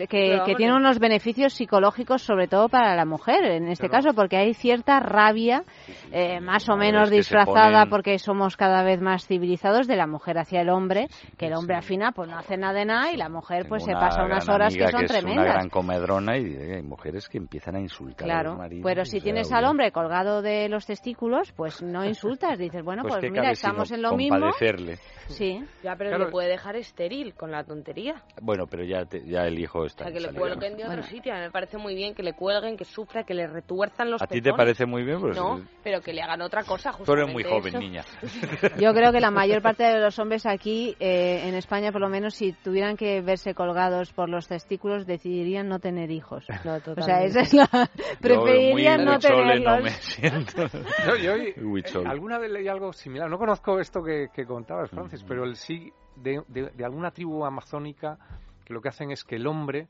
que, tiene unos beneficios psicológicos, sobre todo para la mujer, en este Claro. caso, porque hay cierta rabia, eh, más o menos disfrazada, ponen- porque somos cada vez más civilizados de la mujer hacia el hombre, que el hombre al final pues no hace nada de nada y la mujer pues se pasa unas horas que son es tremendas. una gran comedrona y hay mujeres que empiezan a insultar a Claro, los maridos. pero si tienes al hombre colgado de los testículos, pues no insultas, dices, bueno, Pues pues, mira, estamos en lo mismo. compadecerle. Sí. Ya, pero Claro. le puede dejar estéril con la tontería. Bueno, pero ya, te- ya el hijo O está. sea, que le cuelguen de otro sitio. A mí me parece muy bien que le cuelguen, que sufra, que le retuerzan los ¿A ti te parece muy bien? Pues, no, eh, pero que le hagan otra cosa, Tú eres muy joven, eso. niña. <laughs> <laughs> Yo creo que la mayor parte de los hombres aquí, eh, en España por lo menos, si tuvieran que verse colgados por los testículos, decidirían no tener hijos. o sea, esa es la... <laughs> Preferirían no no tenerlos. me siento. <laughs> Yo, Huichol. alguna vez leí algo similar. No conozco esto que, que contabas, Francis, Mm. pero el sí de, de- de alguna tribu amazónica que lo que hacen es que el hombre,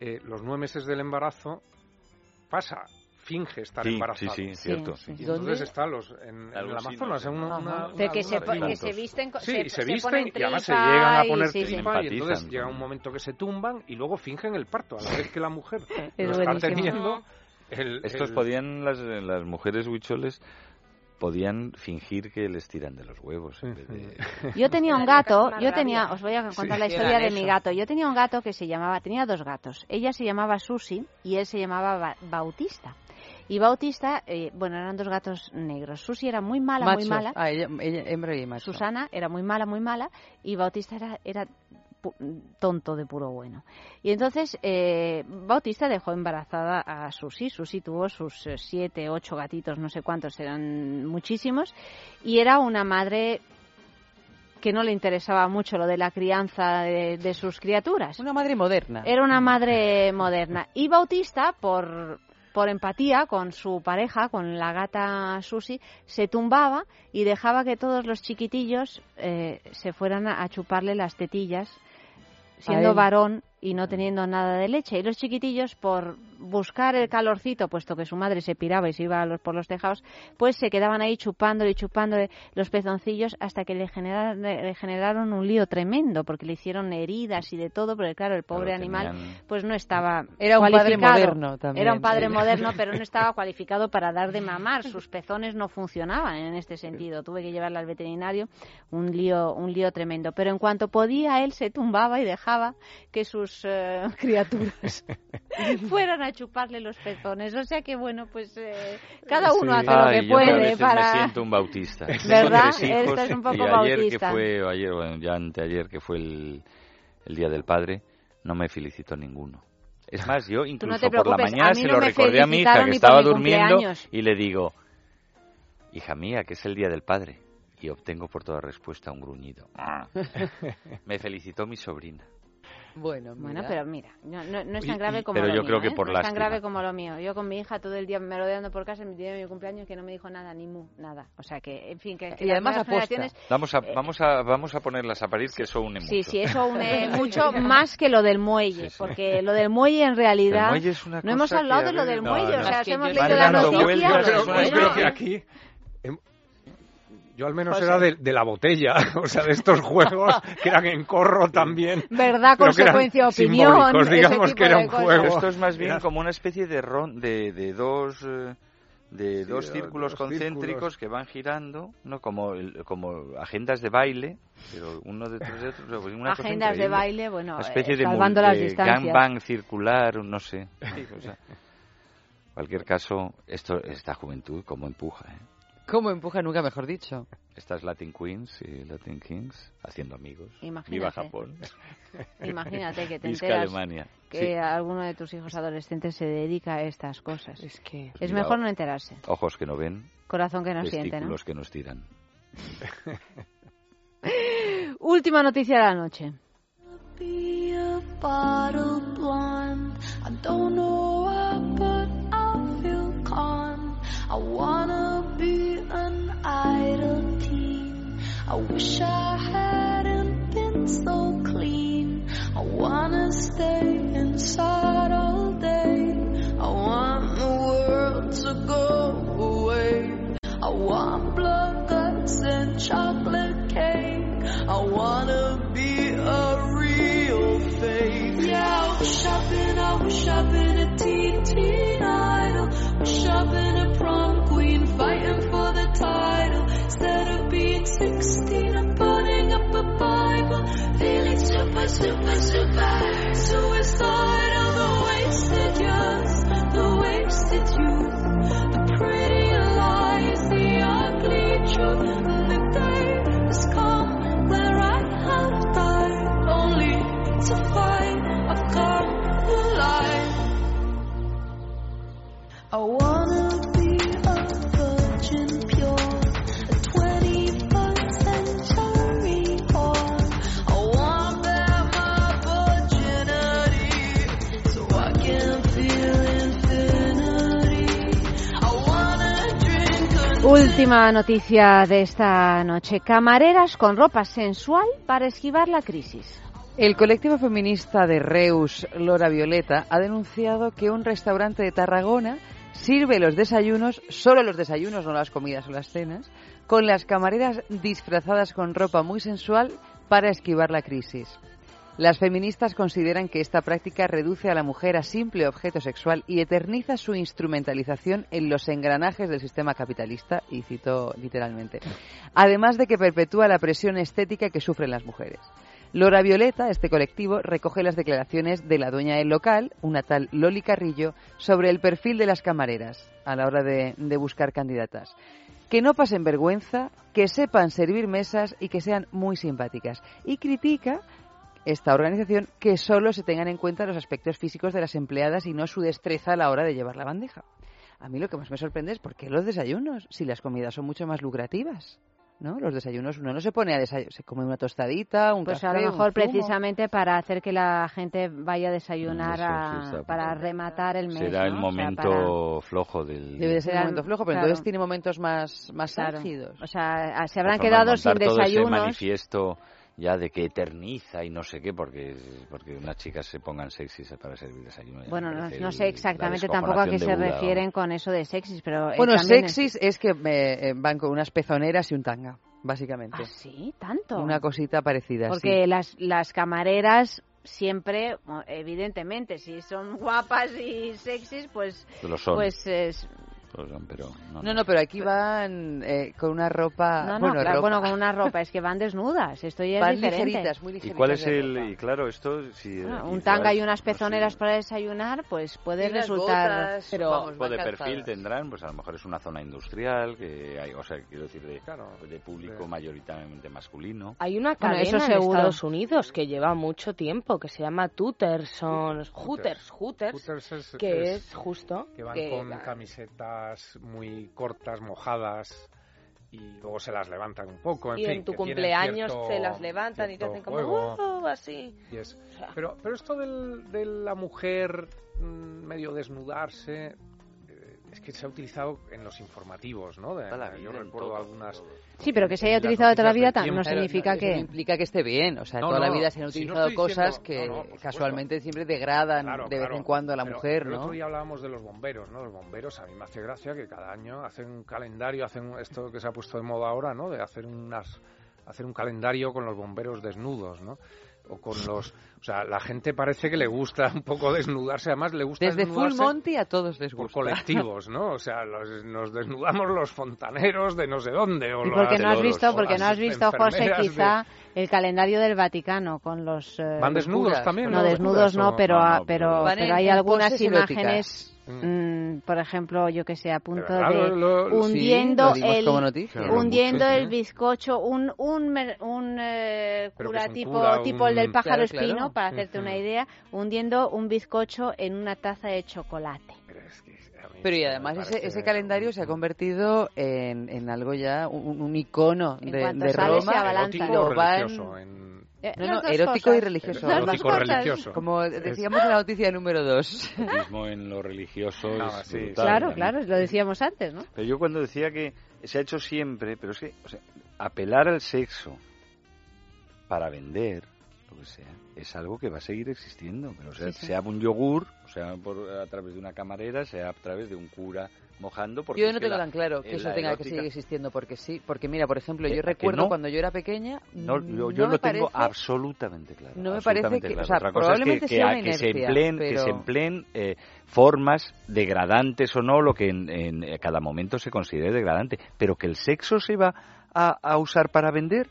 eh, los nueve meses del embarazo, pasa, finge estar Sí, embarazado. sí, sí, cierto, Sí, sí. Y entonces ¿Dónde? está los, en, en el Amazonas, en sé. una, una- De que una se, que se visten, Sí, se, y se, se visten y además se llegan a y- poner sí, sí. tripa y entonces llega un momento que se tumban y luego fingen el parto a la vez que la mujer <laughs> Es lo está teniendo. el- Estos el- podían, las, las mujeres huicholes, podían fingir que les tiran de los huevos en vez de... Yo tenía un <laughs> gato, yo tenía, os voy a contar Sí. la historia de mi gato. Yo tenía un gato que se llamaba, tenía dos gatos. Ella se llamaba Susi y él se llamaba Ba- Bautista. Y Bautista, eh, bueno, eran dos gatos negros. Susi era muy mala, muy mala. Ah, ella, ella- hembra y macho. Susana era muy mala, muy mala, y Bautista era, era tonto de puro bueno. Y entonces eh, Bautista dejó embarazada a Susi. Susi tuvo sus eh, siete, ocho gatitos, no sé cuántos, eran muchísimos, y era una madre que no le interesaba mucho lo de la crianza de, de sus criaturas. Una madre moderna. Era una madre moderna. Y Bautista, por, por empatía con su pareja, con la gata Susi, se tumbaba y dejaba que todos los chiquitillos eh, se fueran a, a chuparle las tetillas, siendo varón y no teniendo nada de leche. Y los chiquitillos, por buscar el calorcito, puesto que su madre se piraba y se iba a los, por los tejados, pues se quedaban ahí chupándole y chupándole los pezoncillos hasta que le generaron, le generaron un lío tremendo, porque le hicieron heridas y de todo, porque claro, el pobre Claro, animal tenían- pues no estaba Era un padre moderno también. Era un padre Sí. moderno, pero no <laughs> estaba cualificado para dar de mamar. Sus pezones no funcionaban en este sentido. Tuve que llevarla al veterinario, un lío, un lío tremendo. Pero en cuanto podía, él se tumbaba y dejaba que sus eh, <laughs> criaturas <laughs> fueran a chuparle los pezones. O sea que bueno, pues eh, cada uno Sí. hace lo que yo a puede veces para. me siento un bautista. <laughs> ¿Verdad? hijos Esto es un poco y ayer bautista. que fue, o ayer, bueno, ya anteayer que fue el, el Día del Padre, no me felicitó ninguno. Es más, yo incluso por la mañana a mí se no lo recordé a mi hija que estaba mi durmiendo cumpleaños. y le digo, hija mía, que es el Día del Padre. Y obtengo por toda respuesta un gruñido. Ah. <laughs> me felicitó mi sobrina. Bueno, Bueno, mira. pero mira, no, no, no es tan grave y- como pero lo yo mío, creo que ¿eh? por no es tan grave como lo mío. Yo con mi hija todo el día merodeando por casa, mi día de mi cumpleaños, que no me dijo nada, ni mu, nada. O sea que, en fin, que, que Y además aposta. generaciones- Vamos a, vamos a, vamos a ponerlas a parir, que eso une mucho. Sí, sí, eso une <laughs> mucho más que lo del muelle, porque lo del muelle en realidad... El muelle es una no hemos cosa hablado que, de lo del no, muelle, no. o sea, Es que hemos leído la dando noticia... vueltas, creo cosa- que aquí em, yo al menos José. era de, de la botella, <laughs> o sea, de estos juegos <laughs> que eran en corro también. Verdad, consecuencia, opinión, ese digamos tipo que era un juego. Esto es más bien Era- como una especie de ron, de, de dos eh, de Sí, dos círculos dos concéntricos círculos. que van girando, no como el- como agendas de baile, pero uno detrás de otro, pues una cosa Agendas de baile, bueno, Una especie eh, de, salvando las de distancias. gangbang circular, no sé. Sí, o sea, en cualquier caso, esto esta juventud como empuja, ¿eh? ¿Cómo empuja nunca, mejor dicho? Estas Latin Queens y Latin Kings haciendo amigos. Imagínate. Viva Japón. Imagínate que te <laughs> Visca enteras Alemania. que Sí. alguno de tus hijos adolescentes se dedica a estas cosas. Es que... Es Cuidado. mejor no enterarse. Ojos que no ven, Corazón que no siente, ¿no? que nos tiran. <laughs> Última noticia de la noche. be a bottle blonde. I don't know why, but I feel calm. I wanna I wish I hadn't been so clean. I wanna stay inside all day. I want the world to go away. I want blood guts and chocolate cake. I wanna be a real face. Yeah, I I'd been, I I'd been a teen, teen idol. I'd super, super, super. Suicide of the wasted years, the wasted youth, the pretty lies, the ugly truth. The day has come where I have died, only to find I've come alive. I wanna Última noticia de esta noche. Camareras con ropa sensual para esquivar la crisis. El colectivo feminista de Reus, Lora Violeta, ha denunciado que un restaurante de Tarragona sirve los desayunos, solo los desayunos, no las comidas o las cenas, con las camareras disfrazadas con ropa muy sensual para esquivar la crisis. Las feministas consideran que esta práctica reduce a la mujer a simple objeto sexual y eterniza su instrumentalización en los engranajes del sistema capitalista, y cito literalmente, además de que perpetúa la presión estética que sufren las mujeres. Lora Violeta, este colectivo, recoge las declaraciones de la dueña del local, una tal Loli Carrillo, sobre el perfil de las camareras a la hora de, de buscar candidatas. Que no pasen vergüenza, que sepan servir mesas y que sean muy simpáticas. Y critica esta organización que solo se tengan en cuenta los aspectos físicos de las empleadas y no su destreza a la hora de llevar la bandeja. A mí lo que más me sorprende es por qué los desayunos, si las comidas son mucho más lucrativas. ¿No? Los desayunos uno no se pone a desayunar, se come una tostadita, un Pues café, a lo mejor precisamente para hacer que la gente vaya a desayunar Eso sí a- está para rematar el mes. Será el ¿no? O sea, momento flojo del Debe de ser Serán- momento flojo, pero claro. entonces tiene momentos más, más Claro. álgidos. O sea, se habrán quedado sin montar todo ese desayunos. manifiesto ya de que eterniza y no sé qué, porque porque unas chicas se pongan sexys para servir desayuno. Bueno, no, no sé exactamente tampoco a qué se Buda, refieren con eso de sexys, pero... Bueno, también es- sexys es que eh, eh, van con unas pezoneras y un tanga, básicamente. ¿Ah, sí? ¿Tanto? Una cosita parecida, Porque sí. las, las camareras siempre, o- evidentemente, si son guapas y sexys, pues... Lo son. Pues es... Lo son, pero no, No, no, pero aquí van eh, con una ropa... No, no, bueno, claro, ropa- bueno, con una ropa, es que van desnudas, esto ya es Van diferente. ligeritas, muy ¿Y ligeritas. cuál es el...? ropa. Y claro, esto... Si, Ah, y un tanga y unas no sé, pezoneras para desayunar, pues puede Y resultar... botas, pero vamos, ¿Qué tipo de perfil tendrán? Pues a lo mejor es una zona industrial, que hay, o sea, quiero decir, de, de público mayoritariamente masculino. Hay una Bueno, cadena eso en. Estados Unidos que lleva mucho tiempo, que se llama Tutterson, Hooters, Hooters, Hooters es- que es- es, justo... que van que- con camisetas muy cortas, mojadas, y luego se las levantan un poco. En y fin, en tu cumpleaños cierto- se las levantan y te hacen como juego. "Uh", así. Y es- pero, pero esto del- de la mujer mm, medio desnudarse, es que se ha utilizado en los informativos, ¿no? De- yo recuerdo algunas... Sí, pero que se haya utilizado toda la vida no significa que... no implica que esté bien. O sea, No, toda la vida se han si no utilizado cosas diciendo- que casualmente siempre degradan Claro, de vez claro. en cuando a la Pero mujer, El ¿no? otro día hablábamos de los bomberos, ¿no? Los bomberos, a mí me hace gracia que cada año hacen un calendario, hacen esto que se ha puesto de moda ahora, ¿no? De hacer unas hacer un calendario con los bomberos desnudos, ¿no? O con los, o sea, la gente parece que le gusta un poco desnudarse, además le gusta Desde Full Monty a todos les por gusta. colectivos, ¿no? O sea, los- nos desnudamos los fontaneros de no sé dónde o Y porque no has visto, porque no has visto, José, de- quizá el calendario del Vaticano con los... eh, ¿Van desnudos curas. también, No, desnudos no, pero, no, no, pero, pero- hay algunas imágenes... mm, por ejemplo, yo que sé, a punto claro, de lo- lo- hundiendo sí, el como noticia. Claro, hundiendo mucho, el bizcocho, un un un eh, cura tipo cura, tipo el del pájaro Claro, claro. espino, para hacerte una idea, hundiendo un bizcocho en una taza de chocolate. Pero es que a mí Pero y además ese, ese calendario se ha convertido en, en algo ya, un, un icono En de, se Roma. abalanza. Lo van- en- Eh, No, no, erótico cosas. y religioso. Erótico religioso. Como decíamos en la noticia número dos. Mismo en lo religioso Ah, es sí, brutal, Claro, ¿no? claro, lo decíamos antes, ¿no? Pero yo cuando decía que se ha hecho siempre, pero es que o sea, apelar al sexo para vender, lo que sea, es algo que va a seguir existiendo. Pero, o sea, Sí, sí. sea un yogur, o sea por, a través de una camarera, sea a través de un cura mojando. Porque Yo no tengo la- tan claro que eso tenga que seguir existiendo porque sí. Porque mira, por ejemplo, Eh, yo ¿a que recuerdo no? cuando yo era pequeña. No, yo, yo no lo tengo absolutamente claro. no me parece que- o claro. sea, Otra cosa es probablemente que, sea que, una que se empleen, que se pero- empleen eh, formas degradantes o no, lo que en, en, eh, cada momento se considere degradante, pero que el sexo se va a, a usar para vender.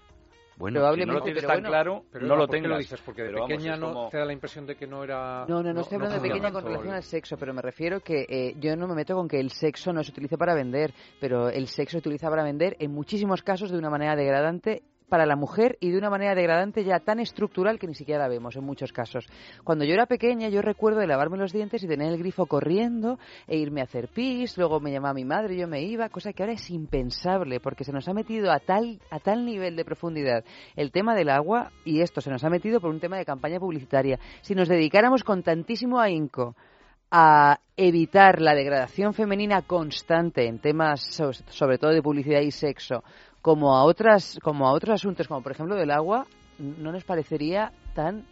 Bueno, Probablemente, si no lo tienes pero tan bueno. claro, Pero no lo ¿por qué tengas. dices? Porque de Pero pequeña no como- te da la impresión de que no era... No, no, no, estoy hablando de pequeña con relación el- al sexo, pero me refiero que eh, yo no me meto con que el sexo no se utilice para vender, pero el sexo se utiliza para vender en muchísimos casos de una manera degradante para la mujer y de una manera degradante ya tan estructural que ni siquiera la vemos en muchos casos. Cuando yo era pequeña yo recuerdo de lavarme los dientes y tener el grifo corriendo e irme a hacer pis, luego me llamaba mi madre y yo me iba, cosa que ahora es impensable porque se nos ha metido a tal, a tal nivel de profundidad el tema del agua y esto se nos ha metido por un tema de campaña publicitaria. Si nos dedicáramos con tantísimo ahínco a evitar la degradación femenina constante en temas so- sobre todo de publicidad y sexo como a otras como a otros asuntos como por ejemplo del agua no nos parecería tan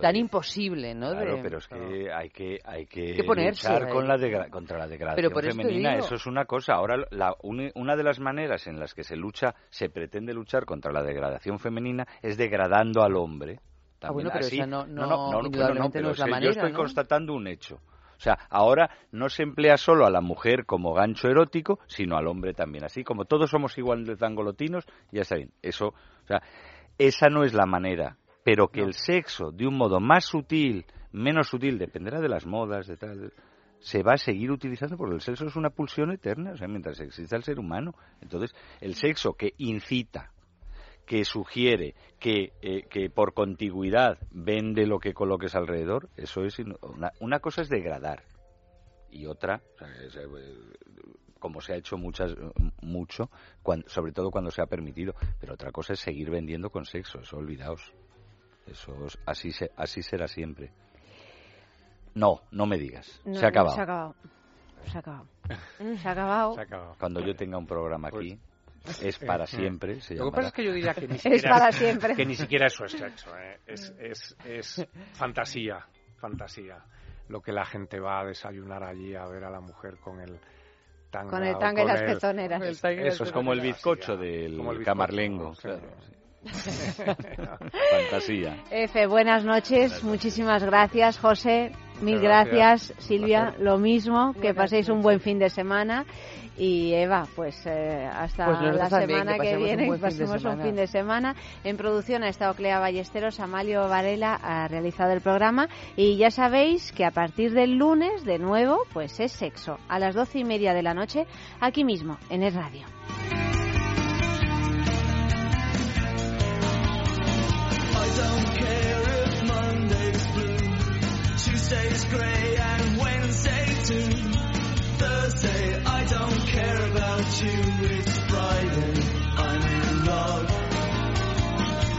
tan imposible no Claro, De- pero es que hay que hay que, que ponerse luchar con la contra la degradación Pero femenina. digo- Eso es una cosa. Ahora, la, una de las maneras en las que se lucha, se pretende luchar contra la degradación femenina es degradando al hombre. Ah, bueno, También pero así. esa no- no, no, no, indudablemente pero no es la manera, Yo estoy ¿no? constatando un hecho. O sea, ahora no se emplea solo a la mujer como gancho erótico, sino al hombre también. Así como todos somos igual de tangolotinos, ya está bien. Eso, o sea, esa no es la manera. Pero que el sexo, de un modo más sutil, menos sutil, dependerá de las modas, de tal, se va a seguir utilizando porque el sexo es una pulsión eterna, o sea, mientras exista el ser humano. Entonces, el sexo que incita, que sugiere, que, eh, que por contigüidad vende lo que coloques alrededor, eso es una, una cosa es degradar y otra, o sea, es, eh, como se ha hecho muchas mucho, cuan- sobre todo cuando se ha permitido, pero otra cosa es seguir vendiendo con sexo, eso olvidaos. Eso es- así se, así será siempre. No, no me digas. No, se ha acabado. Se ha acabado. <laughs> Se ha acabado. Se ha acabado. Cuando yo tenga un programa aquí, es para eh, siempre. Se Lo que pasa es que yo diría que ni <laughs> Es siquiera para siempre. que ni siquiera eso es sexo, ¿eh? es, es, es fantasía, fantasía. Lo que la gente va a desayunar allí a ver a la mujer con el tanga, Con el tanga y las el- pezoneras. Es- Eso es como el bizcocho Como el del bizcocho, camarlengo. sí. claro, sí. <laughs> Fantasía. Efe, buenas noches, muchísimas gracias, José. Mil gracias. gracias, Silvia. Lo mismo, que paséis un buen fin de semana. Y Eva, pues eh, hasta Pues la también, semana que que, pasemos un viene, fin pasemos un fin de semana. En producción ha estado Clea Ballesteros, Amalio Varela ha realizado el programa. Y ya sabéis que a partir del lunes, de nuevo, pues es sexo. A las doce y media de la noche, aquí mismo, en el radio. I don't care Tuesday's grey and Wednesday too. Thursday, I don't care about you, it's Friday, I'm in love.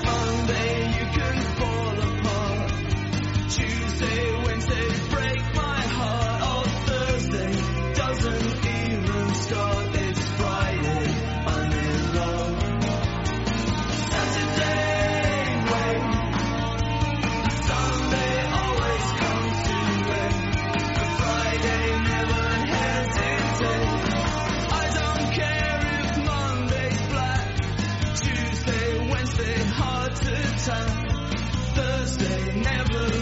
Monday, you can fall apart. Tuesday, Wednesday, break my heart. Oh, Thursday doesn't say never.